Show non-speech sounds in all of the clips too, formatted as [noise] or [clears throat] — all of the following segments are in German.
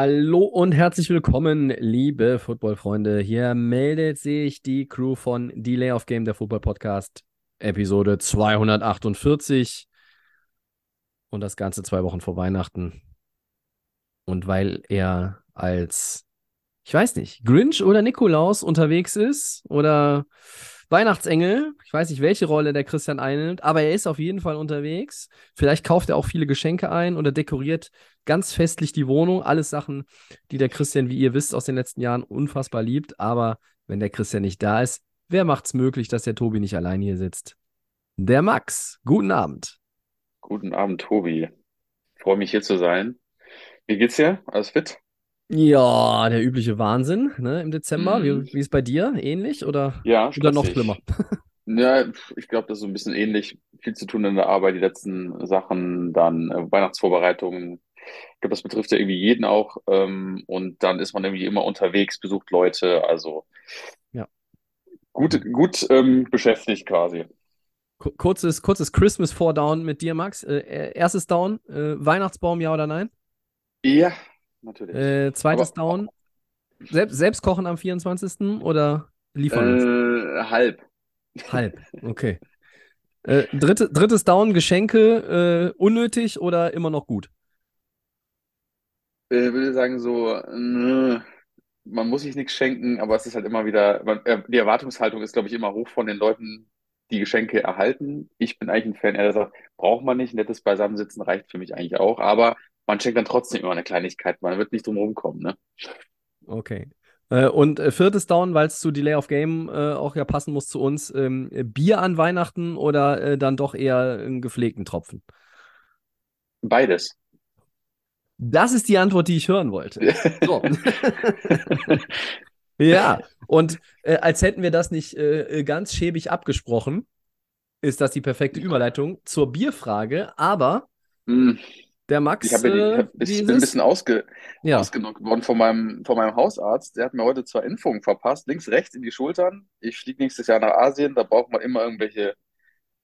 Hallo und herzlich willkommen, liebe Football-Freunde. Hier meldet sich die Crew von Delay of Game, der Football-Podcast, Episode 248. Und das Ganze zwei Wochen vor Weihnachten. Und weil er als, ich weiß nicht, Grinch oder Nikolaus unterwegs ist oder Weihnachtsengel, ich weiß nicht, welche Rolle der Christian einnimmt, aber er ist auf jeden Fall unterwegs. Vielleicht kauft er auch viele Geschenke ein oder dekoriert ganz festlich die Wohnung. Alles Sachen, die der Christian, wie ihr wisst, aus den letzten Jahren unfassbar liebt. Aber wenn der Christian nicht da ist, wer macht's möglich, dass der Tobi nicht allein hier sitzt? Der Max. Guten Abend. Guten Abend, Tobi. Freue mich hier zu sein. Wie geht's dir? Alles fit? Ja, der übliche Wahnsinn, ne, im Dezember. Mhm. Wie, wie ist bei dir? Ähnlich oder, Ja, oder noch schlimmer? Ja, ich glaube, das ist so ein bisschen ähnlich. Viel zu tun in der Arbeit, die letzten Sachen, dann äh, Weihnachtsvorbereitungen. Ich glaube, das betrifft ja irgendwie jeden auch. Ähm, und dann ist man irgendwie immer unterwegs, besucht Leute. Also Ja. gut, gut ähm, beschäftigt quasi. Ku- Kurzes, kurzes Christmas Four Down mit dir, Max. Äh, erstes Down, äh, Weihnachtsbaum, ja oder nein? Ja, natürlich. Äh, zweites Aber- Down, selbst, selbst kochen am 24. oder liefern? Äh, halb. Halb, [laughs] okay. Äh, dritte, drittes Down, Geschenke, äh, unnötig oder immer noch gut? äh, würde sagen so, nö, man muss sich nichts schenken, aber es ist halt immer wieder, man, äh, die Erwartungshaltung ist, glaube ich, immer hoch von den Leuten, die Geschenke erhalten. Ich bin eigentlich ein Fan, der sagt, braucht man nicht, nettes Beisammensitzen reicht für mich eigentlich auch, aber man schenkt dann trotzdem immer eine Kleinigkeit, man wird nicht drum rumkommen, ne? Okay. Äh, und äh, viertes Down, weil es zu Delay of Game äh, auch ja passen muss zu uns, ähm, äh, Bier an Weihnachten oder äh, dann doch eher einen gepflegten Tropfen? Beides. Das ist die Antwort, die ich hören wollte. So. [laughs] Ja, und äh, als hätten wir das nicht äh, ganz schäbig abgesprochen, ist das die perfekte Überleitung zur Bierfrage. Aber Hm, der Max, Ich, ja die, äh, ich, hab, ich bin ein bisschen ausge, ja, ausgenockt worden von meinem, von meinem Hausarzt. Der hat mir heute zwei Impfungen verpasst, links, rechts in die Schultern. Ich fliege nächstes Jahr nach Asien, da braucht man immer irgendwelche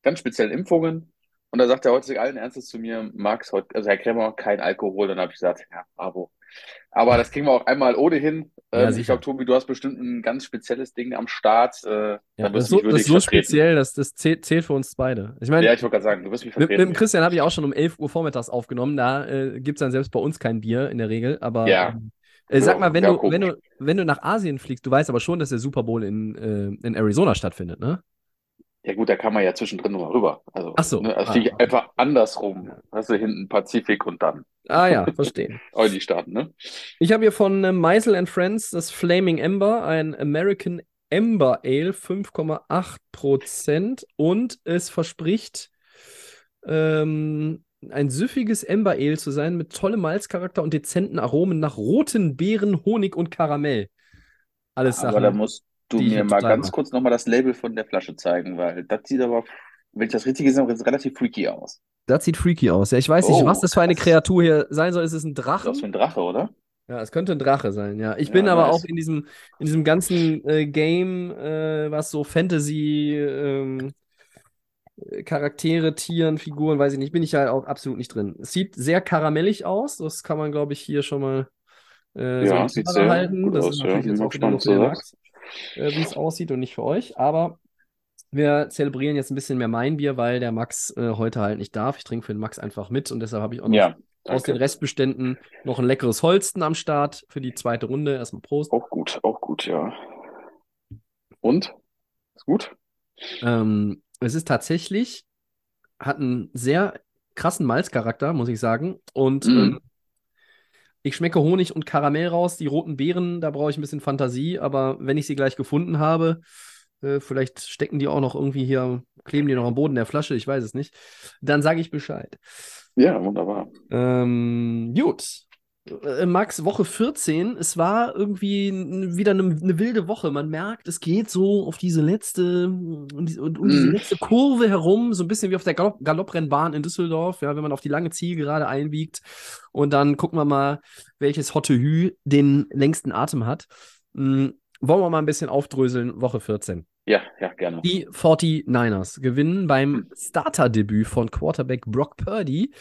ganz speziellen Impfungen. Und da sagt er heute allen Ernstes zu mir, Max, heute, also Herr Krämer, kein Alkohol. Dann habe ich gesagt, ja, bravo. Aber das kriegen wir auch einmal ohnehin. Ja, Ähm, ich glaube, Tobi, du hast bestimmt ein ganz spezielles Ding am Start. Äh, ja, da das so, das ist so vertreten. speziell, das, das zählt, zählt für uns beide. Ich meine, Ja, ich wollte gerade sagen, du wirst mich mit, mit vertreten. dem Christian habe ich auch schon um 11 Uhr vormittags aufgenommen. Da äh, gibt es dann selbst bei uns kein Bier in der Regel. Aber Ja. ähm, äh, sag mal, wenn du, wenn, du, wenn du nach Asien fliegst, du weißt aber schon, dass der Super Bowl in, äh, in Arizona stattfindet, ne? Ja gut, da kann man ja zwischendrin nochmal rüber. Also, Ach so. ne, also Ah, fliege ich okay. einfach andersrum. Hast du hinten Pazifik und dann Ah ja, [laughs] verstehe. auch die Staaten, ne? Ich habe hier von äh, Meisel and Friends das Flaming Ember, ein American Ember Ale, 5,8 Prozent und es verspricht ähm, ein süffiges Ember Ale zu sein mit tollem Malzcharakter und dezenten Aromen nach roten Beeren, Honig und Karamell. Alles Aber Sachen. da musst du mir ja mal ganz mag. kurz nochmal das Label von der Flasche zeigen, weil das sieht aber, wenn ich das richtig gesehen habe, jetzt relativ freaky aus. Das sieht freaky aus. Ja, ich weiß nicht, Oh, was das für eine. Kreatur hier sein soll. Ist es ein Das Drachen? ist für ein Drache, oder? Ja, es könnte ein Drache sein, ja. Ich Ja, bin aber nice. auch in diesem, in diesem ganzen äh, Game, äh, was so Fantasy, ähm, äh, Charaktere, Tieren, Figuren, weiß ich nicht, bin ich ja auch absolut nicht drin. Es sieht sehr karamellig aus, das kann man, glaube ich, hier schon mal äh, so Ja, die sieht sehr halten. gut Das aus, ist ja. natürlich Bin jetzt auch wieder nur gespannt, äh, wie es aussieht und nicht für euch. Aber wir zelebrieren jetzt ein bisschen mehr mein Bier, weil der Max äh, heute halt nicht darf. Ich trinke für den Max einfach mit und deshalb habe ich auch noch Ja, aus den. Restbeständen noch ein leckeres Holsten am Start für die zweite Runde. Erstmal Prost. Auch gut, auch gut, ja. Und? Ist gut? Ähm, es ist tatsächlich, hat einen sehr krassen Malzcharakter, muss ich sagen. Und Mhm. ähm, ich schmecke Honig und Karamell raus. Die roten Beeren, da brauche ich ein bisschen Fantasie, aber wenn ich sie gleich gefunden habe, äh, vielleicht stecken die auch noch irgendwie hier, kleben die noch am Boden der Flasche, ich weiß es nicht. Dann sage ich Bescheid. Ja, wunderbar. Ähm, gut. Äh, Max, Woche 14, es war irgendwie wieder eine, eine, wilde Woche. Man merkt, es geht so auf diese letzte, um, diese, um diese mm. letzte Kurve herum, so ein bisschen wie auf der Galopp Galopprennbahn in Düsseldorf, ja, wenn man auf die lange Zielgerade einbiegt. Und dann gucken wir mal, welches Hotte Hü den längsten Atem hat. Mhm. Wollen wir mal ein bisschen aufdröseln, Woche 14. Ja, ja, gerne. Die 49ers gewinnen beim hm. Starterdebüt von Quarterback Brock Purdy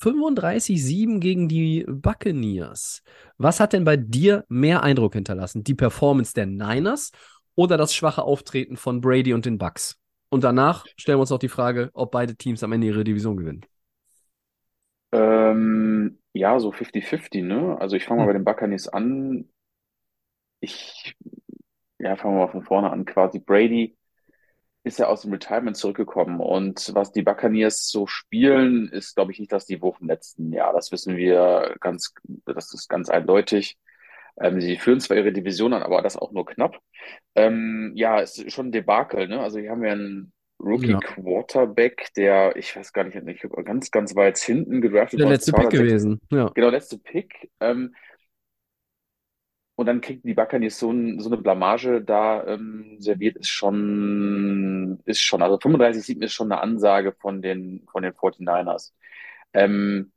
35-7 gegen die Buccaneers. Was hat denn bei dir mehr Eindruck hinterlassen? Die Performance der Niners oder das schwache Auftreten von Brady und den Bucks? Und danach stellen wir uns noch die Frage, ob beide Teams am Ende ihre Division gewinnen. Ähm, ja, so 50-50, ne? Also ich fange mal hm. bei den Buccaneers an. Ich, ja, fangen wir mal von vorne an. Quasi Brady ist ja aus dem Retirement zurückgekommen. Und was die Buccaneers so spielen, ist, glaube ich, nicht das Niveau vom letzten Jahr. Das wissen wir ganz, das ist ganz eindeutig. Ähm, sie führen zwar ihre Division an, aber das auch nur knapp. Ähm, ja, es ist schon ein Debakel, ne? Also hier haben wir einen Rookie ja. Quarterback, der, ich weiß gar nicht, ich ganz, ganz weit hinten gedraftet Der letzte Pick gewesen, ja. Genau, letzte Pick. Ähm, und dann kriegt die Buccaneers so, ein, so eine Blamage da ähm, serviert, ist schon, ist schon, also 35-7 ist schon eine Ansage von den, von den 49ers. Ähm,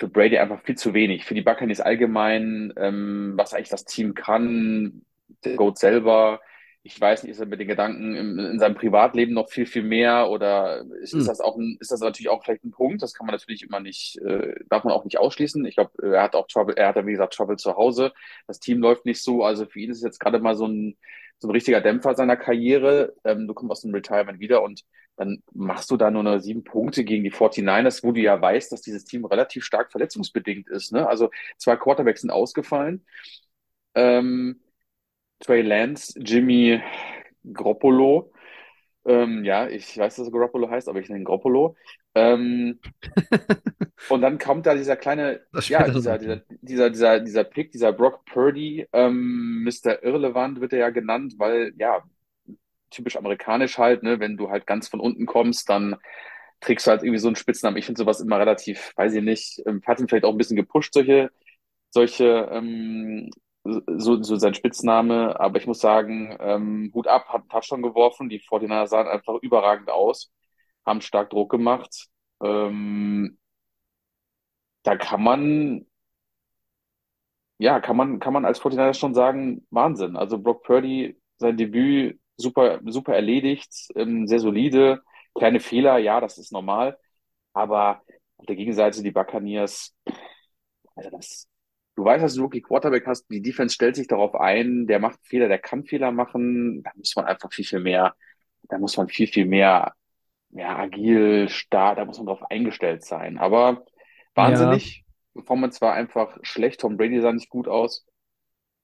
für Brady einfach viel zu wenig. Für die Buccaneers allgemein, ähm, was eigentlich das Team kann, der Goat selber, ich weiß nicht, ist er mit den Gedanken in, in seinem Privatleben noch viel, viel mehr oder ist, hm. ist das auch ein, ist das natürlich auch vielleicht ein Punkt? Das kann man natürlich immer nicht, äh, darf man auch nicht ausschließen. Ich glaube, er hat auch Trouble, er hat ja, wie gesagt, Trouble zu Hause. Das Team läuft nicht so. Also für ihn ist es jetzt gerade mal so ein, so ein richtiger Dämpfer seiner Karriere. Ähm, du kommst aus dem Retirement wieder und dann machst du da nur noch sieben Punkte gegen die 49ers, wo du ja weißt, dass dieses Team relativ stark verletzungsbedingt ist. Ne? Also zwei Quarterbacks sind ausgefallen. Ähm, Trey Lance, Jimmy Groppolo. Ähm, ja, ich weiß, dass Groppolo heißt, aber ich nenne Groppolo. Ähm, [laughs] und dann kommt da dieser kleine, ja, dieser, dieser, dieser, dieser, dieser Pick, dieser Brock Purdy, ähm, Mr. Irrelevant wird er ja genannt, weil, ja, typisch amerikanisch halt, ne, wenn du halt ganz von unten kommst, dann trägst du halt irgendwie so einen Spitznamen. Ich finde sowas immer relativ, weiß ich nicht, ähm, hat ihn vielleicht auch ein bisschen gepusht, solche, solche ähm, so, so sein Spitzname. Aber ich muss sagen, ähm, Hut ab, hat einen Touchdown geworfen. Die 49 sahen einfach überragend aus, haben stark Druck gemacht. Ähm, da kann man, ja, kann man, kann man als 49 schon sagen, Wahnsinn. Also Brock Purdy, sein Debüt super, super erledigt, ähm, sehr solide. Kleine Fehler, ja, das ist normal. Aber auf der Gegenseite die Buccaneers, also das, du weißt, dass du Rookie Quarterback hast, die Defense stellt sich darauf ein, der macht Fehler, der kann Fehler machen, da muss man einfach viel, viel mehr, da muss man viel, viel mehr, ja, agil, stark, da muss man drauf eingestellt sein. Aber wahnsinnig. Ja. Performance war einfach schlecht. Tom Brady sah nicht gut aus.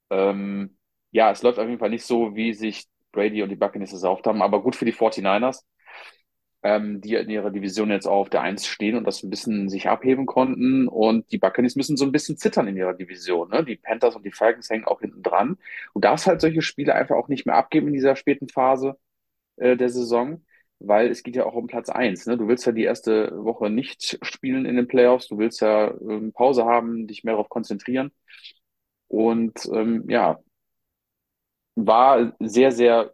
Ähm, ja, es läuft auf jeden Fall nicht so, wie sich Brady und die Buccaneers erhofft haben, aber gut für die 49ers ähm, die in ihrer Division jetzt auch auf der Eins stehen und das ein bisschen sich abheben konnten. Und die Buccaneers müssen so ein bisschen zittern in ihrer Division. Ne? Die Panthers und die Falcons hängen auch hinten dran. Du darfst halt solche Spiele einfach auch nicht mehr abgeben in dieser späten Phase äh, der Saison, weil es geht ja auch um Platz eins. Ne? Du willst ja die erste Woche nicht spielen in den Playoffs. Du willst ja ähm, Pause haben, dich mehr darauf konzentrieren. Und ähm, ja, war sehr, sehr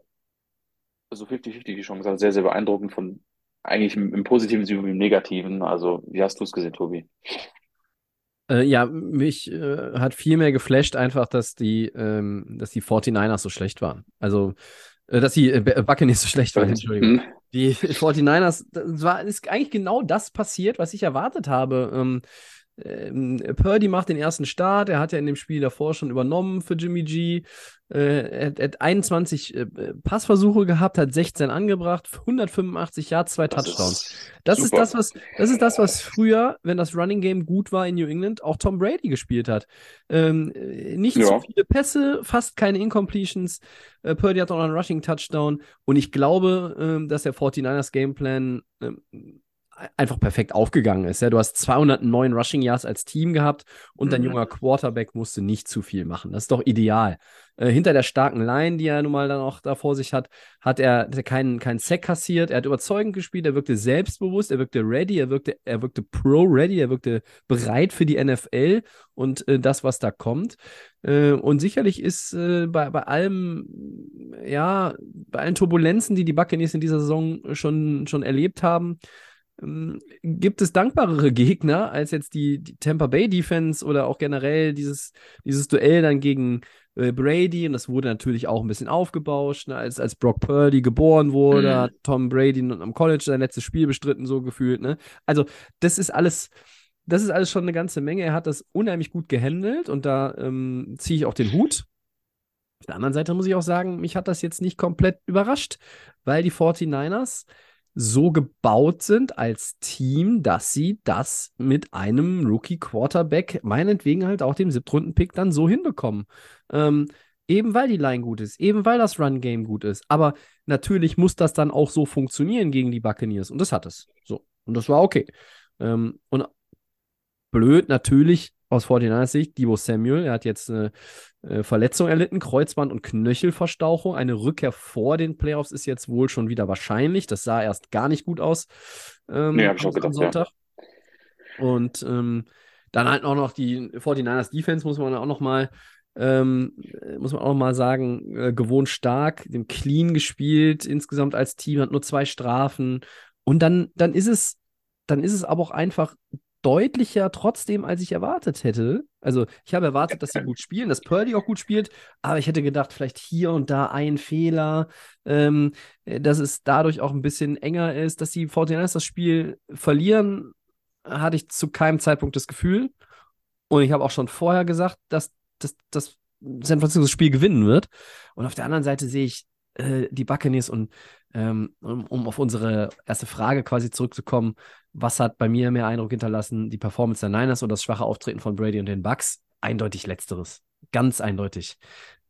also 50-50 die Chance, sehr, sehr beeindruckend von eigentlich im, im positiven wie im negativen. Also, wie hast du es gesehen, Tobi? Äh, ja, mich äh, hat viel mehr geflasht einfach, dass die, ähm, dass die 49ers so schlecht waren. Also, äh, dass die äh, Buccaneers so schlecht waren, Entschuldigung. Mhm. Die 49ers, das war, ist eigentlich genau das passiert, was ich erwartet habe. Ähm, ähm, Purdy macht den ersten Start. Er hat ja in dem Spiel davor schon übernommen für Jimmy G. Äh, er, er, hat 21 äh, Passversuche gehabt, hat 16 angebracht, 185 Yards, zwei das Touchdowns. Ist das ist das, was, das ist das, was früher, wenn das Running Game gut war in New England, auch Tom Brady gespielt hat. Ähm, nicht ja. zu viele Pässe, fast keine Incompletions. Äh, Purdy hat auch noch einen Rushing Touchdown. Und ich glaube, ähm, dass der 49ers Gameplan ähm, einfach perfekt aufgegangen ist. Ja, du hast 209 Rushing Yards als Team gehabt und dein Mhm. junger Quarterback musste nicht zu viel machen. Das ist doch ideal. Äh, hinter der starken Line, die er nun mal dann auch da vor sich hat, hat er, hat er keinen, keinen Sack kassiert. Er hat überzeugend gespielt, er wirkte selbstbewusst, er wirkte ready, er wirkte, er wirkte pro-ready, er wirkte bereit für die NFL und äh, das, was da kommt. Äh, und sicherlich ist äh, bei, bei allem, ja, bei allen Turbulenzen, die die Buccaneers in dieser Saison schon, schon erlebt haben, gibt es dankbarere Gegner als jetzt die, die Tampa Bay Defense oder auch generell dieses, dieses Duell dann gegen äh, Brady. Und das wurde natürlich auch ein bisschen aufgebauscht, ne? als, als Brock Purdy geboren wurde, Mhm. hat Tom Brady am College sein letztes Spiel bestritten, so gefühlt. Ne? Also, das ist alles. Das ist alles schon eine ganze Menge. Er hat das unheimlich gut gehandelt und da ähm, ziehe ich auch den Hut. Auf der anderen Seite muss ich auch sagen, mich hat das jetzt nicht komplett überrascht, weil die 49ers so gebaut sind als Team, dass sie das mit einem Rookie-Quarterback, meinetwegen halt auch dem Siebtrunden-Pick, dann so hinbekommen. Ähm, eben weil die Line gut ist, eben weil das Run-Game gut ist. Aber natürlich muss das dann auch so funktionieren gegen die Buccaneers. Und das hat es. So. Und das war okay. Ähm, und blöd natürlich aus 49ers Sicht, Debo Samuel, er hat jetzt eine äh, Verletzung erlitten, Kreuzband- und Knöchelverstauchung. Eine Rückkehr vor den Playoffs ist jetzt wohl schon wieder wahrscheinlich. Das sah erst gar nicht gut aus ähm, Nee, hab ich am, auch gedacht, am Sonntag. Und ähm, dann halt auch noch die 49ers Defense, muss man auch noch mal ähm, muss man auch noch mal sagen, äh, gewohnt stark, dem clean gespielt, insgesamt als Team, hat nur zwei Strafen. Und dann, dann ist es, dann ist es aber auch einfach deutlicher trotzdem, als ich erwartet hätte. Also ich habe erwartet, dass sie [laughs] gut spielen, dass Purdy auch gut spielt, aber ich hätte gedacht, vielleicht hier und da ein Fehler, ähm, äh, dass es dadurch auch ein bisschen enger ist, dass die 49ers das Spiel verlieren, hatte ich zu keinem Zeitpunkt das Gefühl. Und ich habe auch schon vorher gesagt, dass, dass, dass San Francisco das Spiel gewinnen wird. Und auf der anderen Seite sehe ich äh, die Buccaneers und ähm, um, um auf unsere erste Frage quasi zurückzukommen, was hat bei mir mehr Eindruck hinterlassen, die Performance der Niners oder das schwache Auftreten von Brady und den Bucks? Eindeutig letzteres. Ganz eindeutig.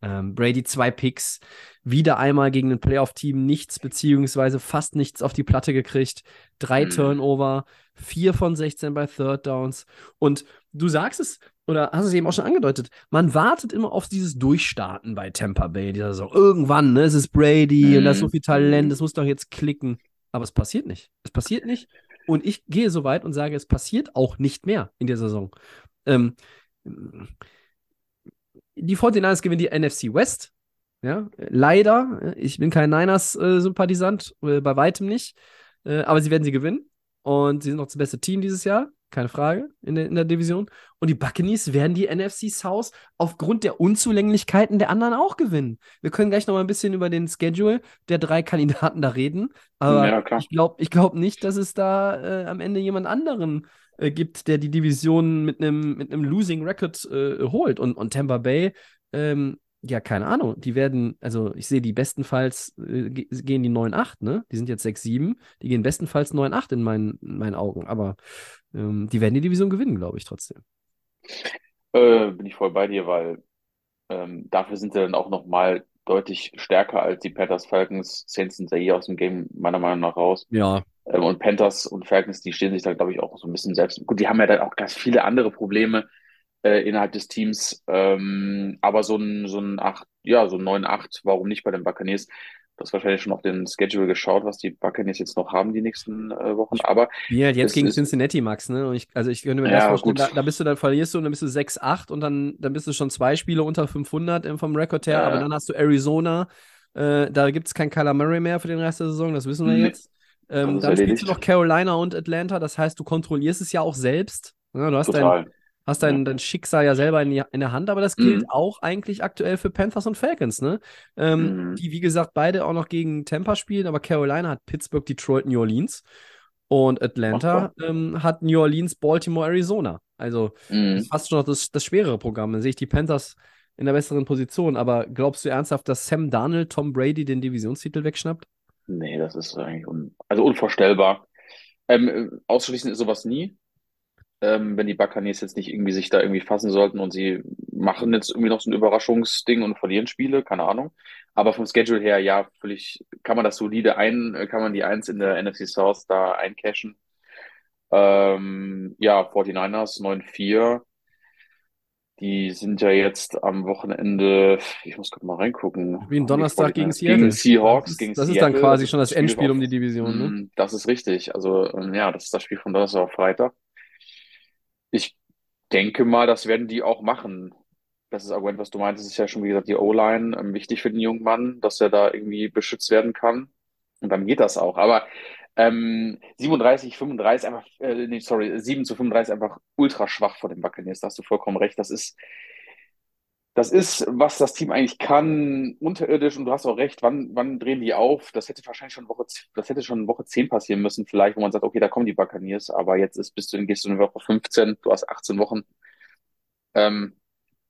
Ähm, Brady zwei Picks, wieder einmal gegen ein Playoff-Team nichts beziehungsweise fast nichts auf die Platte gekriegt, drei Mhm. Turnover, vier von 16 bei Third Downs und du sagst es oder hast es eben auch schon angedeutet, man wartet immer auf dieses Durchstarten bei Tampa Bay dieser Saison. Irgendwann, ne, es ist Brady und da ist so Mhm. viel Talent, Mhm. es muss doch jetzt klicken, aber es passiert nicht. Es passiert nicht und ich gehe so weit und sage, es passiert auch nicht mehr in der Saison. Ähm, die 49ers gewinnen die NFC West. Ja, leider. Ich bin kein Niners-Sympathisant, äh, bei weitem nicht. Äh, aber sie werden sie gewinnen. Und sie sind noch das beste Team dieses Jahr. Keine Frage in der, in der Division. Und die Buccaneers werden die NFC South aufgrund der Unzulänglichkeiten der anderen auch gewinnen. Wir können gleich noch mal ein bisschen über den Schedule der drei Kandidaten da reden. Aber Ja, ich glaube ich glaub nicht, dass es da äh, am Ende jemand anderen äh, gibt, der die Division mit einem mit einem Losing Record äh, holt. Und, und Tampa Bay, ähm, ja, keine Ahnung, die werden, also ich sehe die bestenfalls äh, ge- gehen die 9-8, ne? Die sind jetzt 6-7, die gehen bestenfalls 9-8 in meinen, in meinen Augen, aber ähm, die werden die Division gewinnen, glaube ich, trotzdem. Äh, bin ich voll bei dir, weil ähm, dafür sind sie dann auch nochmal deutlich stärker als die Panthers, Falcons. Saints sind ja hier aus dem Game meiner Meinung nach raus. Ja, und Panthers und Falcons, die stehen sich da, glaube ich, auch so ein bisschen selbst. Gut, die haben ja dann auch ganz viele andere Probleme äh, innerhalb des Teams. Ähm, aber so ein, so ein 8, ja, so ein 9-8, warum nicht bei den Buccaneers? Du hast wahrscheinlich schon auf den Schedule geschaut, was die Buccaneers jetzt noch haben die nächsten äh, Wochen. Aber halt jetzt gegen ist- Cincinnati, Max, ne? Und ich, also ich könnte mir Ja, das vorstellen, da, da bist du, dann verlierst du und dann bist du 6-8 und dann, dann bist du schon zwei Spiele unter 500 im- vom Rekord her, Ja, aber ja. dann hast du Arizona, äh, da gibt es kein Kyler Murray mehr für den Rest der Saison, das wissen wir jetzt. Ähm, ist dann spielst erledigt. du noch Carolina und Atlanta, das heißt, du kontrollierst es ja auch selbst. Ja, du hast dein, hast dein, dein Schicksal ja selber in, die, in der Hand, aber das gilt Mhm. auch eigentlich aktuell für Panthers und Falcons, ne? Ähm, Mhm. Die, wie gesagt, beide auch noch gegen Tampa spielen, aber Carolina hat Pittsburgh, Detroit, New Orleans und Atlanta ähm, hat New Orleans, Baltimore, Arizona. Also das Mhm. fast schon noch das, das schwerere Programm. Dann sehe ich die Panthers in der besseren Position, aber glaubst du ernsthaft, dass Sam Darnold Tom Brady den Divisionstitel wegschnappt? Nee, das ist eigentlich un also unvorstellbar. Ähm, äh, ausschließen ist sowas nie. Ähm, wenn die Buccaneers jetzt nicht irgendwie sich da irgendwie fassen sollten und sie machen jetzt irgendwie noch so ein Überraschungsding und verlieren Spiele, keine Ahnung. Aber vom Schedule her, ja, völlig, kann man das solide ein, äh, kann man die Eins in der NFC South da eincashen. Ähm, ja, 49ers 9-4. Die sind ja jetzt am Wochenende, ich muss gerade mal reingucken. Wie ein Donnerstag gegen Gegen Seattle. Seahawks, Das ist, gegen das ist dann quasi schon das Spiel Endspiel um die Division, ne? Mm, Das ist richtig. Also, ähm, ja, das ist das Spiel von Donnerstag auf Freitag. Ich denke mal, das werden die auch machen. Das ist Argument, was du meintest, ist ja schon, wie gesagt, die O-Line ähm, wichtig für den jungen Mann, dass er da irgendwie beschützt werden kann. Und dann geht das auch. Aber ähm, 37, 35, einfach, äh, nee, sorry, 7 zu 35 einfach ultra schwach vor den Buccaneers. Da hast du vollkommen recht. Das ist, das ist, was das Team eigentlich kann, unterirdisch. Und du hast auch recht, wann, wann drehen die auf? Das hätte wahrscheinlich schon Woche, das hätte schon Woche 10 passieren müssen, vielleicht, wo man sagt, okay, da kommen die Buccaneers. Aber jetzt ist, bist du, gehst du in Woche 15, du hast 18 Wochen, ähm,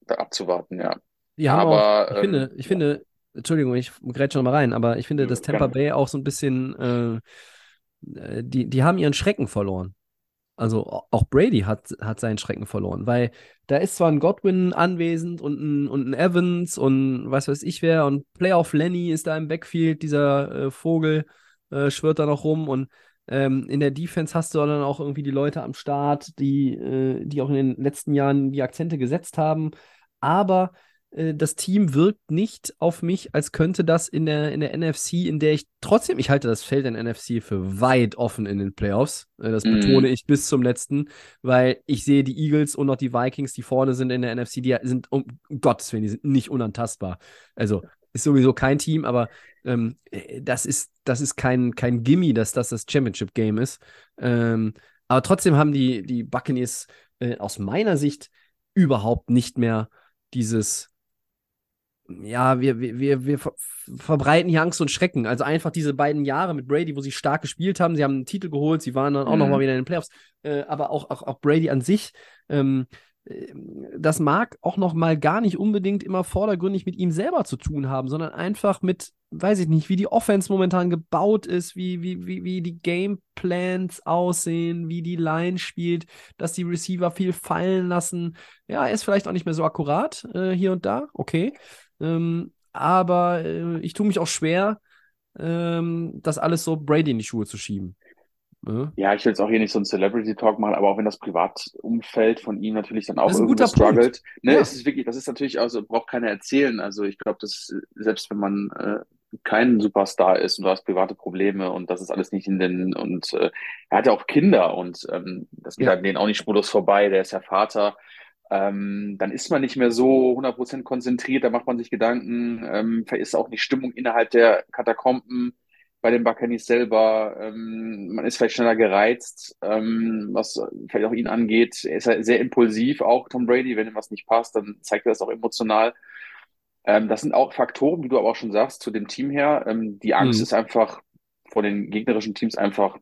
da abzuwarten, ja. Die haben Aber, auch, ich ähm, finde, ich finde, Entschuldigung, ich grätsche noch mal rein, aber ich finde, Ja, dass Tampa. Bay auch so ein bisschen, äh, die, die haben ihren Schrecken verloren. Also au- auch Brady hat, hat seinen Schrecken verloren, weil da ist zwar ein Godwin anwesend und ein, und ein Evans und was weiß ich wer und Playoff Lenny ist da im Backfield, dieser äh, Vogel äh, schwirrt da noch rum und ähm, in der Defense hast du dann auch irgendwie die Leute am Start, die, äh, die auch in den letzten Jahren die Akzente gesetzt haben, aber äh, das Team wirkt nicht auf mich, als könnte das in der, in der NFC, in der ich trotzdem, ich halte das Feld in NFC für weit offen in den Playoffs. Äh, das Mhm. betone ich bis zum letzten, weil ich sehe die Eagles und auch die Vikings, die vorne sind in der NFC, die sind, um Gottes Willen, die sind nicht unantastbar. Also ist sowieso kein Team, aber ähm, äh, das ist, das ist kein, kein Gimme, dass das das Championship-Game ist. Ähm, aber trotzdem haben die, die Buccaneers äh, aus meiner Sicht überhaupt nicht mehr dieses ja, wir, wir, wir, wir ver verbreiten hier Angst und Schrecken. Also einfach diese beiden Jahre mit Brady, wo sie stark gespielt haben. Sie haben einen Titel geholt, sie waren dann auch Mhm. nochmal wieder in den Playoffs. Äh, aber auch, auch, auch Brady an sich, ähm, äh, das mag auch noch mal gar nicht unbedingt immer vordergründig mit ihm selber zu tun haben, sondern einfach mit, weiß ich nicht, wie die Offense momentan gebaut ist, wie, wie, wie, wie die Gameplans aussehen, wie die Line spielt, dass die Receiver viel fallen lassen. Ja, er ist vielleicht auch nicht mehr so akkurat äh, hier und da, okay. Ähm, aber äh, ich tue mich auch schwer, ähm, das alles so Brady in die Schuhe zu schieben. Ne? Ja, ich will jetzt auch hier nicht so einen Celebrity-Talk machen, aber auch wenn das Privatumfeld von ihm natürlich dann auch irgendwo Punkt. struggelt. Ne, Ja. es ist wirklich, das ist natürlich, also braucht keiner erzählen. Also ich glaube, dass selbst wenn man äh, kein Superstar ist und du hast private Probleme und das ist alles nicht in den und äh, er hat ja auch Kinder und ähm, das geht Ja. an denen auch nicht spurlos vorbei. Der ist ja Vater. Ähm, dann ist man nicht mehr so 100% konzentriert, da macht man sich Gedanken, ähm, ist auch die Stimmung innerhalb der Katakomben bei den Buccaneers selber. Ähm, man ist vielleicht schneller gereizt, ähm, was vielleicht auch ihn angeht. Er ist halt sehr impulsiv, auch Tom Brady. Wenn ihm was nicht passt, dann zeigt er das auch emotional. Ähm, das sind auch Faktoren, wie du aber auch schon sagst, zu dem Team her. Ähm, die Angst Mhm. ist einfach vor den gegnerischen Teams einfach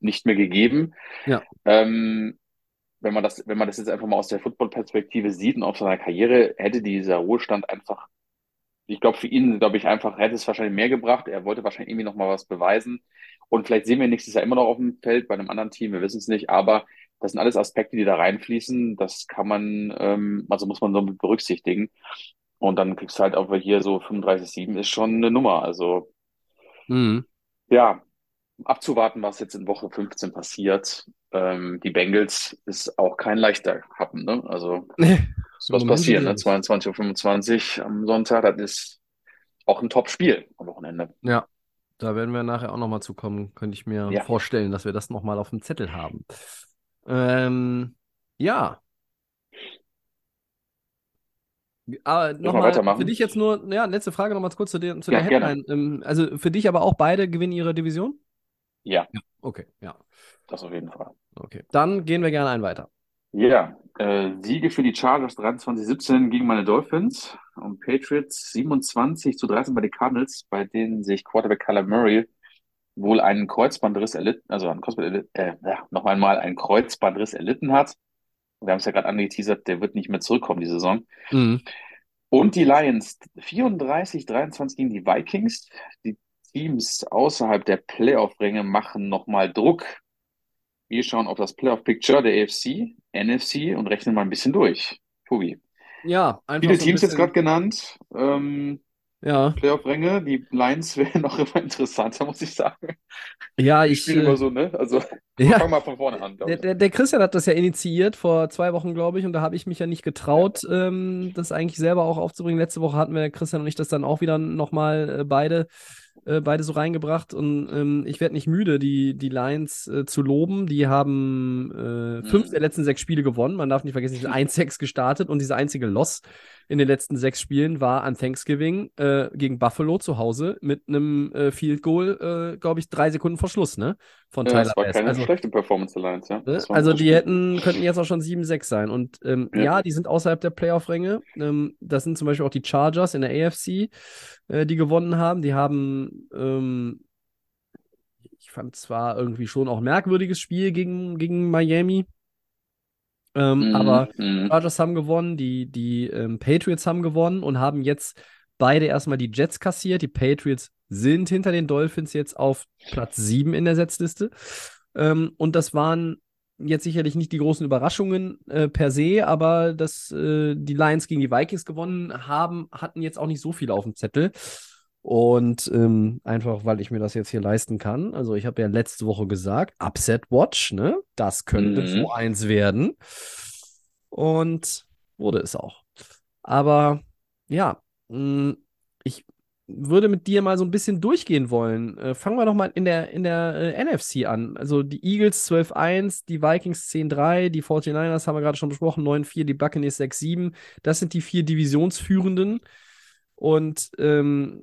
nicht mehr gegeben. Ja. Ähm, wenn man das, wenn man das jetzt einfach mal aus der Football-Perspektive sieht und auf seiner Karriere, hätte dieser Ruhestand einfach ich glaube, für ihn, glaube ich, einfach hätte es wahrscheinlich mehr gebracht. Er wollte wahrscheinlich irgendwie noch mal was beweisen. Und vielleicht sehen wir nächstes Jahr immer noch auf dem Feld bei einem anderen Team, wir wissen es nicht. Aber das sind alles Aspekte, die da reinfließen. Das kann man, ähm, also muss man so mit berücksichtigen. Und dann kriegst du halt auch hier so 35-7 ist schon eine Nummer. Also Mhm. ja, abzuwarten, was jetzt in Woche 15 passiert. Ähm, die Bengals ist auch kein leichter Happen, ne? Also muss was passieren, ne? ist es. 22.25 Uhr am Sonntag, das ist auch ein Top-Spiel am Wochenende. Ja, da werden wir nachher auch nochmal zukommen. Könnte ich mir Ja. vorstellen, dass wir das nochmal auf dem Zettel haben. Ähm, ja. Aber wir nochmal für dich jetzt nur, ja, letzte Frage nochmal kurz zu der, zu der Ja, gerne. Headline. Ähm, also für dich aber auch beide gewinnen ihre Division? Ja, Okay, ja. das auf jeden Fall. Okay. Dann gehen wir gerne einen weiter. Ja, äh, Siege für die Chargers 23-17 gegen meine Dolphins und Patriots 27 zu 13 bei den Cardinals, bei denen sich Quarterback Kyler Murray wohl einen Kreuzbandriss erlitten, also einen Kreuzband, äh, ja, noch einmal einen Kreuzbandriss erlitten hat. Wir haben es ja gerade angeteasert, der wird nicht mehr zurückkommen die Saison. Mhm. Und die Lions 34-23 gegen die Vikings. Die Teams außerhalb der Playoff-Ränge machen nochmal Druck. Wir schauen auf das Playoff-Picture der AFC, NFC und rechnen mal ein bisschen durch. Tobi. Ja, einfach Viele so ein Teams jetzt gerade genannt. Ähm, Ja, Playoff-Ränge. Die Lions [laughs] wären noch immer interessanter, muss ich sagen. ja, ich, spielen äh, immer so, ne? Also, [laughs] ja, fangen wir von vorne an, der, ich. der, der Christian hat das ja initiiert vor zwei Wochen, glaube ich, und da habe ich mich ja nicht getraut, ähm, das eigentlich selber auch aufzubringen. Letzte Woche hatten wir, Christian und ich, das dann auch wieder nochmal äh, beide, äh, beide so reingebracht und ähm, ich werde nicht müde, die, die Lions äh, zu loben. Die haben äh, fünf Mhm. der letzten sechs Spiele gewonnen. Man darf nicht vergessen, die sind [laughs] 1-6 gestartet und diese einzige Loss in den letzten sechs Spielen war an Thanksgiving äh, gegen Buffalo zu Hause mit einem äh, Field Goal, glaube ich, drei Sekunden vor Schluss, ne? Von Ja, Tyler es war keine Also, schlechte Performance Lions, ja. ne? Das also das die hätten, könnten jetzt auch schon 7-6 sein. Und ähm, Ja. ja, die sind außerhalb der Playoff-Ränge. Ähm, das sind zum Beispiel auch die Chargers in der AFC, äh, die gewonnen haben. Die haben, ähm, ich fand zwar irgendwie schon auch ein merkwürdiges Spiel gegen, gegen Miami. Ähm, aber Mhm. Mhm. Chargers haben gewonnen, die, die ähm, Patriots haben gewonnen und haben jetzt beide erstmal die Jets kassiert. Die Patriots sind hinter den Dolphins jetzt auf Platz 7 in der Setzliste. Ähm, und das waren jetzt sicherlich nicht die großen Überraschungen äh, per se, aber dass äh, die Lions gegen die Vikings gewonnen haben, hatten jetzt auch nicht so viel auf dem Zettel. Und ähm, einfach, weil ich mir das jetzt hier leisten kann. Also, ich habe ja letzte Woche gesagt, Upset Watch, ne? Das könnte Mhm. so eins werden. Und wurde es auch. Aber ja, mh, ich würde mit dir mal so ein bisschen durchgehen wollen. Äh, fangen wir doch mal in der, in der äh, NFC an. Also die Eagles 12-1, die Vikings 10-3, die 49ers haben wir gerade schon besprochen, 9-4, die Buccaneers 6-7. Das sind die vier Divisionsführenden. Und ähm,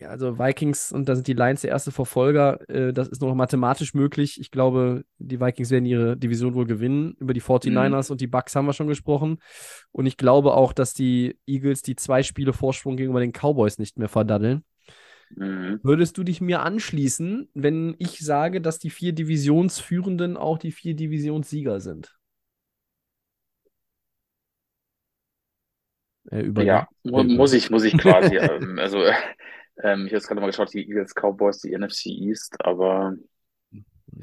ja, also Vikings und da sind die Lions der erste Verfolger. Äh, das ist nur noch mathematisch möglich. Ich glaube, die Vikings werden ihre Division wohl gewinnen. Über die 49ers und die Bucks haben wir schon gesprochen. Und ich glaube auch, dass die Eagles die zwei Spiele Vorsprung gegenüber den Cowboys nicht mehr verdaddeln. Mhm. Würdest du dich mir anschließen, wenn ich sage, dass die vier Divisionsführenden auch die vier Divisionssieger sind? Äh, Ja, mu muss ich, muss ich quasi. [laughs] ähm, also, äh, ähm, ich habe jetzt gerade mal geschaut, die Eagles, Cowboys, die NFC East, aber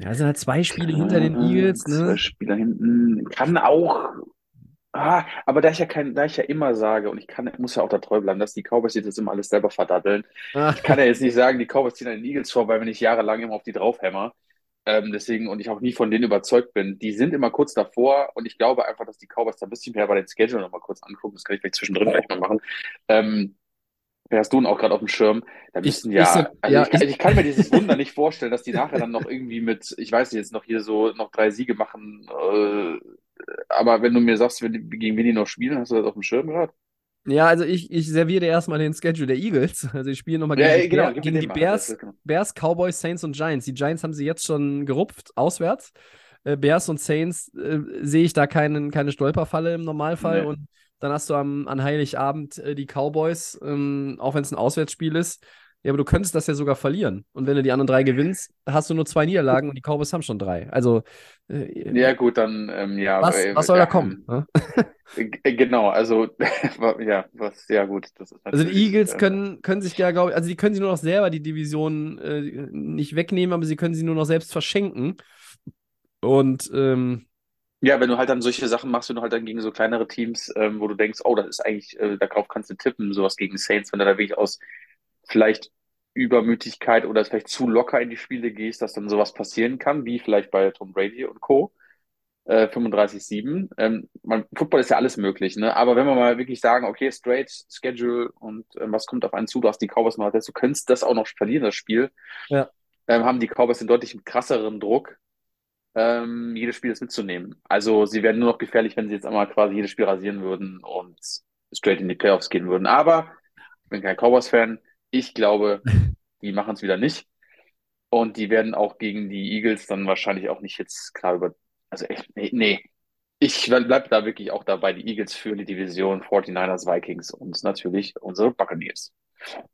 Ja, es sind halt zwei Spiele hinter den Eagles, zwei ne? Spieler hinten. Kann auch. Ah, aber da ich ja kein, da ich ja immer sage, und ich kann, muss ja auch da treu bleiben, dass die Cowboys das immer alles selber verdaddeln. Ah, Ich kann ja jetzt nicht sagen, die Cowboys ziehen an den Eagles vor, weil wenn ich jahrelang immer auf die draufhämmer. Ähm, deswegen, und ich auch nie von denen überzeugt bin. Die sind immer kurz davor und ich glaube einfach, dass die Cowboys da ein bisschen mehr bei den Schedule nochmal kurz angucken. Das kann ich vielleicht zwischendrin gleich mal machen. Ähm, hast du denn auch gerade auf dem Schirm? Da Ich- müssen ich ja, sag- also ja, ich, kann, ich- ich kann mir dieses Wunder nicht vorstellen, dass die nachher dann noch irgendwie mit, ich weiß nicht, jetzt noch hier so noch drei Siege machen. Äh, aber wenn du mir sagst, gegen wen die noch spielen, hast du das auf dem Schirm gerade? Ja, also ich, ich serviere dir erstmal den Schedule der Eagles. [laughs] Also ich spiele nochmal gegen, ja, die, genau, gegen den die. Bears, genau. Bears, Cowboys, Saints und Giants. Die Giants haben sie jetzt schon gerupft, auswärts. Äh, Bears und Saints äh, sehe ich da keinen, keine Stolperfalle im Normalfall. Nee. Und dann hast du am, an Heiligabend äh, die Cowboys, ähm, auch wenn es ein Auswärtsspiel ist. Ja, aber du könntest das ja sogar verlieren. Und wenn du die anderen drei gewinnst, hast du nur zwei Niederlagen und die Cowboys haben schon drei. Also, äh, Ja, gut, dann, ähm, ja. was, äh, was soll da kommen? ne? [laughs] Äh, Genau, also [laughs] ja, was, ja gut, Also die Eagles äh, können, können sich ja, glaube ich, also die können sie nur noch selber die Division äh, nicht wegnehmen, aber sie können sie nur noch selbst verschenken. Und ähm, Ja, wenn du halt dann solche Sachen machst, wenn du halt dann gegen so kleinere Teams, ähm, wo du denkst, oh, das ist eigentlich, äh, darauf kannst du tippen, sowas gegen Saints, wenn du da wirklich aus vielleicht Übermütigkeit oder vielleicht zu locker in die Spiele gehst, dass dann sowas passieren kann, wie vielleicht bei Tom Brady und Co. Äh, 35-7. Ähm, man, Football ist ja alles möglich, ne? Aber wenn wir mal wirklich sagen, okay, straight Schedule und ähm, was kommt auf einen zu, du hast die Cowboys mal, du könntest das auch noch verlieren, das Spiel. Ja. Ähm, haben die Cowboys einen deutlich krasseren Druck, ähm, jedes Spiel ist mitzunehmen. Also sie werden nur noch gefährlich, wenn sie jetzt einmal quasi jedes Spiel rasieren würden und straight in die Playoffs gehen würden. Aber ich bin kein Cowboys-Fan. Ich glaube, [laughs] die machen es wieder nicht. Und die werden auch gegen die Eagles dann wahrscheinlich auch nicht jetzt klar über. Also echt, nee, nee. Ich bleib da wirklich auch dabei. Die Eagles für die Division, 49ers, Vikings und natürlich unsere Buccaneers.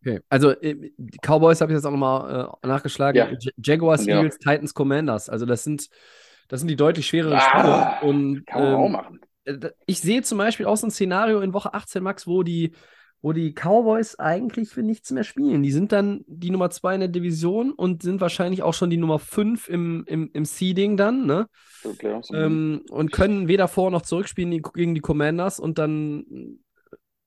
Okay. Also äh, die Cowboys habe ich jetzt auch nochmal äh, nachgeschlagen. Ja. Jaguars, Ja. Eagles, Titans, Commanders. Also das sind, das sind die deutlich schwereren Ah, Spiele. Und Kann man auch ähm, machen. äh, ich sehe zum Beispiel auch so ein Szenario in Woche 18, Max, wo die, wo die Cowboys eigentlich für nichts mehr spielen. Die sind dann die Nummer 2 in der Division und sind wahrscheinlich auch schon die Nummer 5 im, im, im Seeding dann, ne? Für Playoffs. Ähm, und können weder vor noch zurückspielen gegen die Commanders und dann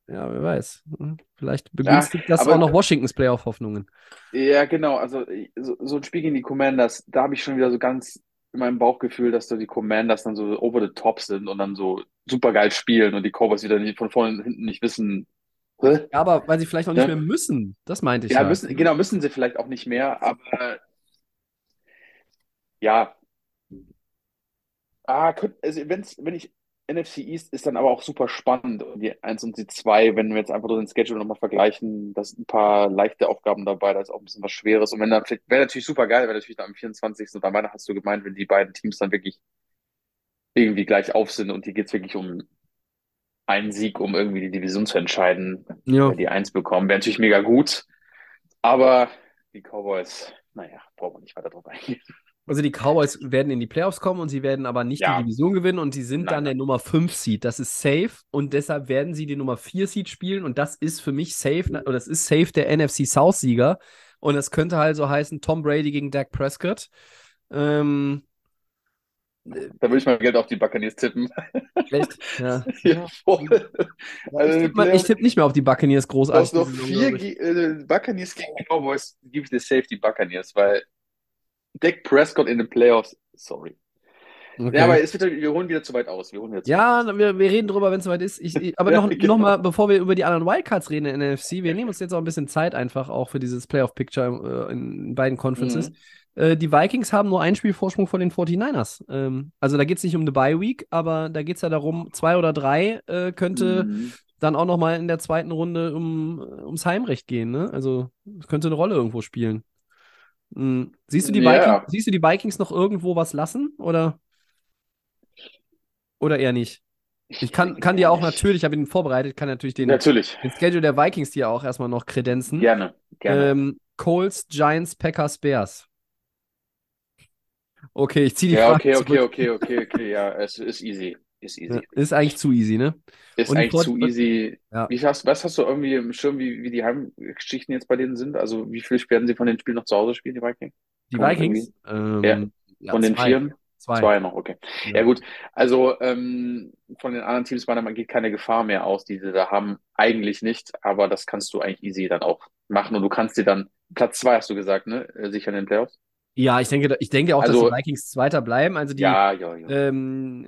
Ja, wer weiß. Hm, Vielleicht begünstigt das aber- auch noch Washingtons Playoff-Hoffnungen. Ja, genau. Also so, so ein Spiel gegen die Commanders, da habe ich schon wieder so ganz in meinem Bauchgefühl, dass so die Commanders dann so over the top sind und dann so super geil spielen und die Cowboys wieder nicht, von vorne und hinten nicht wissen. Hä? Ja, aber weil sie vielleicht auch nicht Ja. mehr müssen. Das meinte ich Ja, ja. müssen, genau, müssen sie vielleicht auch nicht mehr, aber ja. Ah, könnt, also wenn's, wenn ich NFC East ist dann aber auch super spannend. Und die 1 und die 2, wenn wir jetzt einfach so den Schedule nochmal vergleichen, da sind ein paar leichte Aufgaben dabei, da ist auch ein bisschen was Schweres. Und wenn dann vielleicht, wäre natürlich super geil, wäre natürlich dann am 24. und am Weihnachten hast du gemeint, wenn die beiden Teams dann wirklich irgendwie gleich auf sind und hier geht's wirklich um einen Sieg, um irgendwie die Division zu entscheiden, Ja. die Eins bekommen, wäre natürlich mega gut. Aber die Cowboys, naja, brauchen wir nicht weiter drauf eingehen. Also die Cowboys werden in die Playoffs kommen und sie werden aber nicht Ja. die Division gewinnen und sie sind Nein, dann der Nummer 5 Seed. Das ist safe und deshalb werden sie die Nummer 4 Seed spielen und das ist für mich safe, oder das ist safe der NFC South Sieger und das könnte halt so heißen Tom Brady gegen Dak Prescott. Ähm, Da würde ich mal Geld auf die Buccaneers tippen. echt? [laughs] Ja. Ja. Also ich tippe mal- ich tippe nicht mehr auf die Buccaneers Du großartig. hast noch vier. Ge- äh, Buccaneers gegen Cowboys, gebe ich dir safe die Buccaneers, weil Dak Prescott in den Playoffs, sorry. Okay. Ja, aber es wird, wir holen wieder zu weit aus. Wir holen weit Ja, wir, wir reden drüber, wenn es soweit ist. Ich, ich, aber [laughs] Ja, noch, genau. noch mal, bevor wir über die anderen Wildcards reden in der NFC, wir nehmen uns jetzt auch ein bisschen Zeit einfach auch für dieses Playoff-Picture äh, in beiden Conferences. Mhm. Äh, die Vikings haben nur einen Spielvorsprung vor den 49ers. Ähm, also da geht es nicht um eine Bye-Week, aber da geht es ja darum, zwei oder drei äh, könnte Mhm. dann auch noch mal in der zweiten Runde um, ums Heimrecht gehen. Ne? Also es könnte eine Rolle irgendwo spielen. Mhm. Siehst, du die Ja. Vikings, siehst du die Vikings noch irgendwo was lassen? Oder, oder eher nicht? Ich kann, kann dir auch natürlich, ich habe ihn vorbereitet, kann natürlich den, Natürlich. den Schedule der Vikings dir auch erstmal noch kredenzen. Gerne. Gerne. Ähm, Colts, Giants, Packers, Bears. Okay, ich ziehe die ja, Frage okay, okay, zurück. okay, okay, okay. Ja, es ist easy. Ist easy. Ja, ist eigentlich zu easy, ne? Ist Und eigentlich zu easy. Ja. Wie hast, was hast du irgendwie im Schirm, wie, wie die Heimgeschichten jetzt bei denen sind? Also wie viel werden sie von den Spielen noch zu Hause spielen, die Vikings? Die man Vikings? Ähm, Ja. ja, Von den zwei. Vieren? Zwei. Zwei noch, okay. Ja. Gut. Also ähm, von den anderen Teams meiner Meinung geht keine Gefahr mehr aus, die sie da haben. Eigentlich nicht, aber das kannst du eigentlich easy dann auch machen und du kannst dir dann, Platz zwei hast du gesagt, ne? Äh, Sicher in den Playoffs? Ja, ich denke, ich denke auch, dass Also- die Vikings Zweiter bleiben. Also die, Ja, ja, ja. ähm,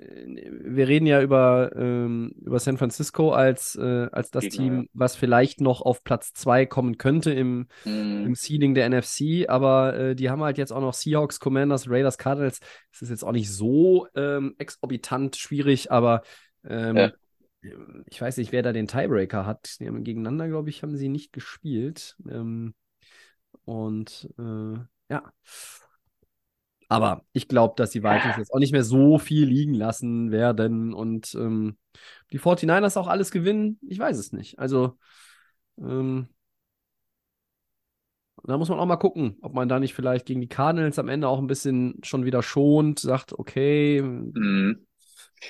wir reden ja über, ähm, über San Francisco als, äh, als das Gegner, Team, was vielleicht noch auf Platz zwei kommen könnte im, Mhm. im Seeding der NFC, aber äh, die haben halt jetzt auch noch Seahawks, Commanders, Raiders, Cardinals. Das ist jetzt auch nicht so ähm, exorbitant schwierig, aber ähm, ich weiß nicht, wer da den Tiebreaker hat. Die haben gegeneinander, glaube ich, haben sie nicht gespielt. Ähm, und äh, ja. Aber ich glaube, dass die Vikings jetzt auch nicht mehr so viel liegen lassen werden und ähm, die 49ers auch alles gewinnen. Ich weiß es nicht. Also, ähm, da muss man auch mal gucken, ob man da nicht vielleicht gegen die Cardinals am Ende auch ein bisschen schon wieder schont, sagt, okay, Mhm.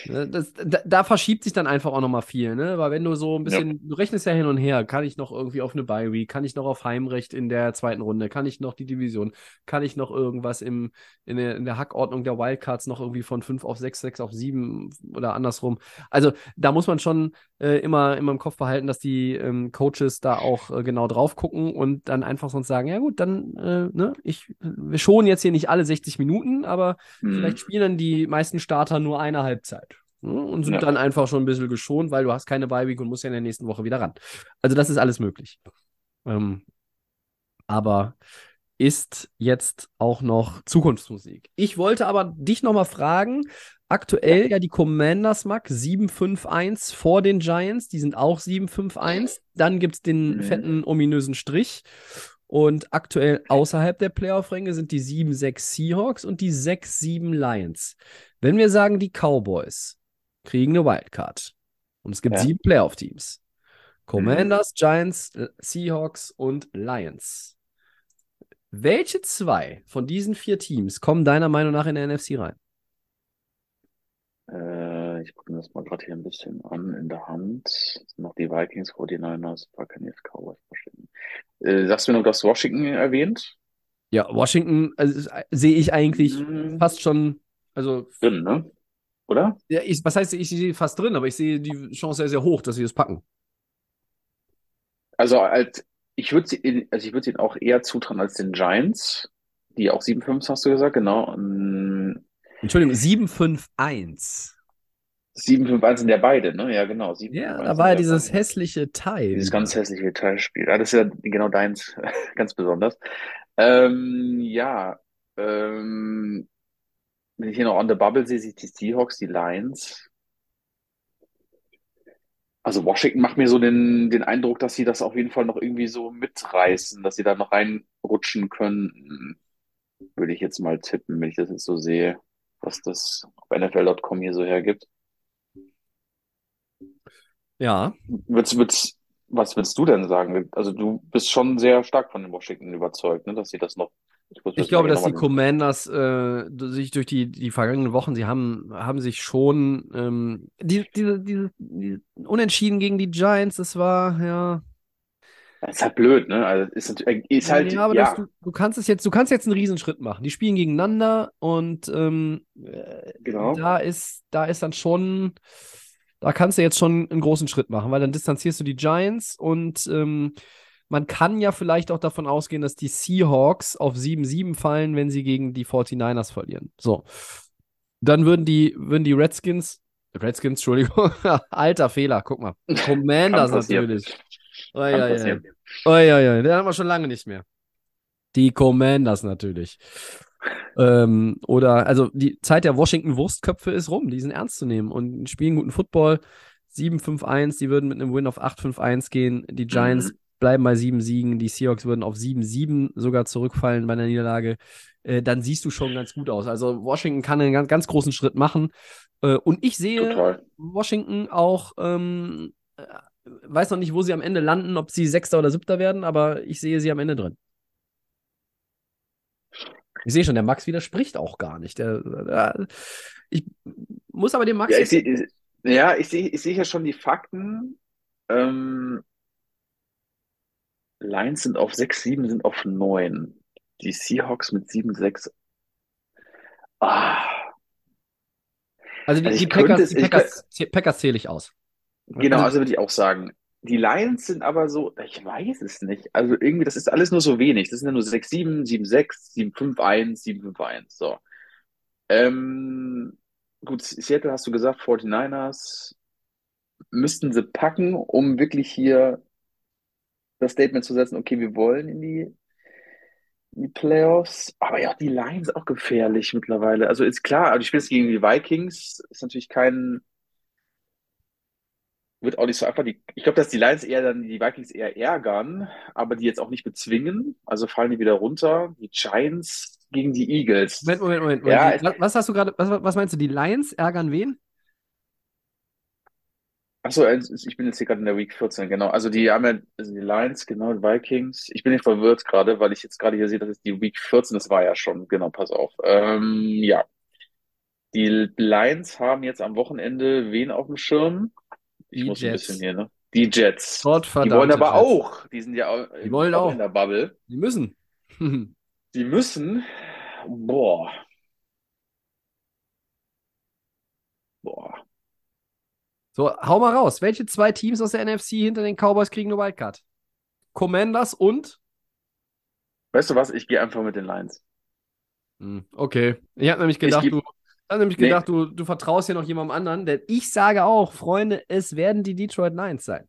Ne, Das, da, da verschiebt sich dann einfach auch nochmal viel, ne? Weil wenn du so ein bisschen, du rechnest ja hin und her, kann ich noch irgendwie auf eine Bye Week, kann ich noch auf Heimrecht in der zweiten Runde, kann ich noch die Division, kann ich noch irgendwas im, in der, in der Hackordnung der Wildcards noch irgendwie von 5 auf 6, 6 auf 7 oder andersrum. Also da muss man schon äh, immer, immer im Kopf behalten, dass die ähm, Coaches da auch äh, genau drauf gucken und dann einfach sonst sagen, ja gut, dann, äh, ne, ich, wir schonen jetzt hier nicht alle 60 Minuten, aber Mhm. Vielleicht spielen dann die meisten Starter nur eine Halbzeit und sind Ja. dann einfach schon ein bisschen geschont, weil du hast keine Bye-Week und musst ja in der nächsten Woche wieder ran. Also das ist alles möglich. Ähm, aber ist jetzt auch noch Zukunftsmusik. Ich wollte aber dich nochmal fragen, aktuell ja die Commanders, Mac, 7-5-1 vor den Giants, die sind auch 7-5-1. Dann gibt es den Mhm. fetten, ominösen Strich. Und aktuell außerhalb der Playoff-Ränge sind die 7-6 Seahawks und die 6-7 Lions. Wenn wir sagen, die Cowboys kriegen eine Wildcard und es gibt Ja. sieben Playoff-Teams. Commanders, Giants, äh, Seahawks und Lions. Welche zwei von diesen vier Teams kommen deiner Meinung nach in der NFC rein? Äh, ich gucke mir das mal gerade hier ein bisschen an in der Hand. Noch die Vikings, 49ers, Buccaneers, Cowboys, Washington. Äh, sagst du noch, du hast Washington erwähnt? Ja, Washington also, äh, sehe ich eigentlich Mhm. fast schon, also Drin, ne? Oder? ja, ich, was heißt, ich sehe fast drin, aber ich sehe die Chance sehr, sehr hoch, dass sie das packen. Also als ich würde sie, also ich würde ihnen auch eher zutrauen als den Giants, die auch 7-5 hast du gesagt, genau. Ähm, Entschuldigung, 751. 7-5-1 sind ja beide, ne? Ja, genau. 7-5-1 Ja, sind da war ja dieses hässliche Teil. Dieses ganz hässliche Teilspiel. Ja, das ist ja genau deins, [laughs] ganz besonders. Ähm, ja, ähm, wenn ich hier noch on the bubble sehe, sehe ich die Seahawks, die Lions. Also Washington macht mir so den, den Eindruck, dass sie das auf jeden Fall noch irgendwie so mitreißen, dass sie da noch reinrutschen können. Würde ich jetzt mal tippen, wenn ich das jetzt so sehe, was das auf NFL.com hier so hergibt. Ja, Würdest, würdest, was würdest du denn sagen? Also du bist schon sehr stark von den Washington überzeugt, ne, dass sie das noch. Ich, ich glaube, dass die Commanders äh, sich durch die, die vergangenen Wochen, sie haben, haben sich schon ähm, die, diese, diese, die Unentschieden gegen die Giants, das war, ja. Das ist halt blöd, ne? Also ist, natürlich- ist halt, ja, aber ja, das, du, du kannst es jetzt, du kannst jetzt einen Riesenschritt machen. Die spielen gegeneinander und ähm, äh, genau. da ist, da ist dann schon, da kannst du jetzt schon einen großen Schritt machen, weil dann distanzierst du die Giants und ähm, man kann ja vielleicht auch davon ausgehen, dass die Seahawks auf 7-7 fallen, wenn sie gegen die 49ers verlieren. So. Dann würden die, würden die Redskins, Redskins, Entschuldigung, [laughs] alter Fehler, guck mal. [laughs] Commanders natürlich. Oi, oi. passieren. Oi, oi, oi, den haben wir schon lange nicht mehr. Die Commanders natürlich. Ähm, oder, also die Zeit der Washington-Wurstköpfe ist rum, die sind ernst zu nehmen und spielen guten Football. 7-5-1, die würden mit einem Win auf 8-5-1 gehen. Die Giants Mhm. Bleiben bei 7 Siegen, die Seahawks würden auf 7-7 sogar zurückfallen bei einer Niederlage. Äh, dann siehst du schon ganz gut aus. Also Washington kann einen ganz, ganz großen Schritt machen. Äh, und ich sehe Total. Washington auch, ähm, äh, weiß noch nicht, wo sie am Ende landen, ob sie Sechster oder Siebter werden, aber ich sehe sie am Ende drin. Ich sehe schon, der Max widerspricht auch gar nicht. Der, der, ich muss aber dem Max Ja, ich sehe, ja, ich sehe, ich sehe ja schon die Fakten. Ähm, Lions sind auf 6, 7, sind auf 9. Die Seahawks mit 7, 6. Ah, also die, also die Packers, es- die ich Packers, Packers zähle ich aus. genau, Also- also würde ich auch sagen. Die Lions sind aber so, ich weiß es nicht. Also irgendwie, das ist alles nur so wenig. Das sind ja nur 6, 7, 7, 6, 7, 5, 1, 7, 5, 1. So. Ähm, gut, Seattle hast du gesagt, 49ers müssten sie packen, um wirklich hier das Statement zu setzen, okay, wir wollen in die, in die Playoffs. Aber ja, die Lions auch gefährlich mittlerweile. Also ist klar, aber die spielst gegen die Vikings, ist natürlich kein, wird auch nicht so einfach. Die, ich glaube, dass die Lions eher dann die Vikings eher ärgern, aber die jetzt auch nicht bezwingen. Also fallen die wieder runter. Die Giants gegen die Eagles. Moment, Moment, Moment. Moment. Ja, was hast du gerade, was, was meinst du, die Lions ärgern wen? Achso, ich bin jetzt hier gerade in der Week 14, genau. Also die haben ja, also die Lions, genau, die Vikings. Ich bin nicht verwirrt gerade, weil ich jetzt gerade hier sehe, das ist die Week 14, das war ja schon, genau, pass auf. Ähm, ja. Die Lions haben jetzt am Wochenende wen auf dem Schirm? Ich Die muss ein Jets. bisschen hier, ne? Die Jets. Die Gottverdammte wollen aber Jets. auch, die sind ja auch, Die wollen auch auch. in der Bubble. Die müssen. [laughs] Die müssen, boah, boah. So, hau mal raus. Welche zwei Teams aus der NFC hinter den Cowboys kriegen eine Wildcard? Commanders und? Weißt du was? Ich gehe einfach mit den Lions. Hm, okay. Ich habe nämlich gedacht, du, hab nämlich Nee. gedacht du, du vertraust hier noch jemandem anderen, denn ich sage auch, Freunde, es werden die Detroit Lions sein.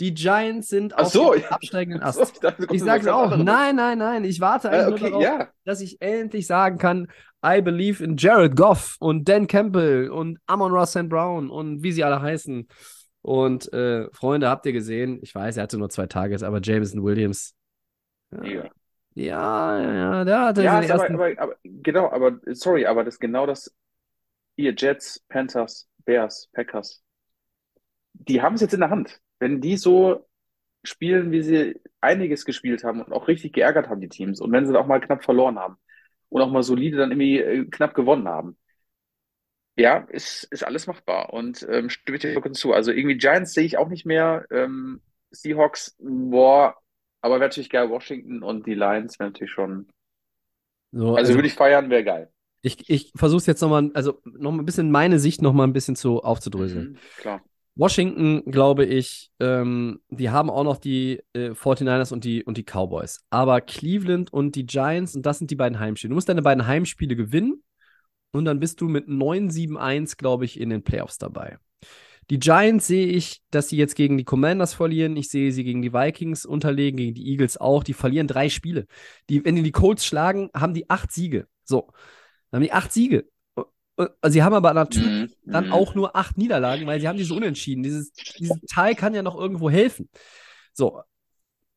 Die Giants sind Ach auf so, dem ich- absteigenden Ach so, Ast. ich dachte, Ich sage auch. Nein, nein, nein. Ich warte eigentlich Äh, nur okay, darauf, ja. dass ich endlich sagen kann, I believe in Jared Goff und Dan Campbell und Amon Ross St. Brown und wie sie alle heißen. Und äh, Freunde, habt ihr gesehen? Ich weiß, er hatte nur zwei Tages, aber Jameson Williams. Mega. Ja, ja, ja, der hatte Ja, aber, aber, aber, genau, aber, sorry, aber das ist genau das, ihr Jets, Panthers, Bears, Packers, die haben es jetzt in der Hand. Wenn die so spielen, wie sie einiges gespielt haben und auch richtig geärgert haben, die Teams, und wenn sie auch mal knapp verloren haben und auch mal solide dann irgendwie äh, knapp gewonnen haben, ja, ist, ist alles machbar und ähm, stimme ich dir vollkommen zu. Also irgendwie Giants sehe ich auch nicht mehr, ähm, Seahawks, boah, aber wäre natürlich geil, Washington und die Lions wäre natürlich schon, So, also würde ich feiern, wäre geil. ich, ich versuche es jetzt nochmal, also noch mal ein bisschen meine Sicht nochmal ein bisschen zu aufzudröseln. Mhm, klar. Washington, glaube ich, ähm, die haben auch noch die äh, 49ers und die, und die Cowboys. Aber Cleveland und die Giants, und das sind die beiden Heimspiele. Du musst deine beiden Heimspiele gewinnen und dann bist du mit 9-7-1, glaube ich, in den Playoffs dabei. Die Giants sehe ich, dass sie jetzt gegen die Commanders verlieren. Ich sehe sie gegen die Vikings unterlegen, gegen die Eagles auch. Die verlieren drei Spiele. Die, wenn die die Colts schlagen, haben die acht Siege. So. Dann haben die acht Siege. Also sie haben aber natürlich Mhm. dann Mhm. auch nur acht Niederlagen, weil sie haben diese Unentschieden. Dieses, dieses Teil kann ja noch irgendwo helfen. So,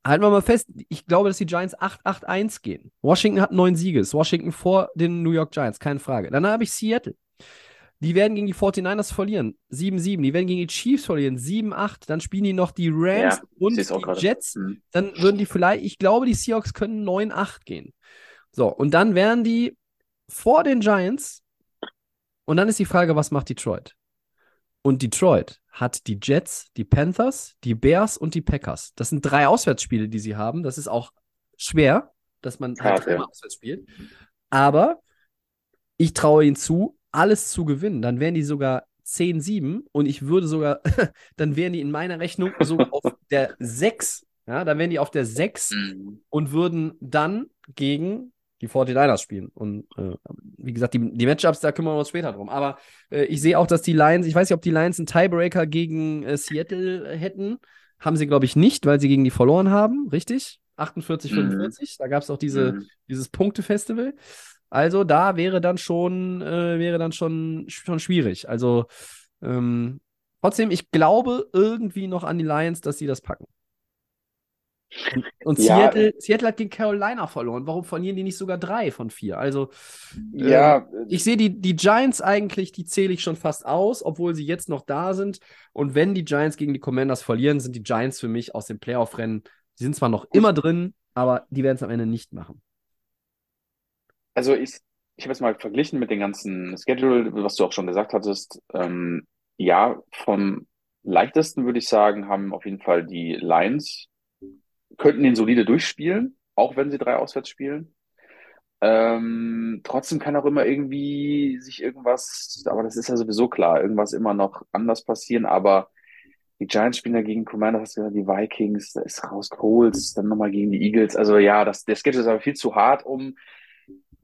halten wir mal fest, ich glaube, dass die Giants 8-8-1 gehen. Washington hat neun Siege, ist Washington vor den New York Giants, keine Frage. Dann habe ich Seattle. Die werden gegen die 49ers verlieren, 7-7. Die werden gegen die Chiefs verlieren, 7-8. Dann spielen die noch die Rams Ja, und die gerade. Jets. Mhm. Dann würden die vielleicht, ich glaube, die Seahawks können 9-8 gehen. So, und dann wären die vor den Giants. Und dann ist die Frage, was macht Detroit? Und Detroit hat die Jets, die Panthers, die Bears und die Packers. Das sind drei Auswärtsspiele, die sie haben. Das ist auch schwer, dass man halt Hart, ja. dreimal auswärts spielt. Aber ich traue ihnen zu, alles zu gewinnen. Dann wären die sogar 10-7 und ich würde sogar, [laughs] dann wären die in meiner Rechnung sogar auf der 6. Ja, dann wären die auf der 6 Mhm. und würden dann gegen die 49ers spielen. Und äh, wie gesagt, die, die Matchups, da kümmern wir uns später drum. Aber äh, ich sehe auch, dass die Lions, ich weiß nicht, ob die Lions einen Tiebreaker gegen äh, Seattle hätten. Haben sie, glaube ich, nicht, weil sie gegen die verloren haben, richtig? 48, Mhm. 45. Da gab es auch diese, Mhm. dieses Punktefestival. Also da wäre dann schon, äh, wäre dann schon, schon schwierig. Also ähm, trotzdem, ich glaube irgendwie noch an die Lions, dass sie das packen. Und, [laughs] und Ja. Seattle, Seattle hat gegen Carolina verloren. Warum verlieren die nicht sogar drei von vier? Also Ja, ich sehe die, die Giants eigentlich, die zähle ich schon fast aus, obwohl sie jetzt noch da sind. Und wenn die Giants gegen die Commanders verlieren, sind die Giants für mich aus dem Playoff-Rennen. Sie sind zwar noch immer drin, aber die werden es am Ende nicht machen. Also ich, ich habe es mal verglichen mit den ganzen Schedule, was du auch schon gesagt hattest. Ähm, ja, vom leichtesten würde ich sagen, haben auf jeden Fall die Lions, könnten den solide durchspielen, auch wenn sie drei auswärts spielen. Ähm, trotzdem kann auch immer irgendwie sich irgendwas, aber das ist ja sowieso klar, irgendwas immer noch anders passieren, aber die Giants spielen ja gegen Commander, hast gesagt, die Vikings, da ist raus Colts, dann nochmal gegen die Eagles. Also ja, das, der Schedule ist aber viel zu hart, um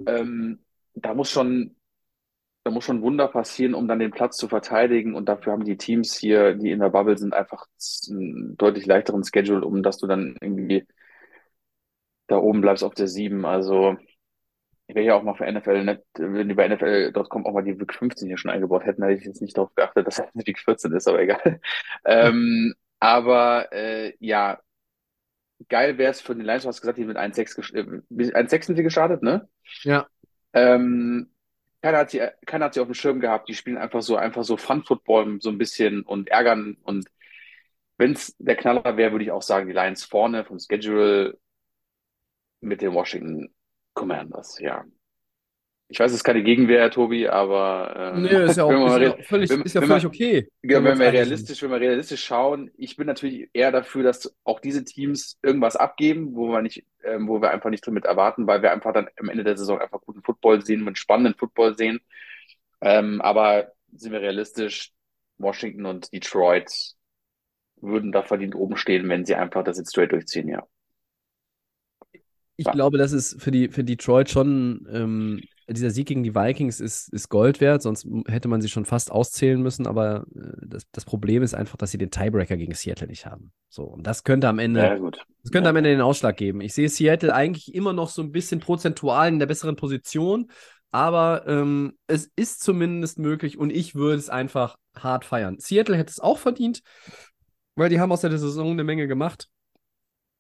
ähm, da muss schon, da muss schon Wunder passieren, um dann den Platz zu verteidigen. Und dafür haben die Teams hier, die in der Bubble sind, einfach einen deutlich leichteren Schedule, um dass du dann irgendwie da oben bleibst auf der 7. Also ich wäre ja auch mal für NFL, nicht, wenn die bei NFL.com auch mal die Week 15 hier schon eingebaut hätten, hätte ich jetzt nicht darauf geachtet, dass es [laughs] Week 14 ist, aber egal. Ähm, aber äh, ja, geil wäre es für die Lions, du hast gesagt, die sind mit 1-6 gesch- äh, 1-6 sind sie gestartet, ne? Ja. Ähm, keiner hat sie, keiner hat sie auf dem Schirm gehabt. Die spielen einfach so, einfach so Fun-Football so ein bisschen und ärgern. Und wenn es der Knaller wäre, würde ich auch sagen, die Lions vorne vom Schedule mit den Washington Commanders, ja. Ich weiß, es ist keine Gegenwehr, Tobi, aber ähm, Nee, ist ja [laughs] auch, man ist ja völlig, wenn- ist ja völlig man- okay. ja, wenn wir wenn wir realistisch, wenn wir realistisch schauen, ich bin natürlich eher dafür, dass auch diese Teams irgendwas abgeben, wo wir nicht, ähm, wo wir einfach nicht drin mit erwarten, weil wir einfach dann am Ende der Saison einfach guten Football sehen, und spannenden Football sehen. Ähm, aber sind wir realistisch, Washington und Detroit würden da verdient oben stehen, wenn sie einfach das jetzt straight durchziehen, ja. Ich Ja. glaube, das ist für die für Detroit schon ähm, dieser Sieg gegen die Vikings ist, ist Gold wert, sonst hätte man sie schon fast auszählen müssen, aber äh, das, das Problem ist einfach, dass sie den Tiebreaker gegen Seattle nicht haben. So, und das könnte am Ende, Ja, das könnte am Ende den Ausschlag geben. Ich sehe Seattle eigentlich immer noch so ein bisschen prozentual in der besseren Position, aber ähm, es ist zumindest möglich und ich würde es einfach hart feiern. Seattle hätte es auch verdient, weil die haben aus der Saison eine Menge gemacht.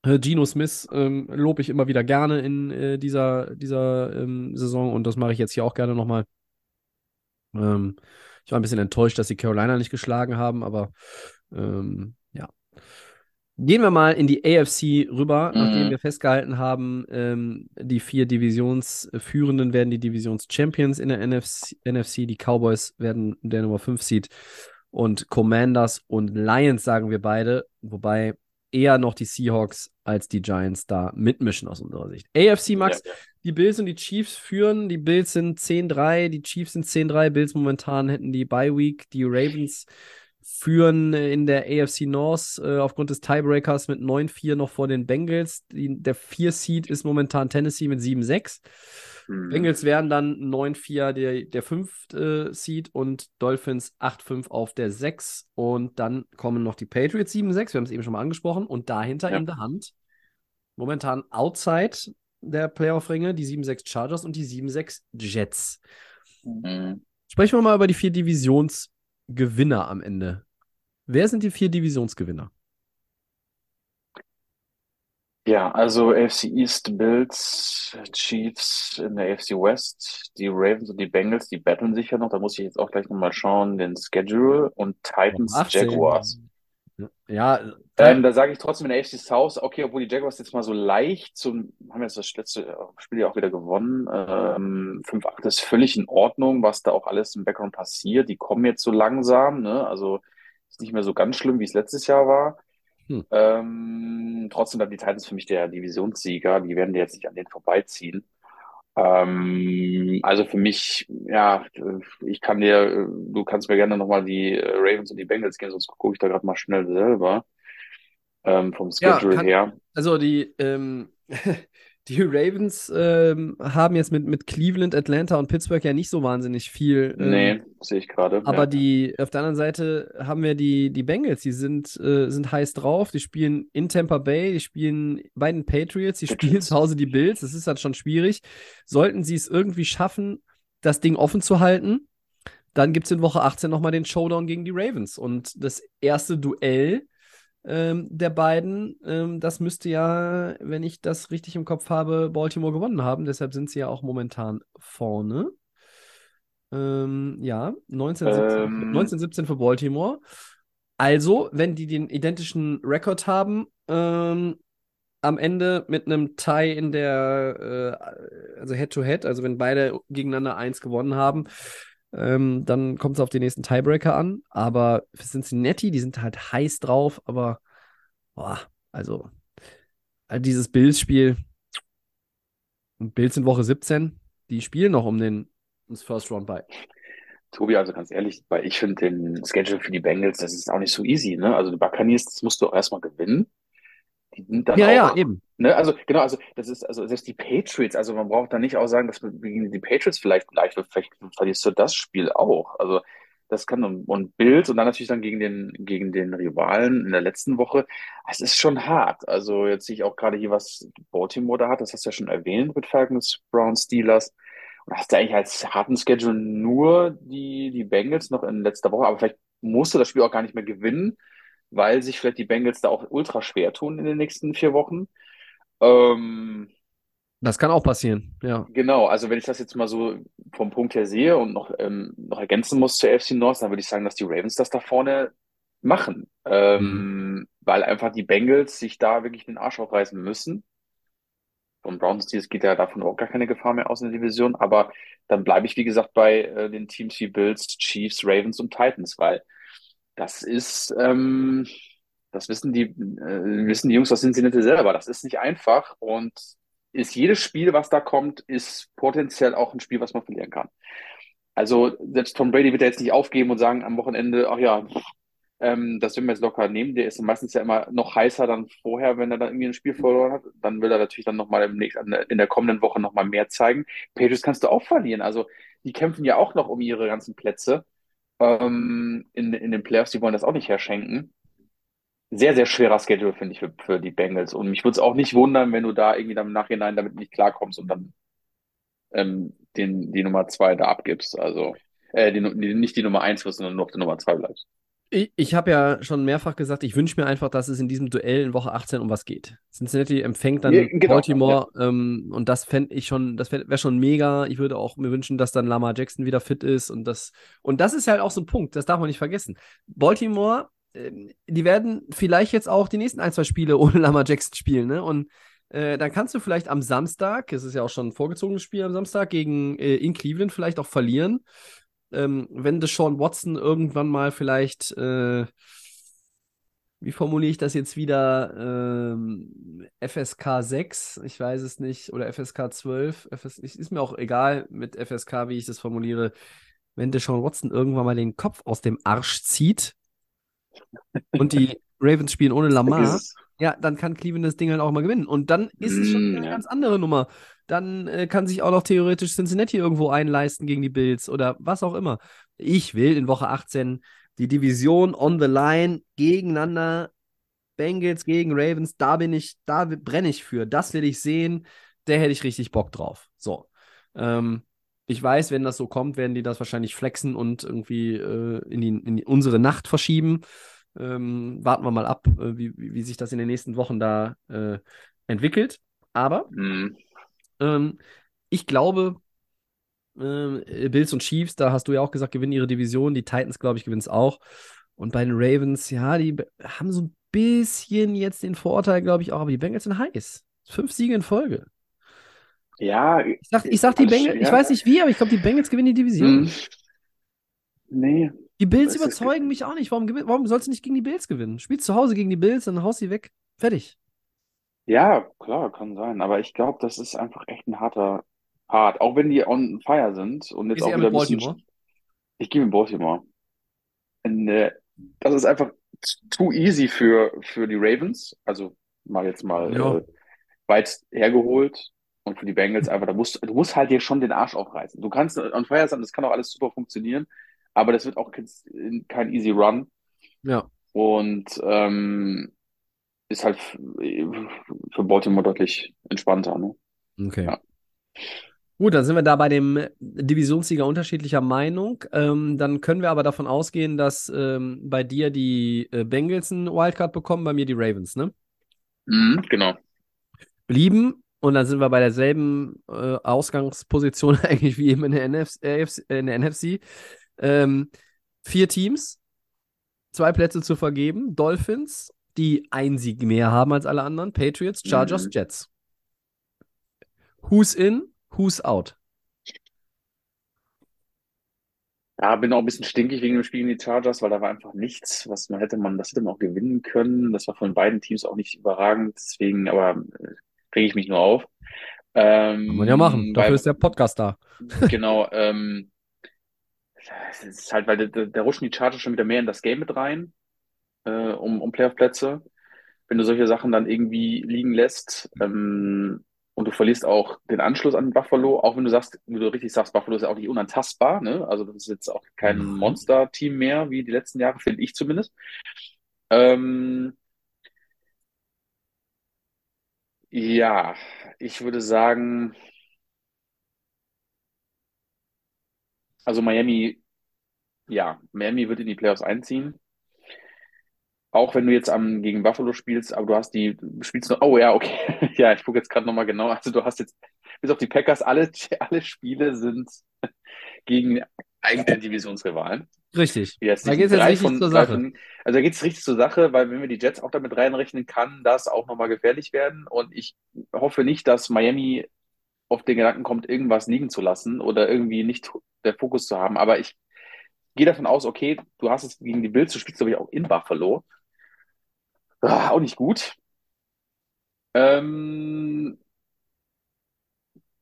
Äh, Geno Smith ähm, lobe ich immer wieder gerne in äh, dieser, dieser ähm, Saison und das mache ich jetzt hier auch gerne nochmal. Ähm, ich war ein bisschen enttäuscht, dass die Carolina nicht geschlagen haben, aber ähm, ja. Gehen wir mal in die AFC rüber, Mhm. nachdem wir festgehalten haben, ähm, die vier Divisionsführenden werden die Divisions-Champions in der NFC, NFC. Die Cowboys werden der Nummer 5 Seed und Commanders und Lions, sagen wir beide, wobei eher noch die Seahawks als die Giants da mitmischen aus unserer Sicht. AFC, Max, Ja, ja. die Bills und die Chiefs führen. Die Bills sind 10-3, die Chiefs sind 10-3. Bills momentan hätten die Bye Week. Die Ravens führen in der AFC North äh, aufgrund des Tiebreakers mit 9-4 noch vor den Bengals. Die, der 4-Seed ist momentan Tennessee mit 7-6. Hm. Bengals wären dann 9-4 der, der 5. Äh, Seed und Dolphins 8-5 auf der 6. Und dann kommen noch die Patriots 7-6, wir haben es eben schon mal angesprochen. Und dahinter Ja. in der Hand momentan outside der Playoff-Ringe die 7-6 Chargers und die 7-6 Jets. Hm. Sprechen wir mal über die vier Divisionsgewinner am Ende. Wer sind die vier Divisionsgewinner? Ja, also AFC East, Bills, Chiefs in der AFC West, die Ravens und die Bengals, die battlen sich ja noch. Da muss ich jetzt auch gleich nochmal schauen, den Schedule und Titans, 18. Jaguars. Ja, Ähm, da sage ich trotzdem in der AFC South, okay, obwohl die Jaguars jetzt mal so leicht zum, haben jetzt das letzte Spiel ja auch wieder gewonnen. Ähm, 5-8 ist völlig in Ordnung, was da auch alles im Background passiert. Die kommen jetzt so langsam, ne? Also ist nicht mehr so ganz schlimm, wie es letztes Jahr war. Hm. Ähm, trotzdem bleiben die Titans für mich der Divisionssieger. Die werden jetzt nicht an denen vorbeiziehen. Ähm, also für mich, ja, ich kann dir, du kannst mir gerne nochmal die äh, Ravens und die Bengals gehen, sonst gucke ich da gerade mal schnell selber ähm, vom Ja, Schedule kann- her. also die, ähm, [laughs] die Ravens ähm, haben jetzt mit, mit Cleveland, Atlanta und Pittsburgh ja nicht so wahnsinnig viel. Ähm, Nee, sehe ich gerade. Aber ja. die, auf der anderen Seite haben wir die, die Bengals, die sind, äh, sind heiß drauf, die spielen in Tampa Bay, die spielen bei den Patriots, die spielen zu Hause die Bills, das ist halt schon schwierig. Sollten sie es irgendwie schaffen, das Ding offen zu halten, dann gibt es in Woche 18 nochmal den Showdown gegen die Ravens. Und das erste Duell ähm, der beiden, ähm, das müsste ja, wenn ich das richtig im Kopf habe, Baltimore gewonnen haben. Deshalb sind sie ja auch momentan vorne. Ähm, ja, 1917, Ähm. 1917 für Baltimore. Also, wenn die den identischen Rekord haben, ähm, am Ende mit einem Tie in der, äh, also Head-to-Head, also wenn beide gegeneinander eins gewonnen haben, ähm, dann kommt es auf den nächsten Tiebreaker an. Aber für Cincinnati, die sind halt heiß drauf, aber boah, also, dieses Bills-Spiel, Bills in Woche 17, die spielen noch um den ums First Round bei. Tobi, also ganz ehrlich, weil ich finde den Schedule für die Bengals, das ist auch nicht so easy, ne? Also die Buccaneers, das musst du auch erstmal gewinnen. Ja, ja, auch, eben. ne? Also genau, also das ist, also selbst die Patriots, also man braucht da nicht auch sagen, dass man gegen die Patriots vielleicht leicht wird, vielleicht verlierst du das Spiel auch. Also das kann und, Bills und dann natürlich dann gegen den, gegen den Rivalen in der letzten Woche. Es ist schon hart. Also jetzt sehe ich auch gerade hier, was Baltimore da hat, das hast du ja schon erwähnt mit Falcons, Browns, Steelers. Und hast du eigentlich als harten Schedule nur die, die Bengals noch in letzter Woche, aber vielleicht musst du das Spiel auch gar nicht mehr gewinnen, weil sich vielleicht die Bengals da auch ultra schwer tun in den nächsten vier Wochen. Ähm, Das kann auch passieren, ja. genau, also wenn ich das jetzt mal so vom Punkt her sehe und noch, ähm, noch ergänzen muss zur AFC North, dann würde ich sagen, dass die Ravens das da vorne machen, ähm, weil einfach die Bengals sich da wirklich den Arsch aufreißen müssen. Von Browns Steelers geht ja davon auch gar keine Gefahr mehr aus in der Division, aber dann bleibe ich, wie gesagt, bei äh, den Teams wie Bills, Chiefs, Ravens und Titans, weil das ist, ähm, das wissen die, äh, wissen die Jungs aus Cincinnati selber, das ist nicht einfach und ist jedes Spiel, was da kommt, ist potenziell auch ein Spiel, was man verlieren kann. Also selbst Tom Brady wird ja jetzt nicht aufgeben und sagen am Wochenende, ach ja, ähm, das werden wir jetzt locker nehmen. Der ist meistens ja immer noch heißer dann vorher, wenn er dann irgendwie ein Spiel verloren hat. Dann will er natürlich dann nochmal im nächsten, in der kommenden Woche nochmal mehr zeigen. Patriots kannst du auch verlieren. Also die kämpfen ja auch noch um ihre ganzen Plätze ähm, in, in den Playoffs. Die wollen das auch nicht herschenken. Sehr, sehr schwerer Schedule, finde ich, für, für die Bengals. Und mich würde es auch nicht wundern, wenn du da irgendwie dann im Nachhinein damit nicht klarkommst und dann ähm, den, die Nummer zwei da abgibst. Also äh, die, die, nicht die Nummer eins wirst, sondern nur auf der Nummer zwei bleibst. Ich, ich habe ja schon mehrfach gesagt, ich wünsche mir einfach, dass es in diesem Duell in Woche 18 um was geht. Cincinnati empfängt dann Ja, genau, Baltimore ähm, und das fände ich schon, das wäre wär schon mega. Ich würde auch mir wünschen, dass dann Lamar Jackson wieder fit ist und das, und das ist halt auch so ein Punkt, das darf man nicht vergessen. Baltimore, ähm, die werden vielleicht jetzt auch die nächsten ein, zwei Spiele [laughs] ohne Lamar Jackson spielen, ne? Und äh, dann kannst du vielleicht am Samstag, es ist ja auch schon ein vorgezogenes Spiel am Samstag, gegen äh, in Cleveland vielleicht auch verlieren ähm, wenn Deshaun Watson irgendwann mal vielleicht, äh, wie formuliere ich das jetzt wieder, ähm, FSK 6, ich weiß es nicht, oder FSK 12, FS, ist mir auch egal mit FSK, wie ich das formuliere, wenn Deshaun Watson irgendwann mal den Kopf aus dem Arsch zieht und die [laughs] Ravens spielen ohne Lamar, ja, dann kann Cleveland das Ding halt auch mal gewinnen. Und dann ist es schon Mm, eine ganz andere Nummer. Dann äh, kann sich auch noch theoretisch Cincinnati irgendwo einleisten gegen die Bills oder was auch immer. Ich will in Woche 18 die Division on the line gegeneinander. Bengals gegen Ravens, da bin ich, da brenne ich für. Das will ich sehen. Da hätte ich richtig Bock drauf. So. Ähm, ich weiß, wenn das so kommt, werden die das wahrscheinlich flexen und irgendwie äh, in, die, in unsere Nacht verschieben. Ähm, warten wir mal ab, äh, wie, wie sich das in den nächsten Wochen da äh, entwickelt. Aber Mm. Ähm, ich glaube, ähm, Bills und Chiefs, da hast du ja auch gesagt, gewinnen ihre Division. Die Titans, glaube ich, gewinnen es auch. Und bei den Ravens, ja, die be- haben so ein bisschen jetzt den Vorteil, glaube ich, auch, aber die Bengals sind heiß. Fünf Siege in Folge. Ja, Ich sag, ich sag die Bengals, ich weiß nicht wie, aber ich glaube, die Bengals gewinnen die Division. Mm. Nee. Die Bills überzeugen mich auch nicht. Warum, warum sollst du nicht gegen die Bills gewinnen? Spielst zu Hause gegen die Bills, dann haust sie weg. Fertig. Ja, klar, kann sein. Aber ich glaube, das ist einfach echt ein harter Part. Auch wenn die on fire sind und jetzt auch eher wieder mit ein bisschen. Baltimore? Ich gehe mit Baltimore. Und, äh, das ist einfach too easy für, für die Ravens. Also mal jetzt mal Ja. äh, weit hergeholt. Und für die Bengals einfach, da musst, du musst halt dir schon den Arsch aufreißen. Du kannst on fire sein, das kann auch alles super funktionieren. Aber das wird auch kein, kein easy run. Ja. Und ähm, ist halt für Baltimore deutlich entspannter. Ne? Okay. Ja. Gut, dann sind wir da bei dem Divisionssieger unterschiedlicher Meinung. Ähm, dann können wir aber davon ausgehen, dass ähm, bei dir die äh, Bengals einen Wildcard bekommen, bei mir die Ravens, ne? Mhm, genau. Blieben. Und dann sind wir bei derselben äh, Ausgangsposition [laughs] eigentlich wie eben in der, NFC, äh, AFC, äh, in der NFC. Ähm, vier Teams, zwei Plätze zu vergeben. Dolphins, die ein Sieg mehr haben als alle anderen. Patriots, Chargers, Mhm. Jets. Who's in, who's out? Ja, bin auch ein bisschen stinkig wegen dem Spiel gegen die Chargers, weil da war einfach nichts, was man hätte man, das hätte man auch gewinnen können. Das war von beiden Teams auch nicht überragend, deswegen, aber äh, rege ich mich nur auf. Ähm, Kann man ja machen. Dafür weil, ist der Podcast da. [laughs] genau, ähm, es ist halt, weil da, da rutschen die Chargers schon wieder mehr in das Game mit rein, äh, um, um Playoff-Plätze. Wenn du solche Sachen dann irgendwie liegen lässt, ähm, und du verlierst auch den Anschluss an Buffalo, auch wenn du sagst, wie du richtig sagst, Buffalo ist ja auch nicht unantastbar, ne? Also das ist jetzt auch kein Nein. Monster-Team mehr, wie die letzten Jahre, finde ich zumindest. Ähm, ja, ich würde sagen, also Miami, ja, Miami wird in die Playoffs einziehen. Auch wenn du jetzt am, gegen Buffalo spielst, aber du hast die, du spielst noch, oh ja, okay. [laughs] Ja, ich gucke jetzt gerade nochmal genau. Also du hast jetzt, bis auf die Packers, alle, [laughs] alle Spiele sind [laughs] gegen eigene Divisionsrivalen. Richtig. Jetzt Da geht es jetzt richtig von- zur Sache. von- also da geht es richtig zur Sache, weil wenn wir die Jets auch damit reinrechnen, kann das auch nochmal gefährlich werden. Und ich hoffe nicht, dass Miami auf den Gedanken kommt, irgendwas liegen zu lassen oder irgendwie nicht der Fokus zu haben. Aber ich gehe davon aus, okay, du hast es gegen die Bills, du spielst, glaube ich, auch in Buffalo. Ah, auch nicht gut. Ähm,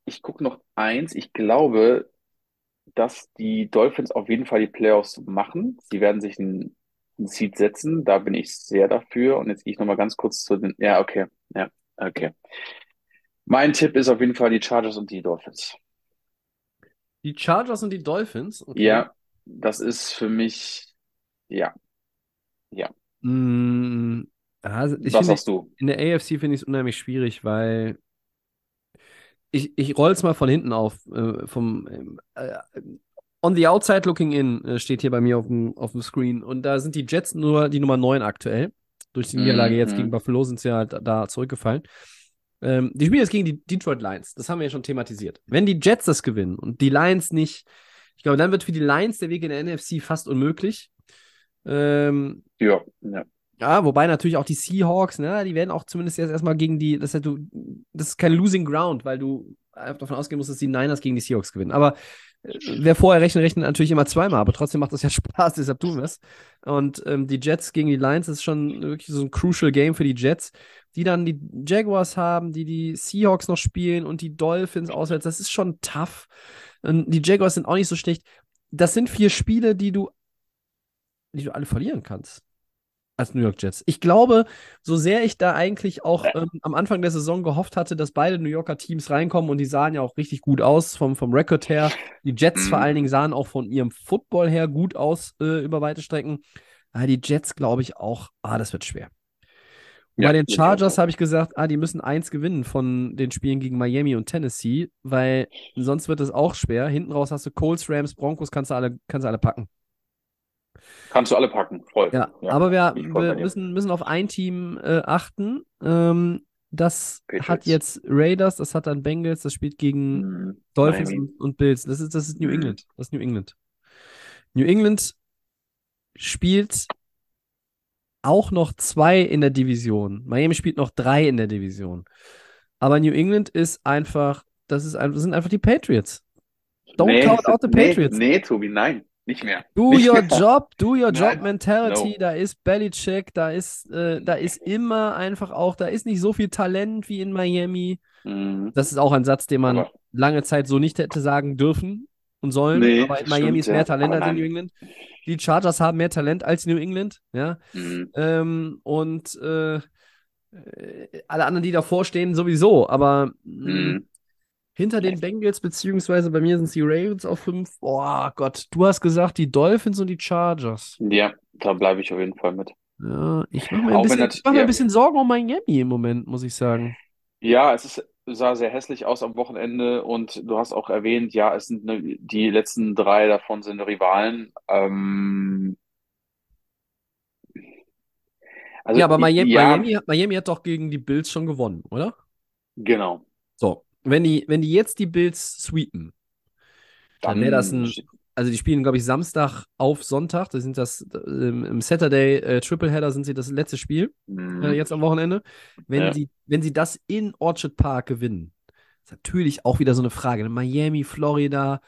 ich gucke noch eins. Ich glaube, dass die Dolphins auf jeden Fall die Playoffs machen. Sie werden sich ein, ein Seed setzen. Da bin ich sehr dafür. Und jetzt gehe ich nochmal ganz kurz zu den. Ja, okay. Ja, okay. Mein Tipp ist auf jeden Fall die Chargers und die Dolphins. Die Chargers und die Dolphins. Okay. Ja, das ist für mich. Ja. Mm, also ich Was sagst du? in der AFC finde ich es unheimlich schwierig, weil ich, ich roll es mal von hinten auf. Äh, vom, ähm, äh, on the outside looking in äh, steht hier bei mir auf dem, auf dem Screen. Und da sind die Jets nur die Nummer 9 aktuell. Durch die Niederlage jetzt Mhm. gegen Buffalo sind sie halt da zurückgefallen. Ähm, die spielen jetzt gegen die Detroit Lions. Das haben wir ja schon thematisiert. Wenn die Jets das gewinnen und die Lions nicht, ich glaube, dann wird für die Lions der Weg in der NFC fast unmöglich. Ähm, Ja, ja. Ja, wobei natürlich auch die Seahawks, ne, die werden auch zumindest jetzt erstmal gegen die, das ist, halt du, das ist kein Losing Ground, weil du einfach davon ausgehen musst, dass die Niners gegen die Seahawks gewinnen. Aber äh, wer vorher rechnet, rechnet natürlich immer zweimal, aber trotzdem macht das ja [laughs] Spaß, deshalb tun wir es. Und ähm, die Jets gegen die Lions ist schon wirklich so ein crucial Game für die Jets, die dann die Jaguars haben, die die Seahawks noch spielen und die Dolphins auswärts. Das ist schon tough. Und die Jaguars sind auch nicht so schlecht. Das sind vier Spiele, die du, die du alle verlieren kannst. Als New York Jets. Ich glaube, so sehr ich da eigentlich auch ähm, am Anfang der Saison gehofft hatte, dass beide New Yorker Teams reinkommen und die sahen ja auch richtig gut aus vom, vom Rekord her. Die Jets Mhm. vor allen Dingen sahen auch von ihrem Football her gut aus äh, über weite Strecken. Aber die Jets glaube ich auch, ah, das wird schwer. Ja, bei den Chargers habe ich gesagt, ah, die müssen eins gewinnen von den Spielen gegen Miami und Tennessee, weil sonst wird es auch schwer. Hinten raus hast du Colts, Rams, Broncos, kannst du alle, kannst du alle packen. Kannst du alle packen, voll. Ja, aber wir, wir müssen, müssen auf ein Team äh, achten. Ähm, das Patriots. hat jetzt Raiders, das hat dann Bengals, das spielt gegen Mhm. Dolphins Miami. und, und Bills. Das ist, das ist New Mhm. England. Das ist New England. New England spielt auch noch zwei in der Division. Miami spielt noch drei in der Division. Aber New England ist einfach, das ist das sind einfach die Patriots. Don't Nee, count out the nee, Patriots. Nee, Tobi, nein, nicht mehr. Do nicht your mehr. job, do your job Nein, mentality. no. Da ist Belichick, da ist, äh, da ist immer einfach auch, da ist nicht so viel Talent wie in Miami. Mhm. Das ist auch ein Satz, den man Aber- lange Zeit so nicht hätte sagen dürfen und sollen. Nee, aber in Miami stimmt, ist mehr ja. Talent als in. New England. Die Chargers haben mehr Talent als New England, ja. Mhm. Ähm, und äh, äh, alle anderen, die davor stehen, sowieso. Aber mh, Mhm. Hinter den Bengals, beziehungsweise bei mir sind es die Ravens auf fünf. Oh Gott, du hast gesagt, die Dolphins und die Chargers. Ja, da bleibe ich auf jeden Fall mit. Ja, ich mache mir, ein bisschen, das- mach mir ein bisschen Sorgen um Miami im Moment, muss ich sagen. Ja, es ist, sah sehr hässlich aus am Wochenende und du hast auch erwähnt, ja, es sind ne, die letzten drei davon sind Rivalen. Ähm, also ja, aber Miami, ja, Miami, Miami hat doch gegen die Bills schon gewonnen, oder? genau. So, wenn die, wenn die jetzt die Bills sweepen, dann wäre das ein, also die spielen, glaube ich, Samstag auf Sonntag, das sind das, ähm, im Saturday äh, Tripleheader sind sie das letzte Spiel, Mhm. äh, jetzt am Wochenende. Wenn Ja. sie, wenn sie das in Orchard Park gewinnen, ist natürlich auch wieder so eine Frage. Miami, Florida,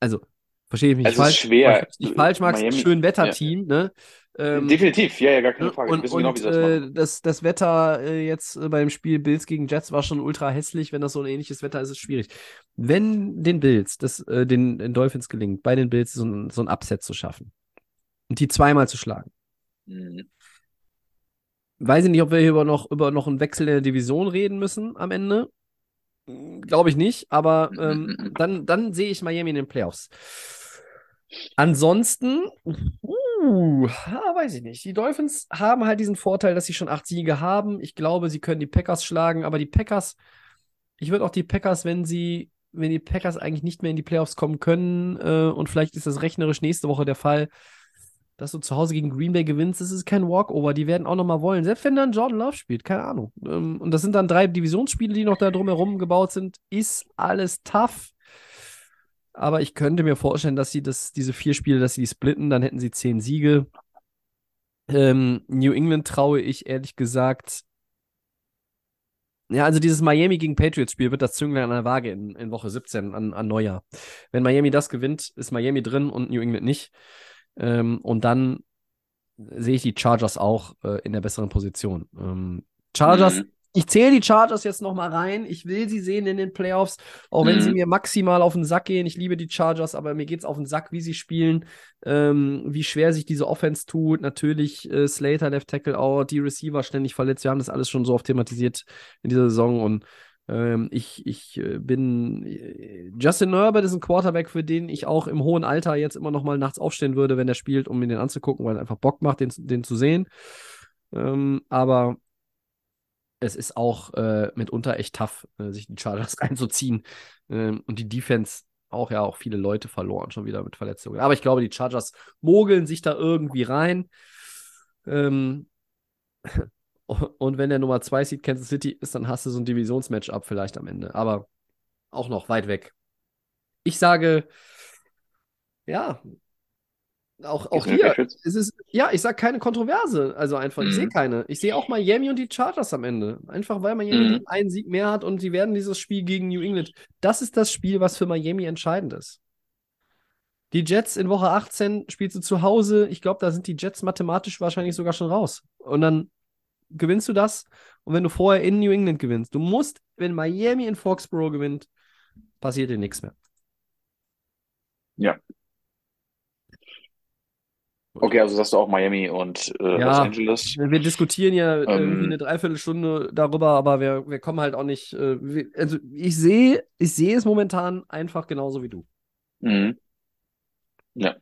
also, verstehe ich mich Es nicht ist falsch, schwer. ich nicht falsch, Max, Miami- schön Wetterteam, ne? Ähm, Definitiv, ja, ja, gar keine Ne? Frage. Und, wissen genau, wie das äh, das, das Wetter äh, jetzt äh, beim Spiel Bills gegen Jets war schon ultra hässlich. Wenn das so ein ähnliches Wetter ist, ist es schwierig. Wenn den Bills, das, äh, den, den Dolphins gelingt, bei den Bills so ein, so ein Upset zu schaffen und die zweimal zu schlagen, Mhm. weiß ich nicht, ob wir hier über noch, über noch einen Wechsel in der Division reden müssen am Ende. Glaube ich nicht, aber ähm, [laughs] dann, dann sehe ich Miami in den Playoffs. Ansonsten, weiß ich nicht. Die Dolphins haben halt diesen Vorteil, dass sie schon acht Siege haben. Ich glaube, sie können die Packers schlagen, aber die Packers, ich würde auch die Packers, wenn sie, wenn die Packers eigentlich nicht mehr in die Playoffs kommen können, äh, und vielleicht ist das rechnerisch nächste Woche der Fall, dass du zu Hause gegen Green Bay gewinnst, das ist kein Walkover. Die werden auch noch mal wollen. Selbst wenn dann Jordan Love spielt, keine Ahnung. Ähm, und das sind dann drei Divisionsspiele, die noch da drumherum gebaut sind. Ist alles tough. Aber ich könnte mir vorstellen, dass sie das, diese vier Spiele, dass sie die splitten, dann hätten sie zehn Siege. Ähm, New England traue ich ehrlich gesagt. Ja, also dieses Miami gegen Patriots-Spiel wird das Zünglein an der Waage in, in Woche 17 an, an Neujahr. Wenn Miami das gewinnt, ist Miami drin und New England nicht. Ähm, und dann sehe ich die Chargers auch äh, in der besseren Position. Ähm, Chargers, Mhm. Ich zähle die Chargers jetzt noch mal rein. Ich will sie sehen in den Playoffs, auch wenn sie Mhm. mir maximal auf den Sack gehen. Ich liebe die Chargers, aber mir geht es auf den Sack, wie sie spielen, ähm, wie schwer sich diese Offense tut. Natürlich äh, Slater, Left Tackle out, die Receiver ständig verletzt. Wir haben das alles schon so oft thematisiert in dieser Saison und ähm, ich, ich äh, bin. äh, Justin Herbert ist ein Quarterback, für den ich auch im hohen Alter jetzt immer noch mal nachts aufstehen würde, wenn er spielt, um mir den anzugucken, weil er einfach Bock macht, den, den zu sehen. Ähm, aber es ist auch äh, mitunter echt tough, äh, sich die Chargers [laughs] reinzuziehen. Ähm, und die Defense auch ja auch viele Leute verloren, schon wieder mit Verletzungen. Aber ich glaube, die Chargers mogeln sich da irgendwie rein. Ähm, [laughs] und wenn der Nummer 2 Seed Kansas City ist, dann hast du so ein Divisionsmatchup vielleicht am Ende. Aber auch noch weit weg. Ich sage, ja, auch, auch hier, es ist, ja, ich sage keine Kontroverse. Also einfach, ich Mhm. sehe keine. Ich sehe auch Miami und die Chargers am Ende. Einfach weil Miami Mhm. einen Sieg mehr hat und sie werden dieses Spiel gegen New England. Das ist das Spiel, was für Miami entscheidend ist. Die Jets in Woche 18 spielst du zu Hause. Ich glaube, da sind die Jets mathematisch wahrscheinlich sogar schon raus. Und dann gewinnst du das. Und wenn du vorher in New England gewinnst, du musst, wenn Miami in Foxborough gewinnt, passiert dir nichts mehr. Ja. Okay, also sagst du auch Miami und äh, Ja. Los Angeles. Wir diskutieren ja Ähm. irgendwie eine Dreiviertelstunde darüber, aber wir, wir kommen halt auch nicht. Äh, wir, also ich sehe, ich sehe es momentan einfach genauso wie du. Mhm. Ja.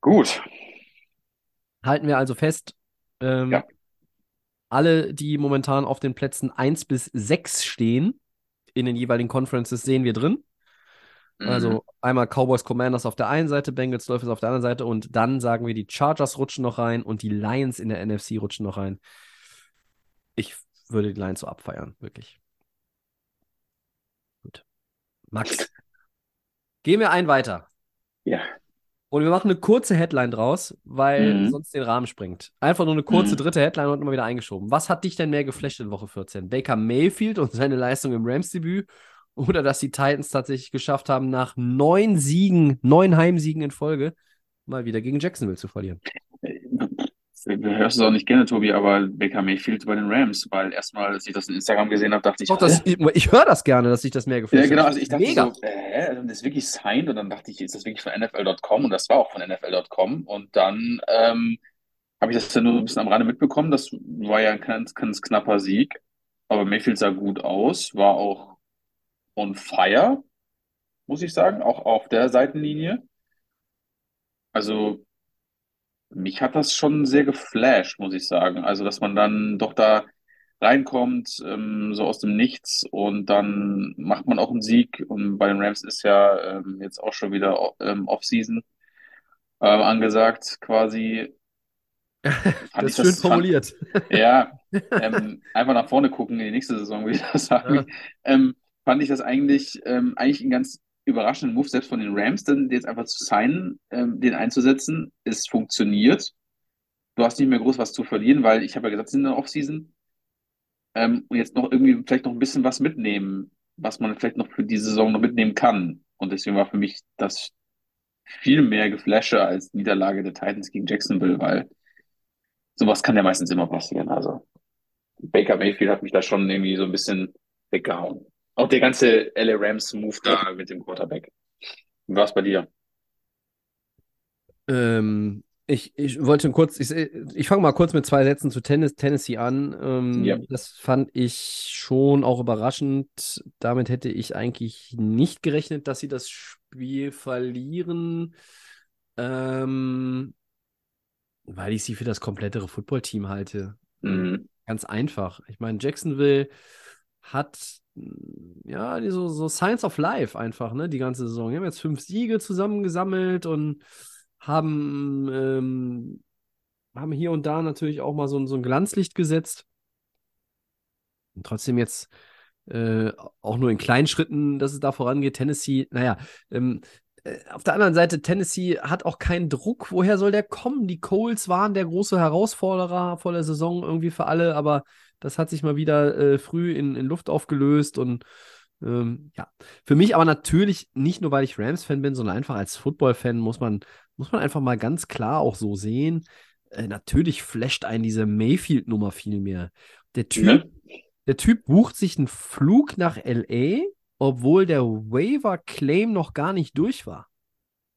Gut. Halten wir also fest, ähm, Ja. alle, die momentan auf den Plätzen 1 bis 6 stehen, in den jeweiligen Conferences sehen wir drin. Mhm. Also einmal Cowboys Commanders auf der einen Seite, Bengals Dolphins auf der anderen Seite und dann sagen wir, die Chargers rutschen noch rein und die Lions in der NFC rutschen noch rein. Ich würde die Lions so abfeiern, wirklich. Gut. Max, gehen wir einen weiter. Ja. Und wir machen eine kurze Headline draus, weil Mhm. sonst den Rahmen springt. Einfach nur eine kurze Mhm. dritte Headline und immer wieder eingeschoben. Was hat dich denn mehr geflasht in Woche 14? Baker Mayfield und seine Leistung im Rams-Debüt oder dass die Titans tatsächlich geschafft haben, nach neun Siegen, neun Heimsiegen in Folge, mal wieder gegen Jacksonville zu verlieren? Du hörst es auch nicht gerne, Tobi, aber Baker Mayfield bei den Rams, weil erstmal, als ich das in Instagram gesehen habe, dachte ich, Doch, das, ich ich höre das gerne, dass sich das mehr geflasht Ja, genau, also ich dachte Mega. so, äh, das ist wirklich signed und dann dachte ich, ist das wirklich von NFL.com und das war auch von NFL.com und dann ähm, habe ich das ja nur ein bisschen am Rande mitbekommen, das war ja ein ganz, ganz knapper Sieg, aber Mayfield sah gut aus, war auch on fire, muss ich sagen, auch auf der Seitenlinie. Also mich hat das schon sehr geflasht, muss ich sagen. Also, dass man dann doch da reinkommt, ähm, so aus dem Nichts und dann macht man auch einen Sieg. Und bei den Rams ist ja ähm, jetzt auch schon wieder ähm, Off-Season äh, angesagt, quasi. [laughs] Fand Das ist schön fand- formuliert. ja, [laughs] ähm, einfach nach vorne gucken in die nächste Saison, würde ich das sagen. Ja. Fand ich das eigentlich, ähm, eigentlich einen ganz überraschenden Move, selbst von den Rams, dann jetzt einfach zu signen, ähm, den einzusetzen. Es funktioniert. Du hast nicht mehr groß was zu verlieren, weil ich habe ja gesagt, sie sind in der Offseason. Ähm, und jetzt noch irgendwie vielleicht noch ein bisschen was mitnehmen, was man vielleicht noch für die Saison noch mitnehmen kann. Und deswegen war für mich das viel mehr Geflashe als Niederlage der Titans gegen Jacksonville, weil sowas kann ja meistens immer passieren. Also Baker Mayfield hat mich da schon irgendwie so ein bisschen weggehauen. Auch der ganze LA Rams Move da mit dem Quarterback. Wie war es bei dir? Ähm, ich, ich wollte kurz, ich, ich fange mal kurz mit zwei Sätzen zu Tennis, Tennessee an. Ähm, Ja. Das fand ich schon auch überraschend. Damit hätte ich eigentlich nicht gerechnet, dass sie das Spiel verlieren, ähm, weil ich sie für das komplettere Footballteam halte. Mhm. Ganz einfach. Ich meine, Jacksonville hat ja so, so Science of Life einfach, ne, die ganze Saison. Die haben jetzt fünf Siege zusammengesammelt und haben, ähm, haben hier und da natürlich auch mal so, ein- so ein Glanzlicht gesetzt. Und trotzdem jetzt äh, auch nur in kleinen Schritten, dass es da vorangeht. Tennessee, naja, ähm, äh, auf der anderen Seite, Tennessee hat auch keinen Druck. Woher soll der kommen? Die Colts waren der große Herausforderer vor der Saison irgendwie für alle, aber das hat sich mal wieder äh, früh in, in Luft aufgelöst und ähm, ja, für mich aber natürlich nicht nur, weil ich Rams-Fan bin, sondern einfach als Football-Fan muss man, muss man einfach mal ganz klar auch so sehen. Äh, natürlich flasht einen diese Mayfield-Nummer viel mehr. Der Typ, Ne? der Typ bucht sich einen Flug nach LA, obwohl der Waiver-Claim noch gar nicht durch war.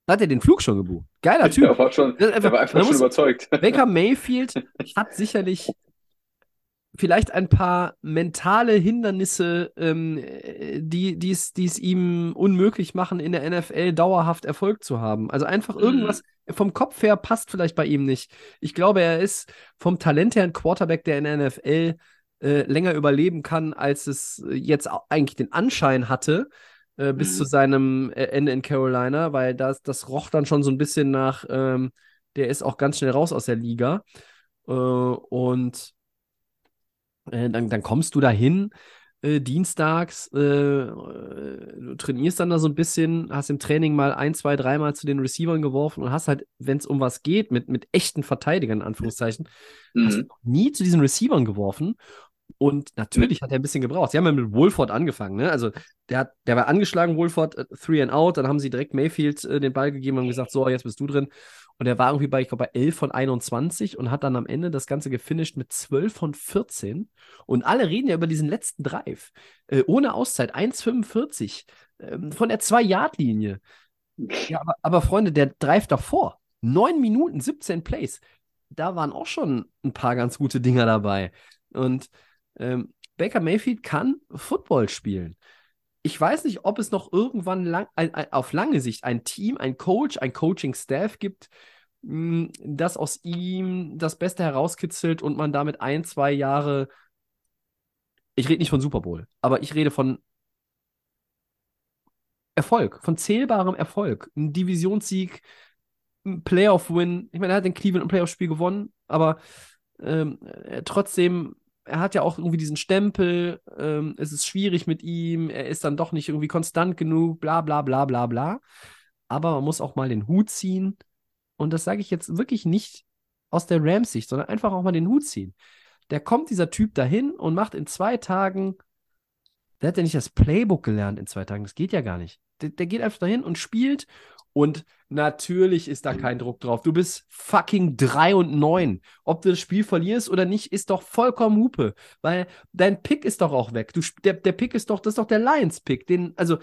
Da hat er den Flug schon gebucht. Geiler [laughs] Typ. Der war schon, der war einfach schon muss- überzeugt. [laughs] Baker Mayfield hat sicherlich vielleicht ein paar mentale Hindernisse, ähm, äh, die es ihm unmöglich machen, in der NFL dauerhaft Erfolg zu haben. Also einfach Mhm. irgendwas vom Kopf her passt vielleicht bei ihm nicht. Ich glaube, er ist vom Talent her ein Quarterback, der in der NFL äh, länger überleben kann, als es äh, jetzt eigentlich den Anschein hatte. Äh, bis Mhm. zu seinem äh, Ende in Carolina, weil das, das roch dann schon so ein bisschen nach, ähm, der ist auch ganz schnell raus aus der Liga. Äh, und dann, dann kommst du dahin, dienstags, du trainierst dann da so ein bisschen, hast im Training mal ein, zwei, dreimal zu den Receivern geworfen und hast halt, wenn es um was geht, mit, mit echten Verteidigern, in Anführungszeichen, hast Mhm. du noch nie zu diesen Receivern geworfen. Und natürlich hat er ein bisschen gebraucht. Sie haben ja mit Wolford angefangen, ne? Also der hat, der war angeschlagen, Wolford, äh, three and out, dann haben sie direkt Mayfield äh, den Ball gegeben und gesagt, so, jetzt bist du drin. Und er war irgendwie bei, ich glaube, bei 11 von 21 und hat dann am Ende das Ganze gefinisht mit 12 von 14. Und alle reden ja über diesen letzten Drive. Äh, ohne Auszeit, 1,45 ähm, von der 2-Yard-Linie. Ja, aber, aber Freunde, der Drive davor, Neun Minuten, 17 Plays. Da waren auch schon ein paar ganz gute Dinger dabei. Und ähm, Baker Mayfield kann Football spielen. Ich weiß nicht, ob es noch irgendwann lang, ein, ein, auf lange Sicht ein Team, ein Coach, ein Coaching-Staff gibt, mh, das aus ihm das Beste herauskitzelt und man damit ein, zwei Jahre. Ich rede nicht von Super Bowl, aber ich rede von Erfolg, von zählbarem Erfolg. Ein Divisionssieg, ein Playoff-Win. Ich meine, er hat den Cleveland Playoff-Spiel gewonnen, aber ähm, äh, trotzdem, er hat ja auch irgendwie diesen Stempel. Ähm, es ist schwierig mit ihm. Er ist dann doch nicht irgendwie konstant genug, bla, bla, bla, bla, bla. Aber man muss auch mal den Hut ziehen. Und das sage ich jetzt wirklich nicht aus der Rams-Sicht, sondern einfach auch mal den Hut ziehen. Der kommt dieser Typ dahin und macht in zwei Tagen der hat ja nicht das Playbook gelernt in zwei Tagen. Das geht ja gar nicht. Der, der, geht einfach dahin und spielt. Und natürlich ist da kein Druck drauf. Du bist fucking 3 und 9. Ob du das Spiel verlierst oder nicht, ist doch vollkommen Hupe. Weil dein Pick ist doch auch weg. Du, der, der Pick ist doch, das ist doch der Lions-Pick. also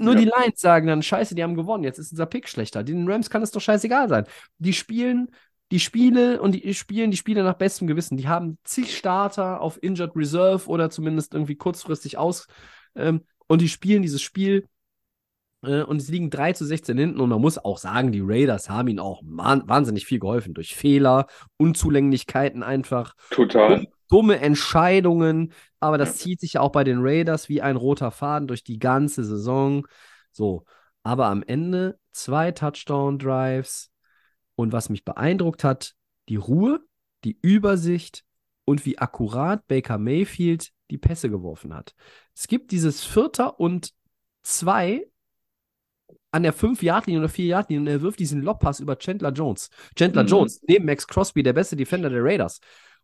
nur ja. die Lions sagen dann, scheiße, die haben gewonnen. Jetzt ist unser Pick schlechter. Den Rams kann es doch scheißegal sein. Die spielen die Spiele und die spielen die Spiele nach bestem Gewissen. Die haben zig Starter auf Injured Reserve oder zumindest irgendwie kurzfristig aus ähm, und die spielen dieses Spiel äh, und sie liegen 3 zu 16 hinten und man muss auch sagen, die Raiders haben ihnen auch wahnsinnig viel geholfen durch Fehler, Unzulänglichkeiten einfach. Total. Dumme Entscheidungen, aber das zieht sich ja auch bei den Raiders wie ein roter Faden durch die ganze Saison. So, aber am Ende zwei Touchdown-Drives, und was mich beeindruckt hat, die Ruhe, die Übersicht und wie akkurat Baker Mayfield die Pässe geworfen hat. Es gibt dieses Vierter und zwei an der 5-Yard-Linie oder 4-Yard-Linie und er wirft diesen Lobpass über Chandler Jones. Chandler mhm. Jones, neben Max Crosby, der beste Defender der Raiders.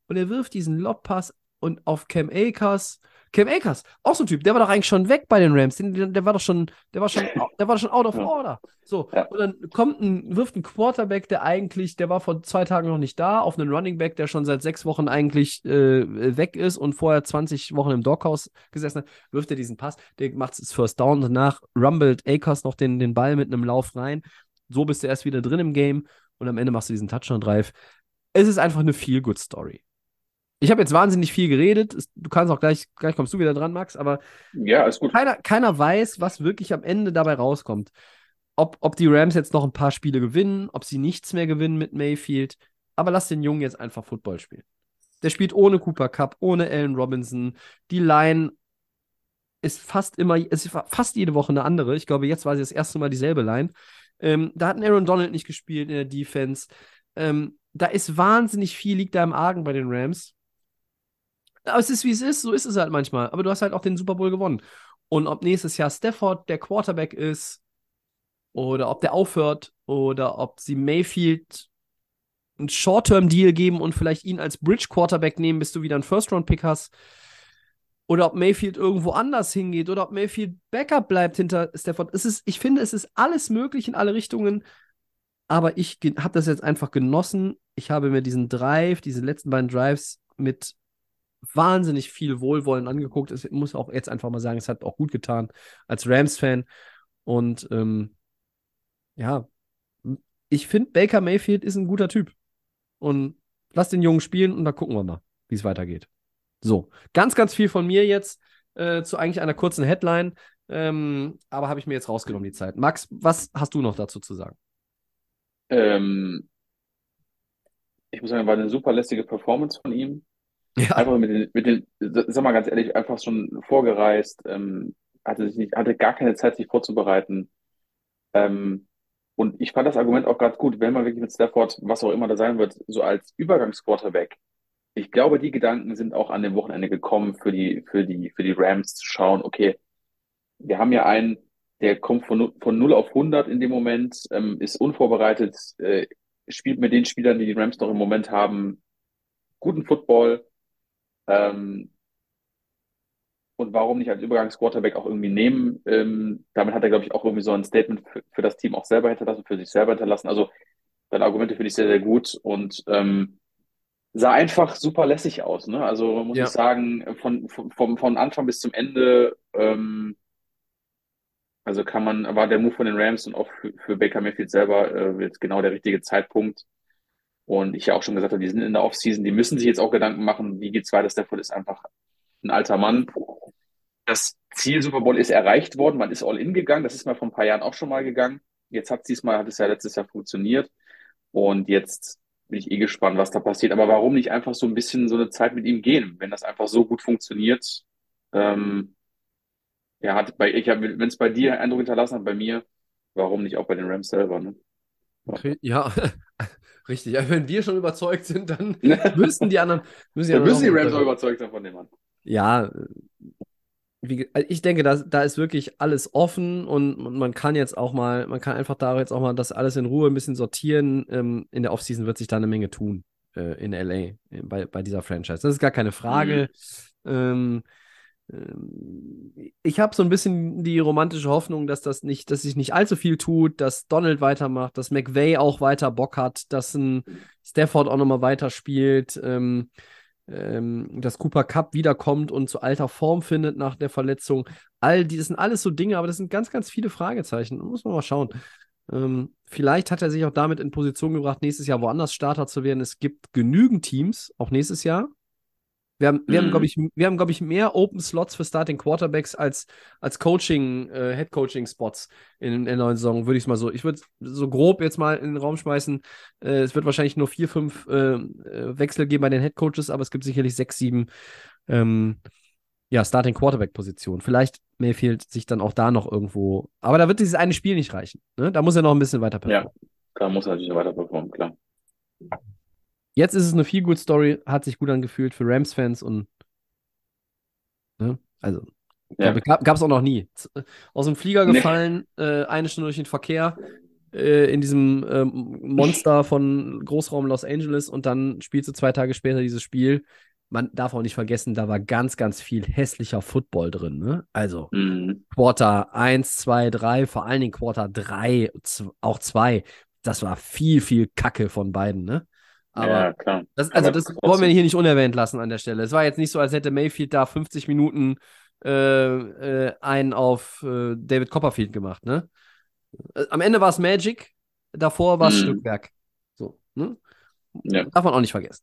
Und er wirft diesen Lobpass und auf Cam Akers Cam Akers, auch so ein Typ, der war doch eigentlich schon weg bei den Rams. Der, der war doch schon, der war schon, der war schon out of order. So, ja. und dann kommt ein, wirft ein Quarterback, der eigentlich, der war vor zwei Tagen noch nicht da, auf einen Running Back, der schon seit sechs Wochen eigentlich äh, weg ist und vorher 20 Wochen im Doghouse gesessen hat, wirft er diesen Pass, der macht es First Down, danach rumbelt Akers noch den, den Ball mit einem Lauf rein. So bist du erst wieder drin im Game und am Ende machst du diesen Touchdown-Drive. Es ist einfach eine Feel-Good-Story. Ich habe jetzt wahnsinnig viel geredet. Du kannst auch gleich, gleich kommst du wieder dran, Max, aber ja, alles gut. Keiner, keiner weiß, was wirklich am Ende dabei rauskommt. Ob, ob die Rams jetzt noch ein paar Spiele gewinnen, ob sie nichts mehr gewinnen mit Mayfield. Aber lass den Jungen jetzt einfach Football spielen. Der spielt ohne Cooper Cup, ohne Allen Robinson. Die Line ist fast immer, ist fast jede Woche eine andere. Ich glaube, jetzt war sie das erste Mal dieselbe Line. Ähm, da hat ein Aaron Donald nicht gespielt in der Defense. Ähm, da ist wahnsinnig viel, liegt da im Argen bei den Rams. Aber es ist, wie es ist, so ist es halt manchmal. Aber du hast halt auch den Super Bowl gewonnen. Und ob nächstes Jahr Stafford der Quarterback ist oder ob der aufhört oder ob sie Mayfield einen Short-Term-Deal geben und vielleicht ihn als Bridge-Quarterback nehmen, bis du wieder einen First-Round-Pick hast. Oder ob Mayfield irgendwo anders hingeht oder ob Mayfield Backup bleibt hinter Stafford. Es ist, ich finde, es ist alles möglich in alle Richtungen. Aber ich habe das jetzt einfach genossen. Ich habe mir diesen Drive, diese letzten beiden Drives mit wahnsinnig viel Wohlwollen angeguckt. Ich muss auch jetzt einfach mal sagen, es hat auch gut getan als Rams-Fan. Und ähm, ja, ich finde, Baker Mayfield ist ein guter Typ. Und lass den Jungen spielen und dann gucken wir mal, wie es weitergeht. So, ganz, ganz viel von mir jetzt äh, zu eigentlich einer kurzen Headline. Ähm, aber habe ich mir jetzt rausgenommen, die Zeit. Max, was hast du noch dazu zu sagen? Ähm, ich muss sagen, war eine super lästige Performance von ihm. Ja. Einfach mit den, mit den, sag mal ganz ehrlich, einfach schon vorgereist, ähm, hatte sich nicht, hatte gar keine Zeit, sich vorzubereiten. Ähm, und ich fand das Argument auch ganz gut, wenn man wirklich mit Stafford, was auch immer da sein wird, so als Übergangsquarterback. Ich glaube, die Gedanken sind auch an dem Wochenende gekommen für die, für die, für die Rams zu schauen, okay, wir haben ja einen, der kommt von, von 0 auf 100 in dem Moment, ähm, ist unvorbereitet, äh, spielt mit den Spielern, die die Rams noch im Moment haben, guten Football, ähm, und warum nicht als Übergangsquarterback auch irgendwie nehmen? Ähm, damit hat er, glaube ich, auch irgendwie so ein Statement für, für, das Team auch selber hinterlassen, für sich selber hinterlassen. Also seine Argumente finde ich sehr, sehr gut und ähm, sah einfach super lässig aus. Ne? Also muss ja. ich sagen, von, von, von Anfang bis zum Ende ähm, Also kann man, war der Move von den Rams und auch für, für Baker Mayfield selber äh, jetzt genau der richtige Zeitpunkt. Und ich ja auch schon gesagt habe, die sind in der Offseason, die müssen sich jetzt auch Gedanken machen, wie geht's weiter. Stafford ist einfach ein alter Mann. Das Ziel Super Bowl ist erreicht worden, man ist all in gegangen, das ist mal vor ein paar Jahren auch schon mal gegangen. Jetzt hat es diesmal, hat es ja letztes Jahr funktioniert. Und jetzt bin ich eh gespannt, was da passiert. Aber warum nicht einfach so ein bisschen so eine Zeit mit ihm gehen, wenn das einfach so gut funktioniert? Ähm, ja, hat bei, ich habe, wenn es bei dir Eindruck hinterlassen hat, bei mir, warum nicht auch bei den Rams selber, ne? Okay, ja, [laughs] richtig. Ja, wenn wir schon überzeugt sind, dann [laughs] müssen die anderen. Müssen die, anderen müssen die Rams auch überzeugt sein von dem Mann. Ja, wie, also ich denke, da, da ist wirklich alles offen und, und man kann jetzt auch mal, man kann einfach da jetzt auch mal das alles in Ruhe ein bisschen sortieren. Ähm, in der Offseason wird sich da eine Menge tun äh, in LA äh, bei, bei dieser Franchise. Das ist gar keine Frage. Ähm, ähm, ich habe so ein bisschen die romantische Hoffnung, dass das nicht, dass sich nicht allzu viel tut, dass Donald weitermacht, dass McVay auch weiter Bock hat, dass ein Stafford auch nochmal weiterspielt. Ähm, ähm, dass Cooper Cup wiederkommt und zu alter Form findet nach der Verletzung. All die, das sind alles so Dinge, aber das sind ganz, ganz viele Fragezeichen. Muss man mal schauen. Ähm, vielleicht hat er sich auch damit in Position gebracht, nächstes Jahr woanders Starter zu werden. Es gibt genügend Teams, auch nächstes Jahr. Wir haben, wir haben Mhm. glaube ich, wir haben, glaube ich, mehr Open Slots für Starting Quarterbacks als, als Coaching, äh, Head Coaching Spots in, in der neuen Saison, würde ich es mal so. Ich würde so grob jetzt mal in den Raum schmeißen. Äh, es wird wahrscheinlich nur vier, fünf äh, äh, Wechsel geben bei den Head Coaches, aber es gibt sicherlich sechs, sieben ähm, ja, Starting Quarterback Positionen. Vielleicht Mayfield sich dann auch da noch irgendwo. Aber da wird dieses eine Spiel nicht reichen. Ne? Da muss er noch ein bisschen weiter performen. Ja, da muss er natürlich weiter performen, klar. Jetzt ist es eine viel good Story, hat sich gut angefühlt für Rams-Fans und ne? also Ja. gab es auch noch nie. Aus dem Flieger Nee. gefallen, äh, eine Stunde durch den Verkehr äh, in diesem ähm, Monster von Großraum Los Angeles und dann spielst du zwei Tage später dieses Spiel. Man darf auch nicht vergessen, da war ganz, ganz viel hässlicher Football drin. Ne? Also Mhm. Quarter 1, 2, 3, vor allen Dingen Quarter 3, z- auch 2. Das war viel, viel Kacke von beiden. Ne? Aber ja, klar. das, also das wollen wir hier nicht unerwähnt lassen an der Stelle. Es war jetzt nicht so, als hätte Mayfield da 50 Minuten äh, äh, einen auf äh, David Copperfield gemacht, ne? Äh, Am Ende war es Magic, davor war es Mhm. Stückwerk. So, ne? Ja. Darf man auch nicht vergessen.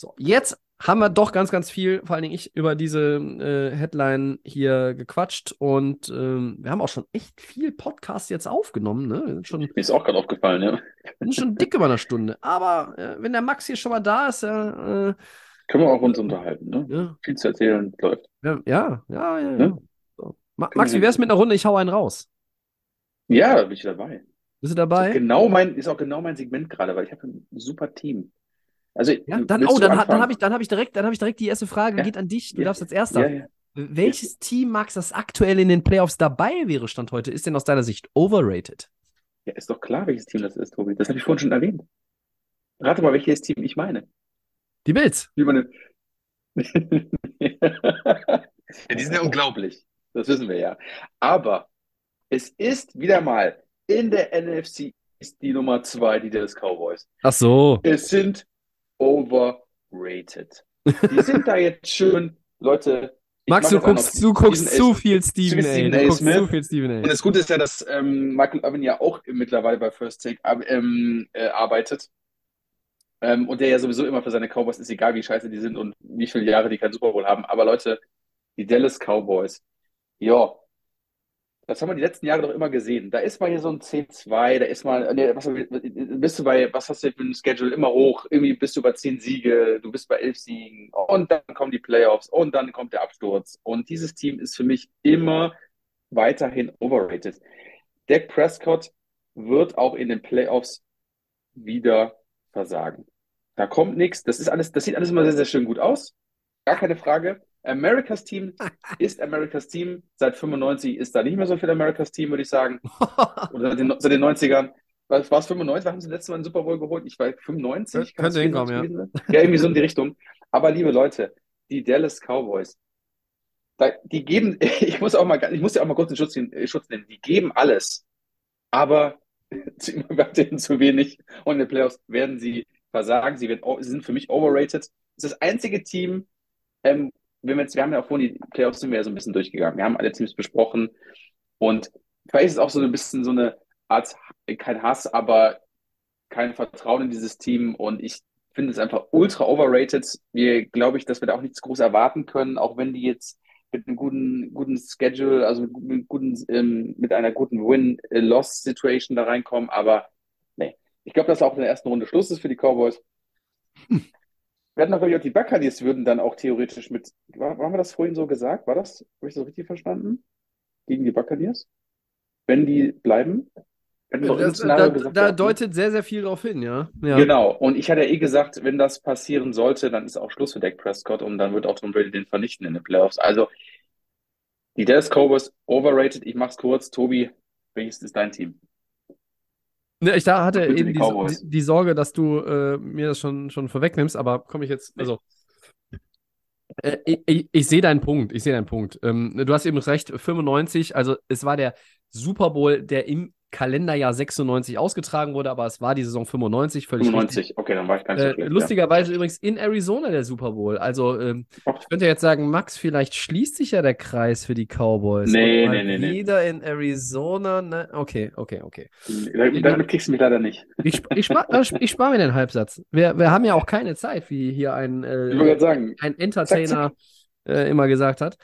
So, jetzt haben wir doch ganz, ganz viel, vor allen Dingen ich, über diese äh, Headline hier gequatscht und ähm, wir haben auch schon echt viel Podcast jetzt aufgenommen, ne? Schon Mir ist auch gerade aufgefallen, ja. wir sind schon dick über eine Stunde. Aber äh, wenn der Max hier schon mal da ist, ja, äh, Können wir auch uns unterhalten, ne? ja, Viel zu erzählen, läuft. ja, ja, ja. ja, Ne? So. Ma Max, wie wär's mit einer Runde? Ich hau einen raus. Ja, da bin ich dabei. Bist du Ist dabei? genau mein, ist auch genau mein Segment gerade, weil ich habe ein super Team. Also, Ja, dann, oh, dann, dann habe ich, dann hab ich, direkt, dann hab ich direkt die erste Frage. Ja. Geht an dich. Du Ja. darfst als Erster. Ja, ja. Welches Team, Max, das aktuell in den Playoffs dabei wäre, Stand heute, ist denn aus deiner Sicht overrated? ja, ist doch klar, welches Team das ist, Tobi. Das habe ich vorhin schon erwähnt. Rate mal, welches Team ich meine. Die Bills. Wie meine... ja, die sind ja unglaublich. [laughs] Das wissen wir ja. Aber es ist wieder mal in der NFC ist die Nummer zwei, die Dallas Cowboys. Ach so. Es sind overrated. Die sind da jetzt schön, Leute. Max, du guckst, noch du guckst A. zu viel Stephen A. Stephen Du A. guckst Smith. zu viel Stephen Und A. das Gute ist ja, dass ähm, Michael Owen ja auch mittlerweile bei First Take ab- ähm, äh, arbeitet. Ähm, und der ja sowieso immer für seine Cowboys ist, egal wie scheiße die sind und wie viele Jahre die keinen Super Bowl haben. Aber Leute, die Dallas Cowboys, ja, das haben wir die letzten Jahre doch immer gesehen. Da ist mal hier so ein C2, da ist mal, nee, was, bist du bei, was hast du für ein Schedule immer hoch? Irgendwie bist du bei 10 Siege, du bist bei 11 Siegen und dann kommen die Playoffs und dann kommt der Absturz. Und dieses Team ist für mich immer weiterhin overrated. Dak Prescott wird auch in den Playoffs wieder versagen. Da kommt nichts. Das ist alles, das sieht alles immer sehr, sehr schön gut aus. Gar keine Frage. Americas Team ist Americas Team. Seit 95 ist da nicht mehr so viel Americas Team, würde ich sagen. [laughs] Oder seit den, seit den 90ern. Was war es 95? Haben sie letztes Mal einen Super Bowl geholt? Ich weiß 95. Kann das Könnte hinkommen, gewesen sein? Ja, irgendwie so in die Richtung. Aber liebe Leute, die Dallas Cowboys, da, die geben, [laughs] ich muss auch mal, ich muss ja auch mal kurz in Schutz, Schutz nehmen. Die geben alles, aber [laughs] weiterhin zu wenig. Und in den Playoffs werden sie versagen. Sie, werden, sie sind für mich overrated. Das ist das einzige Team, ähm, wenn wir, jetzt, wir haben ja auch vorhin die Playoffs sind wir ja so ein bisschen durchgegangen. Wir haben alle Teams besprochen. Und vielleicht ist es auch so ein bisschen so eine Art, kein Hass, aber kein Vertrauen in dieses Team. Und ich finde es einfach ultra overrated. Wir glaube ich, dass wir da auch nichts groß erwarten können, auch wenn die jetzt mit einem guten, guten Schedule, also mit, guten, ähm, mit einer guten Win-Loss-Situation da reinkommen. Aber nee, ich glaube, dass auch in der ersten Runde Schluss ist für die Cowboys. [laughs] Wir hatten auch, die Buccaneers würden dann auch theoretisch mit, war, haben wir das vorhin so gesagt? War das, habe ich das richtig verstanden? Gegen die Buccaneers? Wenn die bleiben? Das, da, gesagt, da deutet sehr, sehr viel drauf hin, ja. ja. Genau. Und ich hatte ja eh gesagt, wenn das passieren sollte, dann ist auch Schluss für Dak Prescott und dann wird auch Tom Brady den vernichten in den Playoffs. Also, die Dallas Cowboys overrated. Ich mach's kurz. Tobi, welches ist dein Team? Ne, ich da hatte eben die, die, die, Sorge, dass du äh, mir das schon, schon vorwegnimmst, aber komme ich jetzt, also. Äh, ich, ich, ich sehe deinen Punkt, ich sehe deinen Punkt. Ähm, du hast eben recht, 95, also es war der Super Bowl, der im Kalenderjahr 96 ausgetragen wurde, aber es war die Saison 95, völlig 95, richtig. okay, dann war ich ganz äh, schlecht, Lustigerweise ja. übrigens in Arizona der Super Bowl. Also ähm, ich könnte jetzt sagen, Max, vielleicht schließt sich ja der Kreis für die Cowboys. Nee, nee, nee, nee. Wieder in Arizona, ne? Okay, okay, okay. Damit kriegst du mich leider nicht. Ich, ich spare spar mir den Halbsatz. Wir, wir haben ja auch keine Zeit, wie hier ein, äh, sagen, ein Entertainer äh, immer gesagt hat.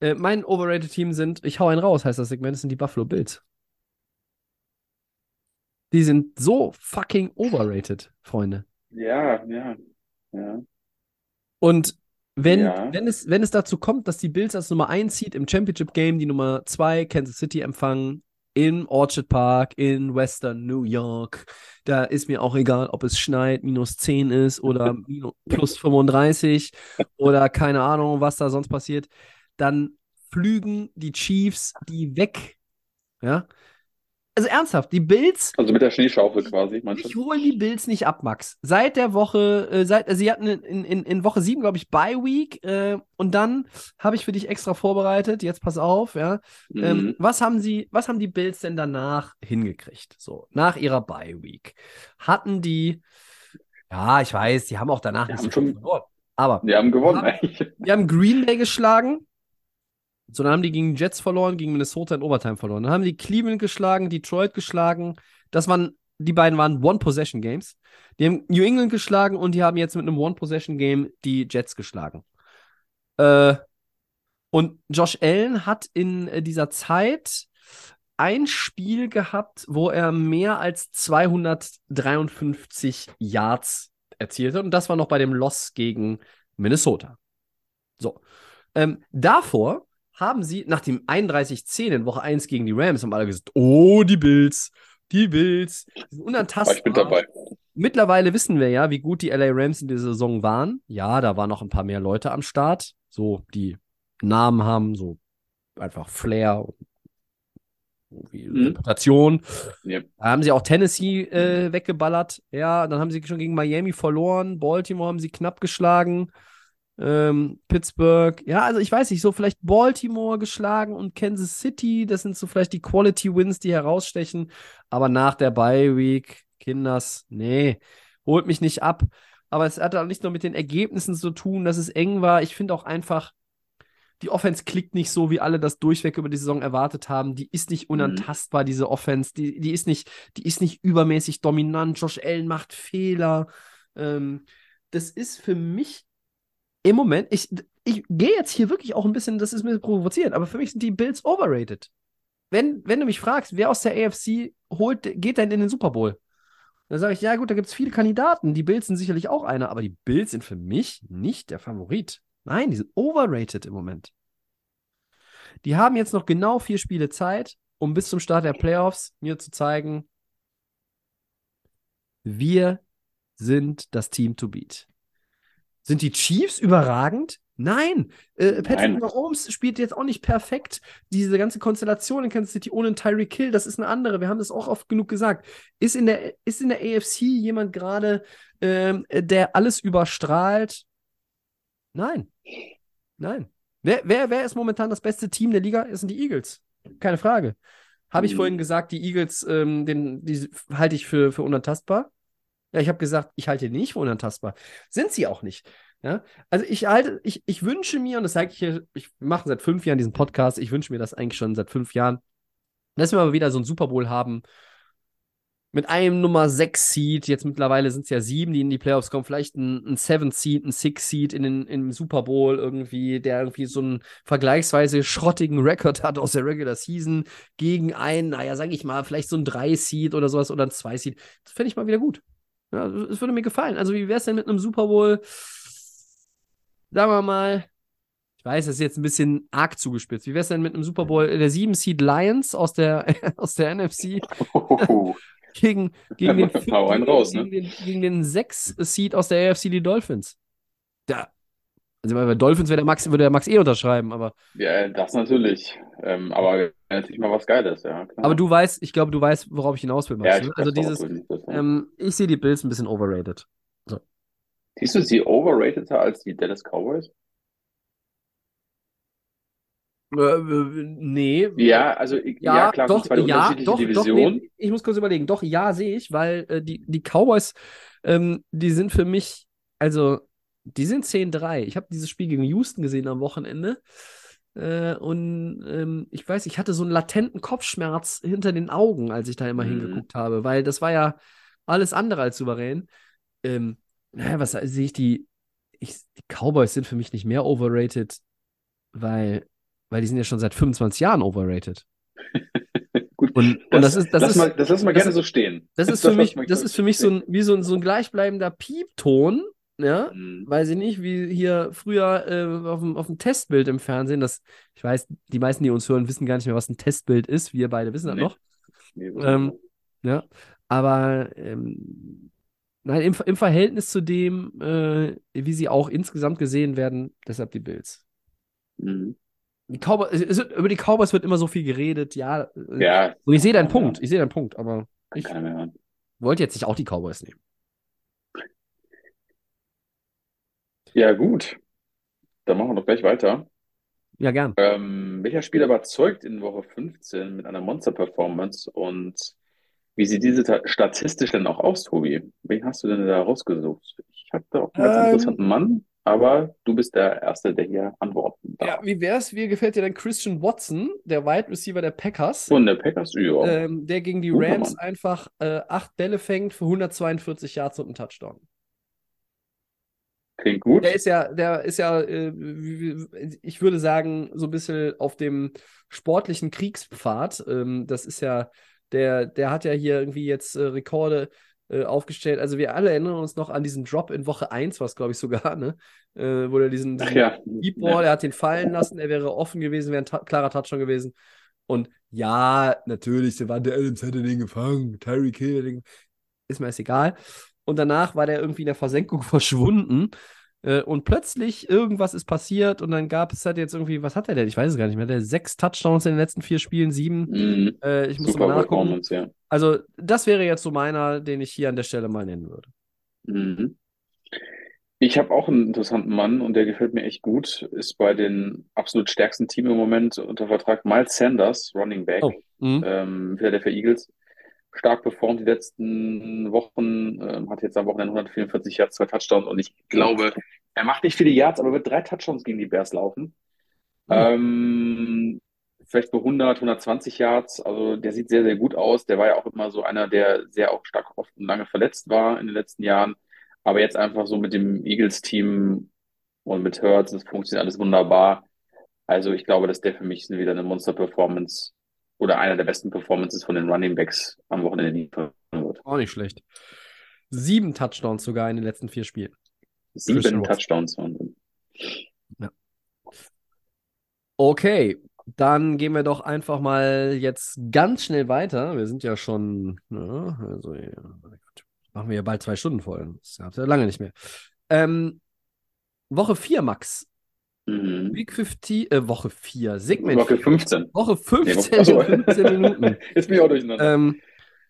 Äh, mein overrated Team sind, ich hau einen raus, heißt das Segment, sind die Buffalo Bills. Die sind so fucking overrated, Freunde. Ja, ja, ja. Und wenn, ja. wenn, es, wenn es dazu kommt, dass die Bills als Nummer 1 zieht im Championship Game, die Nummer 2 Kansas City empfangen, in Orchard Park, in Western New York, da ist mir auch egal, ob es schneit, minus 10 ist oder [laughs] minus, plus 35 oder keine Ahnung, was da sonst passiert, dann flügen die Chiefs die weg. Ja, also ernsthaft, die Bills. Also mit der Schneeschaufel quasi, du? Ich hole die Bills nicht ab, Max. Seit der Woche, äh, seit, also sie hatten in, in, in Woche 7, glaube ich, Bye Week. Äh, und dann habe ich für dich extra vorbereitet, jetzt pass auf, ja. Ähm, mhm. Ähm, was haben sie, was haben die Bills denn danach hingekriegt? So, nach ihrer Bye Week. Hatten die, ja, ich weiß, die haben auch danach die nicht so schon, verloren. Aber. Die haben gewonnen, eigentlich. Die haben Green Bay geschlagen. So, dann haben die gegen Jets verloren, gegen Minnesota in Overtime verloren. Dann haben die Cleveland geschlagen, Detroit geschlagen. Das waren, die beiden waren One-Possession-Games. Die haben New England geschlagen und die haben jetzt mit einem One-Possession-Game die Jets geschlagen. Äh, und Josh Allen hat in äh, dieser Zeit ein Spiel gehabt, wo er mehr als 253 Yards erzielte. Und das war noch bei dem Loss gegen Minnesota. So. Ähm, davor haben sie nach dem 31-10 in Woche 1 gegen die Rams, haben alle gesagt, oh, die Bills, die Bills, die sind unantastbar. Ich bin dabei. Mittlerweile wissen wir ja, wie gut die LA Rams in dieser Saison waren. Ja, da waren noch ein paar mehr Leute am Start, so die Namen haben, so einfach Flair und mhm. Reputation. Yep. Da haben sie auch Tennessee äh, weggeballert. Ja, dann haben sie schon gegen Miami verloren. Baltimore haben sie knapp geschlagen ähm, Pittsburgh, ja, also ich weiß nicht, so vielleicht Baltimore geschlagen und Kansas City, das sind so vielleicht die Quality Wins, die herausstechen, aber nach der Bye Week, Kinders, nee, holt mich nicht ab. Aber es hat auch nicht nur mit den Ergebnissen zu tun, dass es eng war. Ich finde auch einfach, die Offense klickt nicht so, wie alle das durchweg über die Saison erwartet haben. Die ist nicht mhm. unantastbar, mhm. diese Offense. Die, die, ist nicht, die ist nicht übermäßig dominant. Josh Allen macht Fehler. Ähm, das ist für mich im Moment, ich, ich gehe jetzt hier wirklich auch ein bisschen, das ist mir provozierend, aber für mich sind die Bills overrated. Wenn, wenn du mich fragst, wer aus der AFC holt, geht denn in den Super Bowl? Dann sage ich, ja gut, da gibt es viele Kandidaten. Die Bills sind sicherlich auch einer, aber die Bills sind für mich nicht der Favorit. Nein, die sind overrated im Moment. Die haben jetzt noch genau vier Spiele Zeit, um bis zum Start der Playoffs mir zu zeigen, wir sind das Team to beat. Sind die Chiefs überragend? Nein, äh, Patrick Mahomes spielt jetzt auch nicht perfekt. Diese ganze Konstellation in Kansas City ohne Tyreek Hill, das ist eine andere. Wir haben das auch oft genug gesagt. Ist in der, ist in der AFC jemand gerade, ähm, der alles überstrahlt? Nein. Nein. Wer, wer, wer ist momentan das beste Team der Liga? Es sind die Eagles. Keine Frage. Habe ich mhm. vorhin gesagt, die Eagles, ähm, den, die halte ich für, für unantastbar? Ja, ich habe gesagt, ich halte die nicht für unantastbar. Sind sie auch nicht. Ja? Also ich halte, ich, ich wünsche mir, und das sage ich hier, ich mache seit fünf Jahren diesen Podcast, ich wünsche mir das eigentlich schon seit fünf Jahren, dass wir mal wieder so ein Super Bowl haben mit einem Nummer 6 Seed, jetzt mittlerweile sind es ja sieben, die in die Playoffs kommen, vielleicht ein, ein 7 Seed, ein 6 Seed in den, im Super Bowl irgendwie, der irgendwie so einen vergleichsweise schrottigen Rekord hat aus der Regular Season gegen einen, naja, sag ich mal, vielleicht so ein 3 Seed oder sowas oder ein 2 Seed. Das fände ich mal wieder gut. Ja, es würde mir gefallen. Also, wie wäre es denn mit einem Super Bowl? Sagen wir mal, ich weiß, das ist jetzt ein bisschen arg zugespitzt. Wie wäre es denn mit einem Super Bowl der 7 Seed Lions aus der, [laughs] aus der NFC? Oh, [laughs] gegen, gegen, den, [laughs] Hau einen raus, ne? gegen, den, gegen den 6-Seed aus der AFC, die Dolphins. Da, also bei Dolphins würde der Max, würde der Max eh unterschreiben, aber, ja, das natürlich. Ähm, aber natürlich mal was Geiles, ja. Klar. aber du weißt, ich glaube, du weißt, worauf ich hinaus will, ja, ich ne? Also dieses, das, ja. ähm, ich sehe die Bills ein bisschen overrated. Siehst du sie overrateder als die Dallas Cowboys? Äh, äh, nee. Ja, also ich- Ja, ja, klar, doch, ja, doch, doch, Divisionen. nee, ich muss kurz überlegen. Doch, ja, sehe ich, weil äh, die, die Cowboys, ähm, die sind für mich, also, die sind 10-3. Ich habe dieses Spiel gegen Houston gesehen am Wochenende. Äh, und ähm, ich weiß, ich hatte so einen latenten Kopfschmerz hinter den Augen, als ich da immer Mhm. hingeguckt habe, weil das war ja alles andere als souverän. Ähm, naja, was sehe ich die, ich, die Cowboys sind für mich nicht mehr overrated, weil, weil die sind ja schon seit 25 Jahren overrated. [laughs] Gut, Und, und das ist, das lass ist, mal, das lassen wir das gerne so stehen. das ist für lassen mich, das ist für mich so ein, wie so ein, so ein gleichbleibender Piepton, ja. stehen. Weiß ich nicht, wie hier früher äh, auf, dem, auf dem Testbild im Fernsehen, das, ich weiß, die meisten, die uns hören, wissen gar nicht mehr, was ein Testbild ist. Wir beide wissen das Nee. noch. Nee, Ähm, Ja, aber ähm, nein, im, im Verhältnis zu dem, äh, wie sie auch insgesamt gesehen werden, deshalb die Bills. mhm. Die Cowboys, wird- über die Cowboys wird immer so viel geredet, ja. äh, Ja, Und ich sehe deinen. Punkt, ich sehe deinen Punkt, aber ich wollte jetzt nicht auch die Cowboys nehmen. Ja, gut. Dann machen wir doch gleich weiter. Ja, gern. Ähm, welcher Spieler überzeugt in Woche 15 mit einer Monster-Performance und wie sieht diese ta- statistisch denn auch aus, Tobi? Wen hast du denn da rausgesucht? Ich habe da auch einen ganz Ähm. interessanten Mann, aber du bist der Erste, der hier antworten darf. Ja, wie wär's? Wie gefällt dir denn Christian Watson, der Wide Receiver der Packers, Und der Packers, ja. ähm, der gegen die Guter Rams Mann. einfach äh, acht Bälle fängt für 142 Yards und einen Touchdown? Klingt gut. Der ist ja, der ist ja, äh, ich würde sagen, so ein bisschen auf dem sportlichen Kriegspfad. Ähm, das ist ja, der, der hat ja hier irgendwie jetzt äh, Rekorde äh, aufgestellt. Also wir alle erinnern uns noch an diesen Drop in Woche 1, was glaube ich sogar, ne? Äh, wo er diesen, diesen ja. Deep Ball, er hat den fallen lassen, er wäre offen gewesen, wäre ein ta klarer Touchdown gewesen. Und ja, natürlich, Devante Adams hätte den gefangen, Tyreek Hill hätte den ist mir jetzt egal. Und danach war der irgendwie in der Versenkung [laughs] verschwunden. Äh, und plötzlich irgendwas ist passiert und dann gab es halt jetzt irgendwie, was hat er denn? Ich weiß es gar nicht mehr. Der sechs Touchdowns in den letzten vier Spielen, sieben. Mhm. Äh, ich muss Super mal nachgucken. Ja. Also, das wäre jetzt so meiner, den ich hier an der Stelle mal nennen würde. Mhm. Ich habe auch einen interessanten Mann und der gefällt mir echt gut. Ist bei den absolut stärksten Team im Moment unter Vertrag Miles Sanders, Running Back, Oh. Mhm. ähm, Philadelphia Eagles. Stark performt die letzten Wochen, ähm, hat jetzt am Wochenende 144 Yards, zwei Touchdowns und ich glaube, er macht nicht viele Yards, aber wird drei Touchdowns gegen die Bears laufen. Mhm. Ähm, vielleicht bei 100, 120 Yards. Also der sieht sehr, sehr gut aus. Der war ja auch immer so einer, der sehr auch stark oft und lange verletzt war in den letzten Jahren. Aber jetzt einfach so mit dem Eagles-Team und mit Hurts, das funktioniert alles wunderbar. Also ich glaube, dass der für mich wieder eine Monster-Performance oder einer der besten Performances von den Running Backs am Wochenende liefern wird. Auch nicht schlecht. Sieben Touchdowns sogar in den letzten vier Spielen. Sieben Christian Watson. Touchdowns. Wahnsinn. Okay, dann gehen wir doch einfach mal jetzt ganz schnell weiter. Wir sind ja schon, ja, also ja, machen wir ja bald zwei Stunden voll. Das es ja lange nicht mehr. Ähm, Woche 4, Max. Mhm. Week 15, äh, Woche 4, Segment Woche 4. 15. Woche 15 Nee, in 15 [laughs] Minuten. Jetzt bin ich auch durcheinander. Ähm,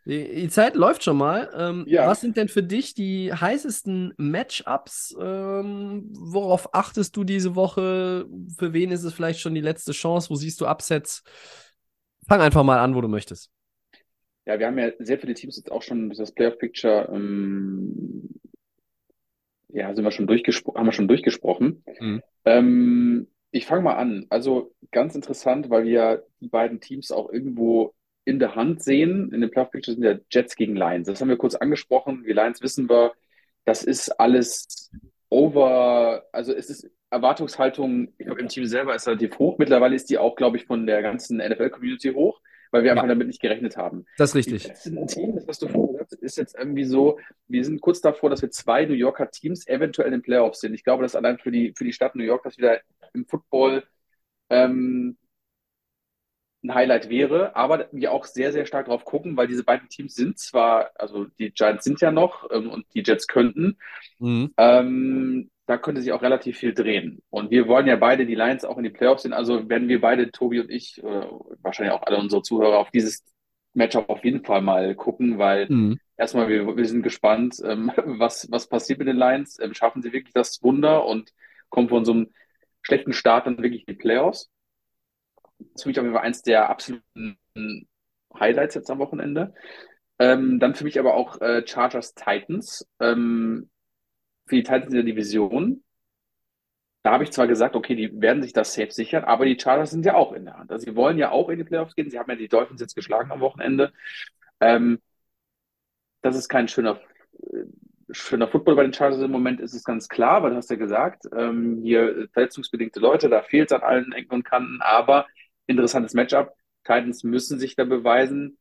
die, Zeit läuft schon mal. Ähm, Ja. Was sind denn für dich die heißesten Matchups? Ähm, worauf achtest du diese Woche? Für wen ist es vielleicht schon die letzte Chance? Wo siehst du Upsets? Fang einfach mal an, wo du möchtest. Ja, wir haben ja sehr viele Teams jetzt auch schon das Playoff-Picture, ähm, ja, sind wir schon durchgespro haben wir schon durchgesprochen. Mhm. Ähm, ich fange mal an. Also ganz interessant, weil wir die beiden Teams auch irgendwo in der Hand sehen. In den Playoff Pictures sind ja Jets gegen Lions. Das haben wir kurz angesprochen. Die Lions wissen wir, das ist alles over, also es ist Erwartungshaltung, ich glaube, im Team selber ist relativ hoch. Mittlerweile ist die auch, glaube ich, von der ganzen NFL-Community hoch, weil wir Ja. einfach damit nicht gerechnet haben. Das ist Die richtig. Ein Team, das hast du vorhin ist jetzt irgendwie so, wir sind kurz davor, dass wir zwei New Yorker Teams eventuell in den Playoffs sind. Ich glaube, das ist allein für die, für die Stadt New York, dass wieder im Football ähm, ein Highlight wäre, aber wir auch sehr, sehr stark drauf gucken, weil diese beiden Teams sind zwar, also die Giants sind ja noch ähm, und die Jets könnten, Mhm. ähm, da könnte sich auch relativ viel drehen. Und wir wollen ja beide die Lions auch in die Playoffs sehen. Also werden wir beide, Tobi und ich, äh, wahrscheinlich auch alle unsere Zuhörer, auf dieses Matchup auf jeden Fall mal gucken, weil Mhm. erstmal, wir, wir sind gespannt, ähm, [laughs] was, was passiert mit den Lions. Ähm, schaffen sie wirklich das Wunder und kommen von so einem schlechten Start dann wirklich in die Playoffs? Das ist für mich auf jeden Fall eins der absoluten Highlights jetzt am Wochenende. Ähm, dann für mich aber auch äh, Chargers Titans. Ähm, für die Titans in der Division. Da habe ich zwar gesagt, okay, die werden sich das safe sichern, aber die Chargers sind ja auch in der Hand. Also sie wollen ja auch in die Playoffs gehen. Sie haben ja die Dolphins jetzt geschlagen am Wochenende. Ähm, das ist kein schöner, äh, schöner Football bei den Chargers im Moment, ist es ganz klar, weil du hast ja gesagt, ähm, hier verletzungsbedingte Leute, da fehlt es an allen Ecken und Kanten, aber interessantes Matchup. Titans müssen sich da beweisen,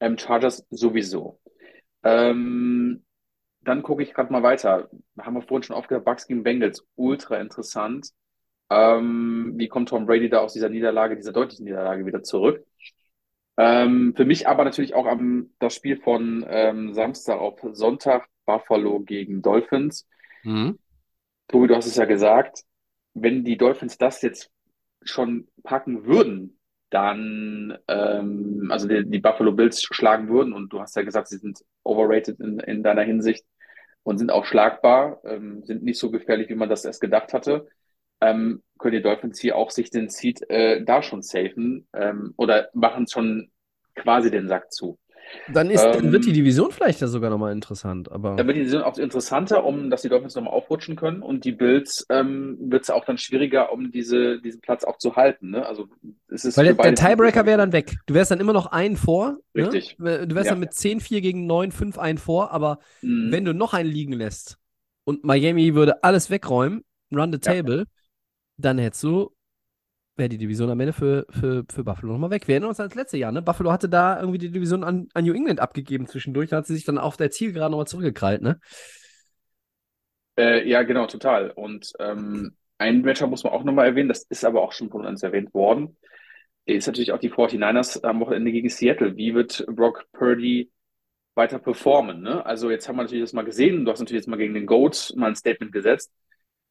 ähm, Chargers sowieso. Ähm, dann gucke ich gerade mal weiter. Haben wir vorhin schon aufgehört, Bucks gegen Bengals, ultra interessant. Ähm, wie kommt Tom Brady da aus dieser Niederlage, dieser deutlichen Niederlage wieder zurück? Ähm, für mich aber natürlich auch am, das Spiel von ähm, Samstag auf Sonntag, Buffalo gegen Dolphins. Mhm. Tobi, du hast es ja gesagt, wenn die Dolphins das jetzt schon packen würden, dann, ähm, also die, die Buffalo Bills schlagen würden und du hast ja gesagt, sie sind overrated in, in deiner Hinsicht und sind auch schlagbar, ähm, sind nicht so gefährlich, wie man das erst gedacht hatte, ähm, können die Dolphins hier auch sich den Seed äh, da schon safen ähm, oder machen schon quasi den Sack zu. Dann ist, dann wird die Ähm, Division vielleicht ja sogar nochmal interessant, aber Da wird die Saison auch interessanter, um dass die Dolphins nochmal aufrutschen können und die Bills ähm, wird es auch dann schwieriger, um diese, diesen Platz auch zu halten. Ne? Also es ist Weil der, der Tiebreaker wäre dann weg. Du wärst dann immer noch einen vor. Richtig. Ne? Du wärst Ja. dann mit 10-4 gegen 9-5 einen vor, aber Mhm. wenn du noch einen liegen lässt und Miami würde alles wegräumen, run the Ja. table, dann hättest du, wäre die Division am Ende für, für, für Buffalo nochmal weg. Wir erinnern uns ans letzte Jahr, ne? Buffalo hatte da irgendwie die Division an, an New England abgegeben zwischendurch, da hat sie sich dann auf der Zielgerade nochmal zurückgekrallt, ne? Äh, ja, genau, total. Und ähm, ein Matchup muss man auch nochmal erwähnen, das ist aber auch schon von uns erwähnt worden, ist natürlich auch die 49ers am Wochenende gegen Seattle. Wie wird Brock Purdy weiter performen? Ne? Also jetzt haben wir natürlich das mal gesehen, du hast natürlich jetzt mal gegen den GOAT mal ein Statement gesetzt,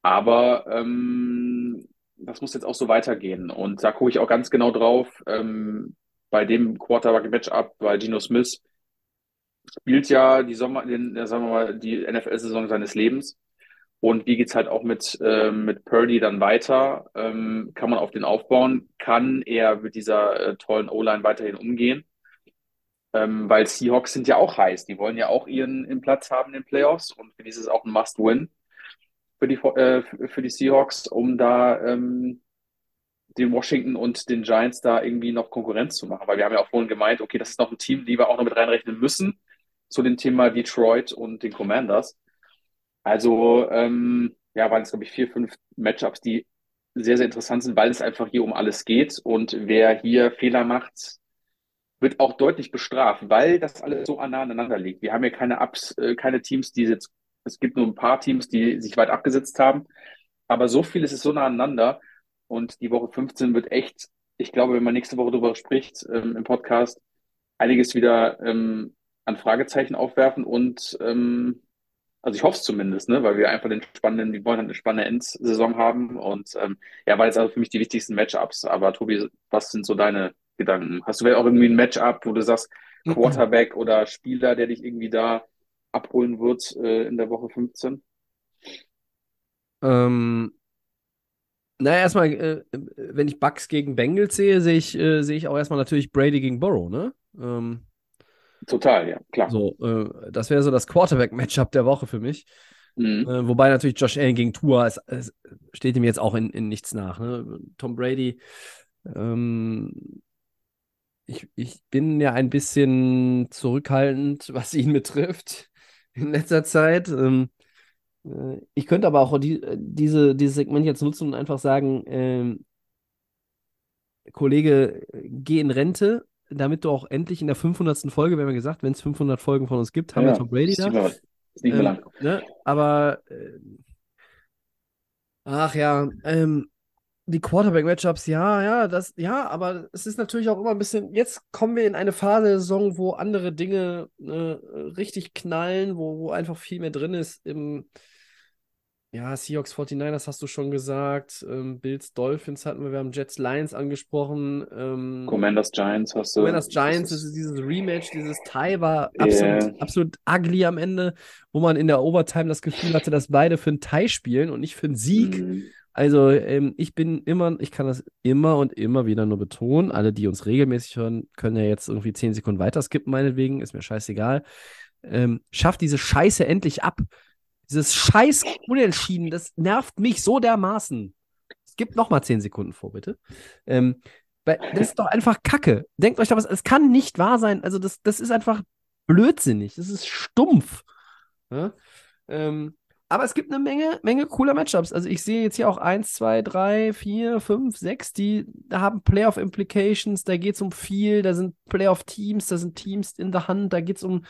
aber ähm, das muss jetzt auch so weitergehen. Und da gucke ich auch ganz genau drauf, ähm, bei dem Quarterback-Matchup, weil Geno Smith spielt ja die Sommer, den, sagen wir mal, die NFL-Saison seines Lebens. Und wie geht's halt auch mit, ähm, mit Purdy dann weiter? Ähm, kann man auf den aufbauen? Kann er mit dieser äh, tollen O-Line weiterhin umgehen? Ähm, weil Seahawks sind ja auch heiß. Die wollen ja auch ihren, ihren Platz haben in den Playoffs. Und für die ist es auch ein Must-Win für die, äh, für die Seahawks, um da ähm, den Washington und den Giants da irgendwie noch Konkurrenz zu machen. Weil wir haben ja auch vorhin gemeint, okay, das ist noch ein Team, die wir auch noch mit reinrechnen müssen zu dem Thema Detroit und den Commanders. Also, ähm, ja, waren es, glaube ich, vier, fünf Matchups, die sehr, sehr interessant sind, weil es einfach hier um alles geht. Und wer hier Fehler macht, wird auch deutlich bestraft, weil das alles so aneinander liegt. Wir haben hier keine Ups, äh, keine Teams, die jetzt, es gibt nur ein paar Teams, die sich weit abgesetzt haben. Aber so viel ist es so nah aneinander. Und die Woche 15 wird echt, ich glaube, wenn man nächste Woche darüber spricht ähm, im Podcast, einiges wieder ähm, an Fragezeichen aufwerfen und ähm, also ich hoffe es zumindest, ne, weil wir einfach den spannenden, die wollen halt eine spannende Endsaison haben und ähm, ja, war jetzt also für mich die wichtigsten Matchups. Aber Tobi, was sind so deine Gedanken? Hast du vielleicht auch irgendwie ein Matchup, wo du sagst, Quarterback oder Spieler, der dich irgendwie da abholen wird äh, in der Woche 15? Ähm, naja, erstmal, äh, wenn ich Bucks gegen Bengals sehe, sehe ich, äh, sehe ich auch erstmal natürlich Brady gegen Burrow, ne? Ähm, Total, ja, klar. so, äh, das wäre so das Quarterback-Matchup der Woche für mich. Mhm. Äh, wobei natürlich Josh Allen gegen Tua, es, es steht ihm jetzt auch in, in nichts nach. Ne? Tom Brady, ähm, ich, ich bin ja ein bisschen zurückhaltend, [laughs] was ihn betrifft in letzter Zeit. Ähm, äh, ich könnte aber auch die, diese, dieses Segment jetzt nutzen und einfach sagen, ähm, Kollege, geh in Rente, damit du auch endlich in der 500. Folge, wir haben ja gesagt, wenn es 500 Folgen von uns gibt, haben Ja, wir Tom Brady da. ist nicht mehr Ähm, lang. ne? Aber äh, ach ja, ähm, die Quarterback-Matchups, ja, ja, das, ja, aber es ist natürlich auch immer ein bisschen, jetzt kommen wir in eine Phase der Saison, wo andere Dinge äh, richtig knallen, wo, wo einfach viel mehr drin ist. Im, ja, Seahawks 49ers hast du schon gesagt, ähm, Bills Dolphins hatten wir, wir haben Jets Lions angesprochen, ähm, Commanders Giants hast du. Commanders Giants, das ist dieses Rematch, dieses Tie war absolut, absolut ugly am Ende, wo man in der Overtime das Gefühl hatte, dass beide für ein Tie spielen und nicht für einen Sieg. Mhm. Also ähm, ich bin immer, ich kann das immer und immer wieder nur betonen. Alle, die uns regelmäßig hören, können ja jetzt irgendwie 10 Sekunden weiter skippen, meinetwegen, ist mir scheißegal. Ähm, schafft diese Scheiße endlich ab. Dieses scheiß Unentschieden, das nervt mich so dermaßen. Es gibt nochmal 10 Sekunden vor, bitte. Ähm, das ist doch einfach Kacke. Denkt euch da was, es kann nicht wahr sein. Also das, das ist einfach blödsinnig. Das ist stumpf. Ja? Ähm, aber es gibt eine Menge, Menge cooler Matchups. Also ich sehe jetzt hier auch 1, 2, 3, 4, 5, 6, die haben Playoff-Implications, da geht es um viel, da sind Playoff-Teams, da sind Teams in der Hand, da geht es um,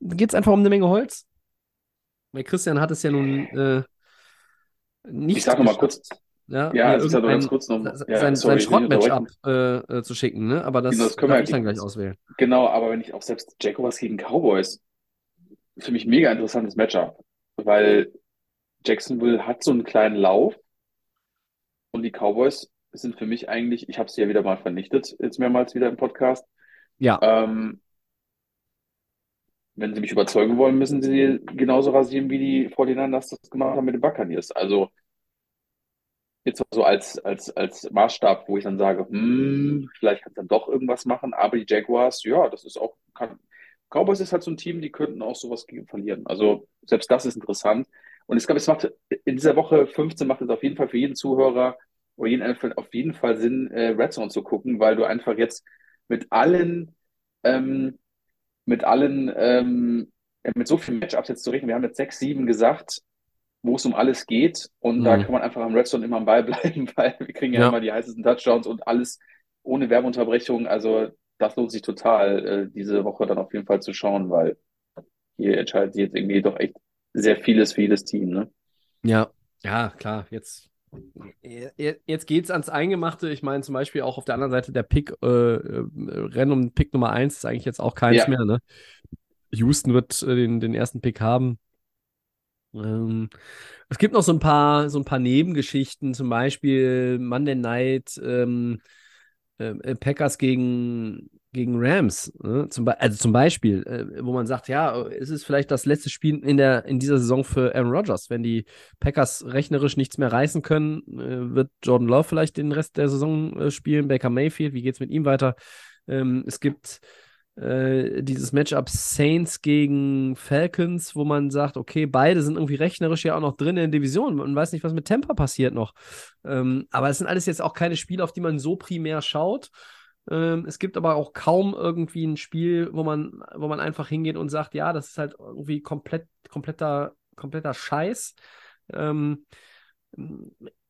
geht's einfach um eine Menge Holz. Weil Christian hat es ja nun äh, nicht Ich sag nochmal kurz, ja, ja, also ich sag nur ganz kurz noch, ja, sein, sorry, sein Schrottmatchup äh, äh, zu schicken, ne? Aber das, Genau, das können wir ich dann ja- gleich auswählen. Genau, aber wenn ich auch selbst Jaguars gegen Cowboys, für mich mega interessantes Matchup, weil Jacksonville hat so einen kleinen Lauf und die Cowboys sind für mich eigentlich, ich habe sie ja wieder mal vernichtet, jetzt mehrmals wieder im Podcast. Ja. Ähm, wenn sie mich überzeugen wollen, müssen sie genauso rasieren, wie die 49ers das gemacht haben mit den Buccaneers. Also jetzt so als, als, als Maßstab, wo ich dann sage, hm, vielleicht kann es dann doch irgendwas machen, aber die Jaguars, ja, das ist auch, kann, Cowboys ist halt so ein Team, die könnten auch sowas gegen verlieren. Also selbst das ist interessant. Und ich glaube, es macht in dieser Woche 15 macht es auf jeden Fall für jeden Zuhörer oder jeden NFL auf jeden Fall Sinn, äh, Red Zone zu gucken, weil du einfach jetzt mit allen, ähm, mit allen, ähm, ja, mit so vielen Matchups jetzt zu rechnen. Wir haben jetzt sechs, sieben gesagt, wo es um alles geht. Und da Mhm. kann man einfach am Red Zone immer am Ball [laughs] bleiben, weil wir kriegen ja, Ja. immer die heißesten Touchdowns und alles ohne Werbeunterbrechung. Also das lohnt sich total, äh, diese Woche dann auf jeden Fall zu schauen, weil hier entscheidet sich jetzt irgendwie doch echt sehr vieles für jedes Team, ne? Ja, ja, klar, jetzt, je- jetzt geht's ans Eingemachte. Ich meine, zum Beispiel auch auf der anderen Seite der Pick, äh, äh, Rennen um Pick Nummer 1 ist eigentlich jetzt auch keins Ja. mehr, ne? Houston wird äh, den, den ersten Pick haben. Ähm, es gibt noch so ein paar, so ein paar Nebengeschichten, zum Beispiel Monday Night, ähm, äh, Packers gegen, gegen Rams, ne? Zum, also zum Beispiel, äh, wo man sagt, ja, es ist vielleicht das letzte Spiel in der, in dieser Saison für Aaron Rodgers. Wenn die Packers rechnerisch nichts mehr reißen können, äh, wird Jordan Love vielleicht den Rest der Saison äh, spielen, Baker Mayfield, wie geht's mit ihm weiter? Ähm, es gibt äh, dieses Matchup Saints gegen Falcons, wo man sagt, okay, beide sind irgendwie rechnerisch ja auch noch drin in der Division. Man weiß nicht, was mit Tampa passiert noch. Ähm, aber es sind alles jetzt auch keine Spiele, auf die man so primär schaut. Ähm, es gibt aber auch kaum irgendwie ein Spiel, wo man, wo man einfach hingeht und sagt, ja, das ist halt irgendwie komplett, kompletter, kompletter Scheiß. Ähm,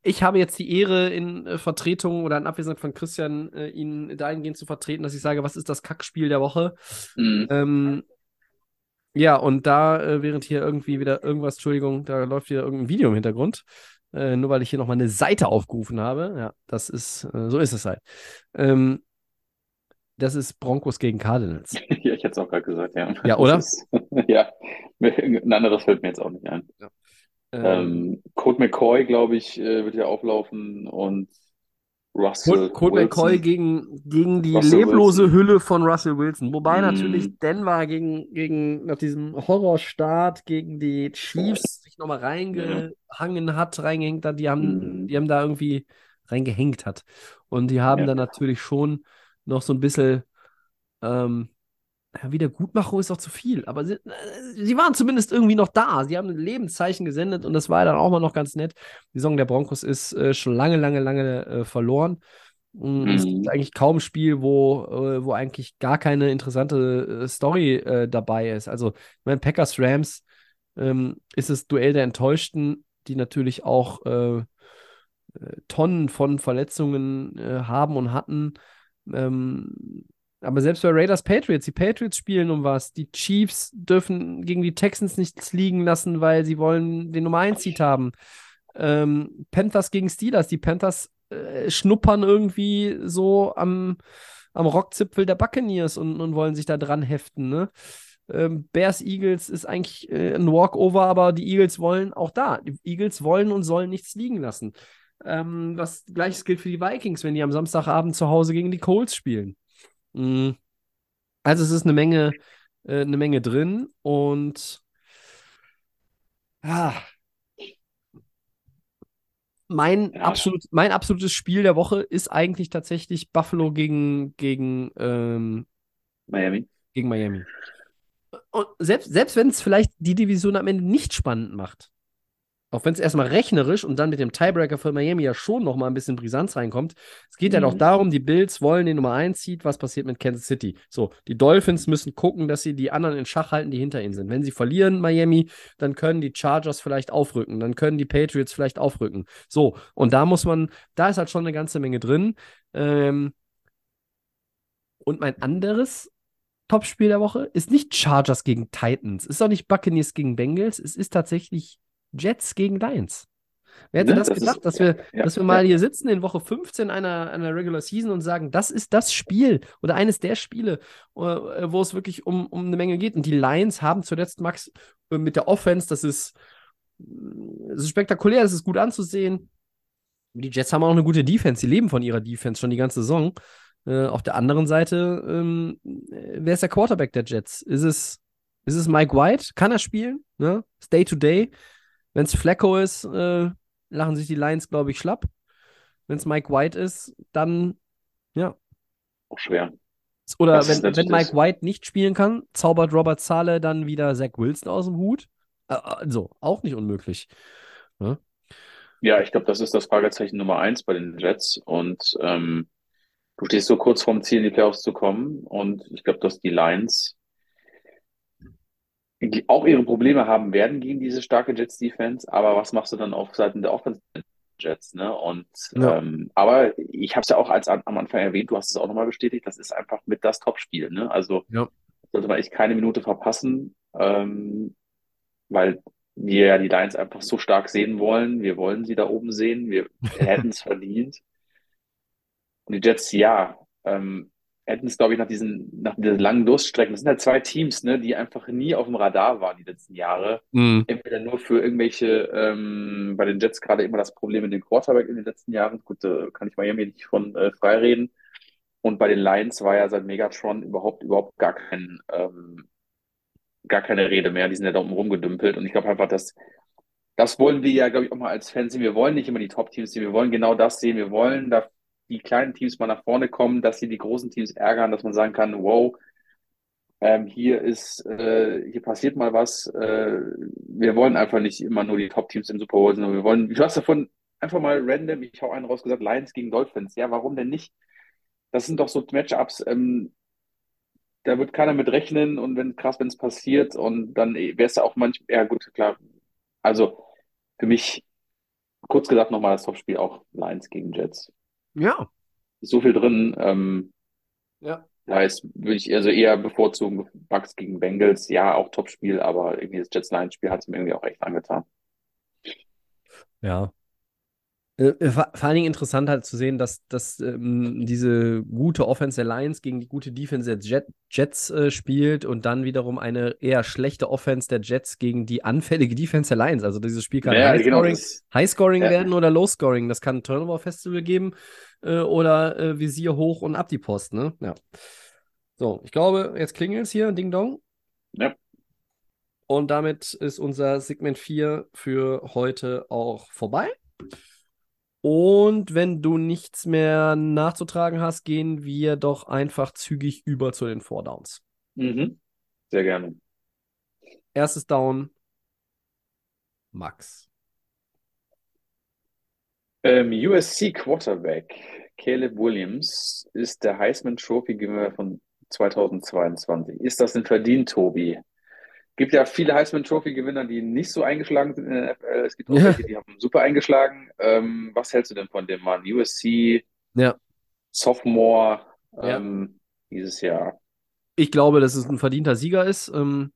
ich habe jetzt die Ehre, in äh, Vertretung oder in Abwesenheit von Christian, äh, ihn dahingehend zu vertreten, dass ich sage, was ist das Kackspiel der Woche? Mhm. Ähm, ja, und da, äh, während hier irgendwie wieder irgendwas, Entschuldigung, da läuft wieder irgendein Video im Hintergrund. Äh, nur weil ich hier nochmal eine Seite aufgerufen habe. Ja, das ist, äh, so ist es halt. Ähm, das ist Broncos gegen Cardinals. [laughs] Ja, ich hätte es auch gerade gesagt, ja. Ja, oder? Ist, [laughs] ja, ein anderes fällt mir jetzt auch nicht ein. Ähm, Ähm, Colt McCoy, glaube ich, äh, wird ja auflaufen und Russell Colt Wilson. McCoy gegen, gegen die Russell leblose Wilson. Hülle von Russell Wilson. Wobei Mm. natürlich Denver gegen, gegen nach diesem Horrorstart gegen die Chiefs sich nochmal reingehangen hat, reingehängt hat. Die haben, Mm. die haben da irgendwie reingehängt hat. Und die haben Ja. dann natürlich schon noch so ein bisschen ähm, ja, Wiedergutmachung ist auch zu viel, aber sie, äh, sie waren zumindest irgendwie noch da. Sie haben ein Lebenszeichen gesendet und das war dann auch mal noch ganz nett. Die Saison der Broncos ist äh, schon lange, lange, lange äh, verloren. Mm, Es gibt Mhm. eigentlich kaum ein Spiel, wo, äh, wo eigentlich gar keine interessante äh, Story äh, dabei ist. Also, ich meine, Packers Rams ähm, ist das Duell der Enttäuschten, die natürlich auch Tonnen von Verletzungen haben und hatten. Ähm, aber selbst bei Raiders Patriots, die Patriots spielen um was. Die Chiefs dürfen gegen die Texans nichts liegen lassen, weil sie wollen den Nummer 1 Seed haben. Ähm, Panthers gegen Steelers. Die Panthers äh, schnuppern irgendwie so am, am Rockzipfel der Buccaneers und, und wollen sich da dran heften. Ne? Ähm, Bears Eagles ist eigentlich äh, ein Walkover, aber die Eagles wollen auch da. Die Eagles wollen und sollen nichts liegen lassen. Ähm, was gleiches gilt für die Vikings, wenn die am Samstagabend zu Hause gegen die Colts spielen. Mm. Also es ist eine Menge, äh, eine Menge drin und ja, mein, Ja. absolut, mein absolutes Spiel der Woche ist eigentlich tatsächlich Buffalo gegen, gegen, ähm, Miami. gegen Miami. Und selbst, selbst wenn es vielleicht die Division am Ende nicht spannend macht, auch wenn es erstmal rechnerisch und dann mit dem Tiebreaker für Miami ja schon nochmal ein bisschen Brisanz reinkommt, es geht ja doch Mhm. darum, die Bills wollen den Nummer 1 Seed, was passiert mit Kansas City? So, die Dolphins müssen gucken, dass sie die anderen in Schach halten, die hinter ihnen sind. Wenn sie verlieren, Miami, dann können die Chargers vielleicht aufrücken, dann können die Patriots vielleicht aufrücken. So, und da muss man, da ist halt schon eine ganze Menge drin. Ähm, und mein anderes Topspiel der Woche ist nicht Chargers gegen Titans, ist auch nicht Buccaneers gegen Bengals, es ist tatsächlich Jets gegen Lions. Wer hätte Ne, das das gedacht, ist- dass wir, ja, dass wir ja. mal hier sitzen in Woche 15 einer, einer Regular Season und sagen, das ist das Spiel oder eines der Spiele, äh, wo es wirklich um, um eine Menge geht. Und die Lions haben zuletzt, Max, äh, mit der Offense, das ist, das ist spektakulär, das ist gut anzusehen. Die Jets haben auch eine gute Defense, sie leben von ihrer Defense schon die ganze Saison. Äh, auf der anderen Seite, ähm, äh, wer ist der Quarterback der Jets? Ist es, ist es Mike White? Kann er spielen? Ne? Ist Day to Day. Wenn es Flacco ist, äh, lachen sich die Lions, glaube ich, schlapp. Wenn es Mike White ist, dann, ja. Auch schwer. Oder Das wenn, wenn Mike. White nicht spielen kann, zaubert Robert Sale dann wieder Zach Wilson aus dem Hut. Also, auch nicht unmöglich. Ne? Ja, ich glaube, das ist das Fragezeichen Nummer eins bei den Jets. Und ähm, du stehst so kurz vorm Ziel, in die Playoffs zu kommen. Und ich glaube, dass die Lions auch ihre Probleme haben werden gegen diese starke Jets-Defense. Aber was machst du dann auf Seiten der Offense Jets? Ne? Und Ja. ähm, aber ich habe es ja auch als am Anfang erwähnt, du hast es auch nochmal bestätigt, das ist einfach mit das Topspiel. Ne? Also Ja. sollte man echt keine Minute verpassen, ähm, weil wir ja die Lions einfach so stark sehen wollen. Wir wollen sie da oben sehen. Wir [laughs] hätten es verdient. Und die Jets, ja, ähm, hätten es, glaube ich, nach diesen, nach diesen langen Durststrecken. Das sind halt zwei Teams, ne, die einfach nie auf dem Radar waren die letzten Jahre. Mhm. Entweder nur für irgendwelche, ähm, bei den Jets gerade immer das Problem mit dem Quarterback in den letzten Jahren. Gut, da kann ich Miami nicht von äh, freireden. Und bei den Lions war ja seit Megatron überhaupt, überhaupt gar kein, ähm, gar keine Rede mehr. Die sind ja da oben rumgedümpelt. Und ich glaube einfach, dass das wollen wir ja, glaube ich, auch mal als Fans sehen. Wir wollen nicht immer die Top-Teams sehen. Wir wollen genau das sehen. Wir wollen, dass die kleinen Teams mal nach vorne kommen, dass sie die großen Teams ärgern, dass man sagen kann, wow, ähm, hier ist, äh, hier passiert mal was. Äh, wir wollen einfach nicht immer nur die Top-Teams im Super Bowl, sondern wir wollen, du hast davon einfach mal random, ich hau einen raus gesagt, Lions gegen Dolphins. Ja, warum denn nicht? Das sind doch so Matchups, ähm, da wird keiner mit rechnen und wenn krass, wenn es passiert und dann wäre es ja auch manchmal, ja gut, klar. Also für mich, kurz gesagt, nochmal das Topspiel auch Lions gegen Jets. Ja. Ist so viel drin. Ähm, Ja. da ist, würde ich also eher bevorzugen, Bucks gegen Bengals. Ja, auch Topspiel, aber irgendwie das Jets-Lions-Spiel hat es mir irgendwie auch echt angetan. Ja. Äh, äh, vor, vor allen Dingen interessant halt zu sehen, dass, dass ähm, diese gute Offense der Lions gegen die gute Defense der Jet, Jets äh, spielt und dann wiederum eine eher schlechte Offense der Jets gegen die anfällige Defense der Lions. Also dieses Spiel kann Ja, genau, Highscoring, das, Highscoring Ja. werden oder Low-Scoring. Das kann ein Turnover-Festival geben äh, oder äh, Visier hoch und ab die Post, ne? Ja. So, ich glaube, jetzt klingelt's hier, Ding Dong. Ja. Und damit ist unser Segment 4 für heute auch vorbei. Und wenn du nichts mehr nachzutragen hast, gehen wir doch einfach zügig über zu den Four Downs. mhm. Sehr gerne. Erstes Down, Max. Ähm, USC Quarterback Caleb Williams ist der Heisman Trophy-Gewinner von 2022. Ist das denn verdient, Tobi? Gibt ja viele Heisman Trophy-Gewinner, die nicht so eingeschlagen sind in der NFL. Es gibt auch Ja. welche, die haben super eingeschlagen. Ähm, was hältst du denn von dem Mann? USC, Ja. Sophomore, Ja. ähm, dieses Jahr. Ich glaube, dass es ein verdienter Sieger ist. Ähm,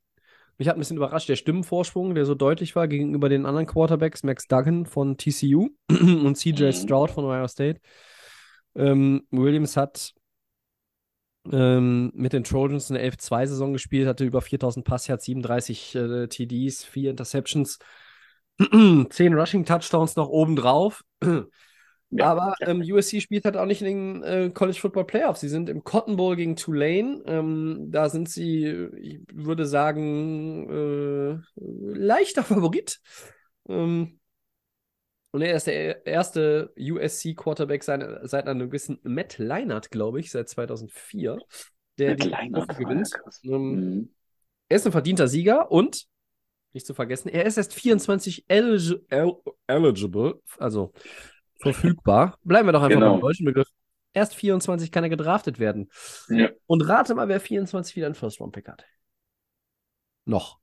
mich hat ein bisschen überrascht, der Stimmenvorsprung, der so deutlich war gegenüber den anderen Quarterbacks, Max Duggan von TCU [clears throat] und CJ Mhm. Stroud von Ohio State. Ähm, Williams hat ähm, mit den Trojans eine 11-2-Saison gespielt, hatte über 4000 Passyards, 37 äh, TDs, 4 Interceptions, [clears throat] 10 Rushing-Touchdowns noch obendrauf. [clears throat] Ja, Aber ähm, USC spielt halt auch nicht in den äh, College Football Playoffs. Sie sind im Cotton Bowl gegen Tulane. Ähm, da sind sie, ich würde sagen, äh, leichter Favorit. Ähm, und er ist der erste USC-Quarterback seit, seit einem gewissen Matt Leinart, glaube ich, seit 2004, der Matt die Leinart, gewinnt. Ähm, Mhm. er ist ein verdienter Sieger und, nicht zu vergessen, er ist erst 24 eligi el eligible, also verfügbar. Bleiben wir doch einfach Genau. beim deutschen Begriff. Erst 24 kann er gedraftet werden. Ja. Und rate mal, wer 24 wieder einen First-Round-Pick hat. Noch.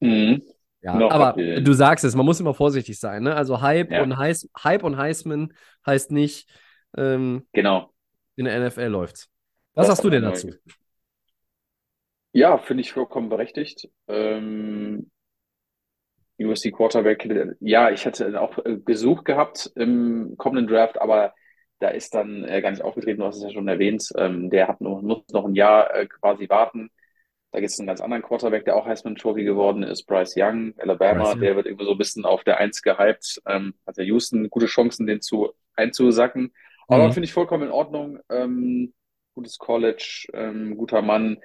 Mhm. Ja, Noch aber er du sagst es, man muss immer vorsichtig sein. Ne? Also Hype, Ja. und Heis, Hype und Heisman heißt nicht, ähm, Genau. in der NFL läuft's. Was Das sagst du denn dazu? Ja, finde ich vollkommen berechtigt. Ähm, USC Quarterback, ja, ich hatte auch äh, gesucht gehabt im kommenden Draft, aber da ist dann äh, gar nicht aufgetreten, du hast es ja schon erwähnt. Ähm, der hat noch, muss noch ein Jahr äh, quasi warten. Da gibt es einen ganz anderen Quarterback, der auch Heisman Trophy geworden ist, Bryce Young, Alabama. Bryce Young. Der wird irgendwie so ein bisschen auf der Eins gehypt. Ähm, hat der Houston gute Chancen, den zu einzusacken. Aber Mhm. finde ich vollkommen in Ordnung. Ähm, gutes College, ähm, guter Mann,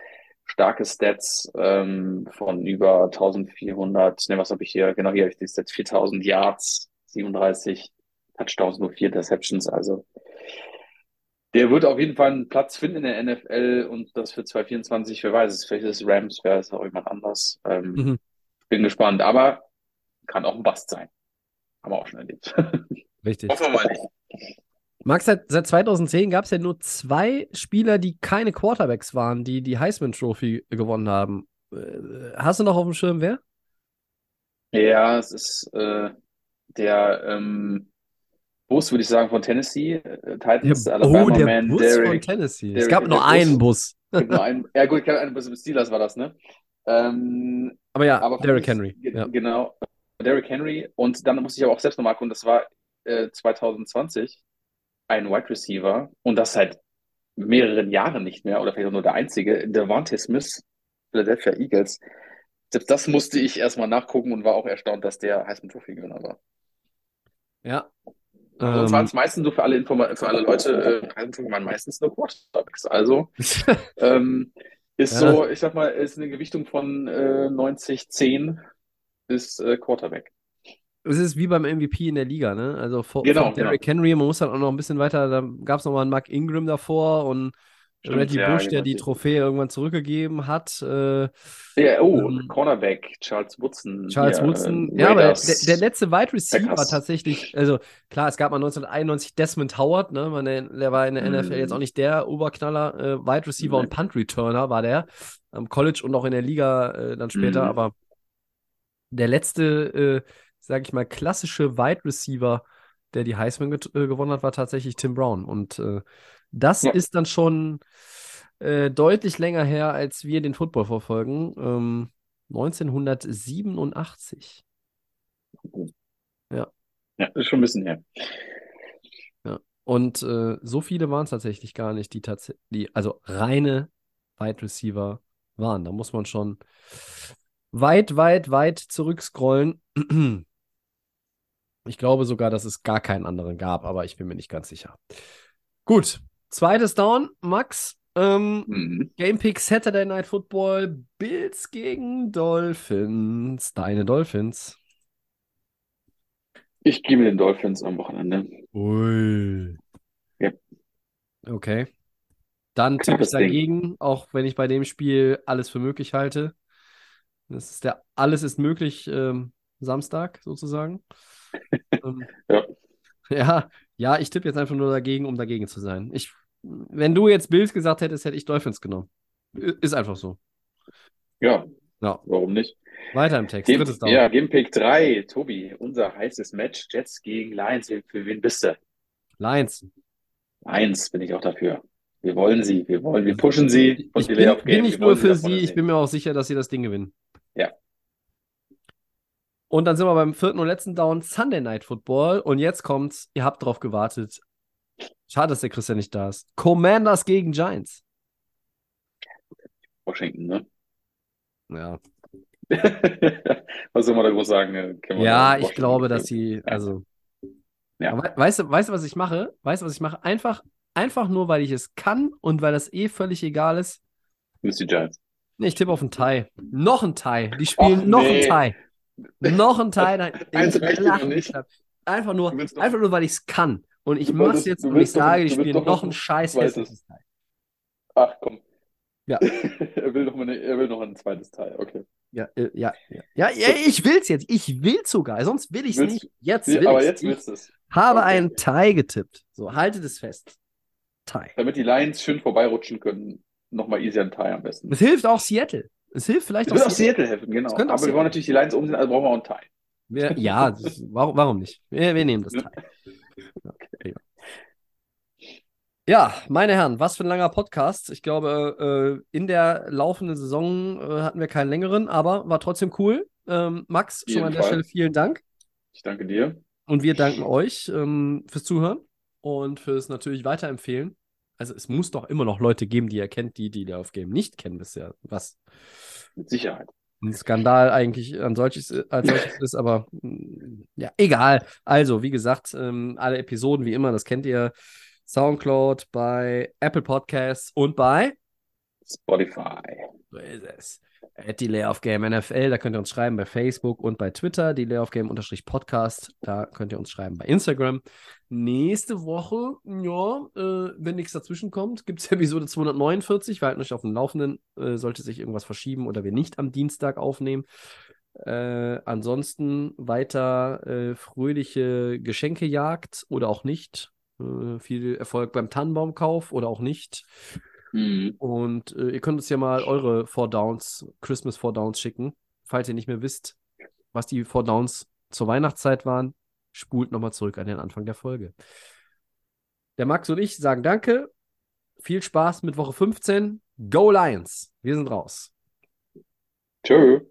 starke Stats ähm, von über 1400, ne, was habe ich hier? Genau, hier habe ich die Stats, 4000 Yards, 37 Touchdowns, nur vier Interceptions. Also der wird auf jeden Fall einen Platz finden in der NFL und das für 2024, wer weiß es, vielleicht ist es Rams, wer ist auch jemand anders. Ähm, Mhm. Bin gespannt, aber kann auch ein Bust sein. Haben wir auch schon erlebt. [laughs] Richtig. Hoffen wir mal nicht. Max, seit, seit 2010 gab es ja nur zwei Spieler, die keine Quarterbacks waren, die die Heisman Trophy gewonnen haben. Äh, Hast du noch auf dem Schirm wer? Ja, es ist äh, der ähm, Bus, würde ich sagen, von Tennessee, äh, Titans, Der, Alabama oh, der Man, Bus von Derek. Tennessee. es Derek- gab nur der einen Bus. Bus. Nur einen, ja gut, ein Bus mit Steelers war das, ne? Ähm, Aber ja, aber Derrick von- Henry. Ja. Genau, Derrick Henry. Und dann musste ich aber auch selbst nochmal gucken, das war äh, 2020 ein Wide Receiver und das seit mehreren Jahren nicht mehr oder vielleicht auch nur der einzige, Devontae Smith, Philadelphia Eagles. Selbst das musste ich erstmal nachgucken und war auch erstaunt, dass der Heisman Trophy Gewinner war. ja. Sonst Ähm, waren es meistens so für alle Informa für alle Leute, äh, waren meistens nur Quarterbacks. Also [laughs] ähm, ist Ja. so, ich sag mal, ist eine Gewichtung von äh, 90, 10 ist äh, Quarterback. Es ist wie beim MVP in der Liga, ne? Also vor, Genau, vor Derrick Henry, man muss dann auch noch ein bisschen weiter, da gab es nochmal einen Mark Ingram davor und Stimmt, Reggie ja, Bush, der genau, die die- Trophäe irgendwann zurückgegeben hat. Äh, Ja, oh, Ähm, Cornerback, Charles Woodson. Charles hier, Woodson. äh, Ja, aber der, der, der letzte Wide Receiver Packers. tatsächlich, also klar, es gab mal 1991 Desmond Howard, ne? Man, der, der war in der Mhm. NFL jetzt auch nicht der Oberknaller. Äh, Wide Receiver Nee. und Punt Returner war der. Am College und auch in der Liga äh, dann später. Mhm. Aber der letzte, äh, sag ich mal, klassische Wide Receiver, der die Heisman äh, gewonnen hat, war tatsächlich Tim Brown. Und äh, das Ja. ist dann schon äh, deutlich länger her, als wir den Football verfolgen. Ähm, 1987. Ja, ist schon ein bisschen her. Und äh, so viele waren es tatsächlich gar nicht, die tatsächlich, also reine Wide Receiver waren. Da muss man schon weit, weit, weit zurückscrollen. Ich glaube sogar, dass es gar keinen anderen gab, aber ich bin mir nicht ganz sicher. Gut, zweites Down, Max. Ähm, Mhm. Game Pick Saturday Night Football, Bills gegen Dolphins. Deine Dolphins. Ich gehe mit den Dolphins am Wochenende. Ui. Ja. Okay. Dann tippe ich Knappes Ding. dagegen, auch wenn ich bei dem Spiel alles für möglich halte. Das ist der Alles ist möglich ähm, Samstag sozusagen. [laughs] ähm, Ja. Ja, ja, ich tippe jetzt einfach nur dagegen, um dagegen zu sein. Ich, wenn du jetzt Bills gesagt hättest, hätte ich Dolphins genommen. Ist einfach so. Ja, Ja. warum nicht? Weiter im Text. Game, Drittes Down. ja, Game Pick 3, Tobi, unser heißes Match, Jets gegen Lions. Für, wen bist du? Lions. Eins bin ich auch dafür. Wir wollen sie, wir wollen, wir pushen sie und Ich bin, bin wir nur für sie, ich bin mir auch sicher, dass sie das Ding gewinnen. Und dann sind wir beim vierten und letzten Down, Sunday Night Football. Und jetzt kommt's, ihr habt drauf gewartet. Schade, dass der Christian nicht da ist. Commanders gegen Giants. Washington, ne? Ja, [laughs] Was soll man da groß sagen? ne? Ja ich glaube, dass sie, also. Ja. Weißt du, weißt du, was ich mache? Weißt du, was ich mache? Einfach, einfach nur, weil ich es kann und weil das eh völlig egal ist. Du bist die Giants. Nee, ich tippe auf ein Tie. Noch ein Tie. Die spielen Ach, noch nee. ein Tie. Noch ein Tie. [laughs] Dann, Eins ich reicht dir noch nicht. Einfach nur, einfach nur, weil ich es kann. Und ich wolltest- jetzt und ich sage, ich spiele noch ein scheiß zweites. hässliches Tie. Ach komm. Ja. [laughs] er, will noch mal eine, er will noch ein zweites Teil. Okay. Ja, äh, ja, ja. Ja, ja, ich will's jetzt. Ich will's sogar. Sonst will ich's Willst- nicht. Jetzt will aber jetzt ich willst du es. habe Okay. einen Tie getippt. So, haltet es fest. Tie. Damit die Lions schön vorbeirutschen können, nochmal easy ein Teil am besten. Es hilft auch Seattle. Es hilft vielleicht Es auch wird auch Seattle. Helfen, genau. Es Aber wir Seattle wollen natürlich die Lions umsehen, also brauchen wir auch ein Teil. Wir, ja, das, warum, warum nicht? Wir, wir nehmen das Teil. Okay. Ja, meine Herren, was für ein langer Podcast. Ich glaube, äh, in der laufenden Saison äh, hatten wir keinen längeren, aber war trotzdem cool. Ähm, Max, schon an der Fall. Stelle vielen Dank. Ich danke dir. Und wir danken euch ähm, fürs Zuhören und fürs natürlich Weiterempfehlen. Also es muss doch immer noch Leute geben, die ihr kennt, die die Lauf Game nicht kennen bisher. Was Mit Sicherheit. ein Skandal eigentlich an solches, als solches [laughs] ist, aber mm, ja, egal. Also, wie gesagt, ähm, alle Episoden wie immer, das kennt ihr. Soundcloud, bei Apple Podcasts und bei Spotify. so ist es. At die Layoff Game NFL, da könnt ihr uns schreiben bei Facebook und bei Twitter, die Layoff Game Podcast, da könnt ihr uns schreiben bei Instagram. Nächste Woche, ja, äh, wenn nichts dazwischen kommt, gibt es [laughs] Episode 249. Wir halten euch auf dem Laufenden, äh, sollte sich irgendwas verschieben oder wir nicht am Dienstag aufnehmen. Äh, ansonsten weiter äh, fröhliche Geschenkejagd oder auch nicht. Äh, viel Erfolg beim Tannenbaumkauf oder auch nicht. Mhm. Und äh, ihr könnt uns ja mal eure Four Downs, Christmas Four Downs schicken. Falls ihr nicht mehr wisst, was die Four Downs zur Weihnachtszeit waren, spult nochmal zurück an den Anfang der Folge. Der Max und ich sagen Danke. Viel Spaß mit Woche 15. Go Lions. Wir sind raus. Tschö.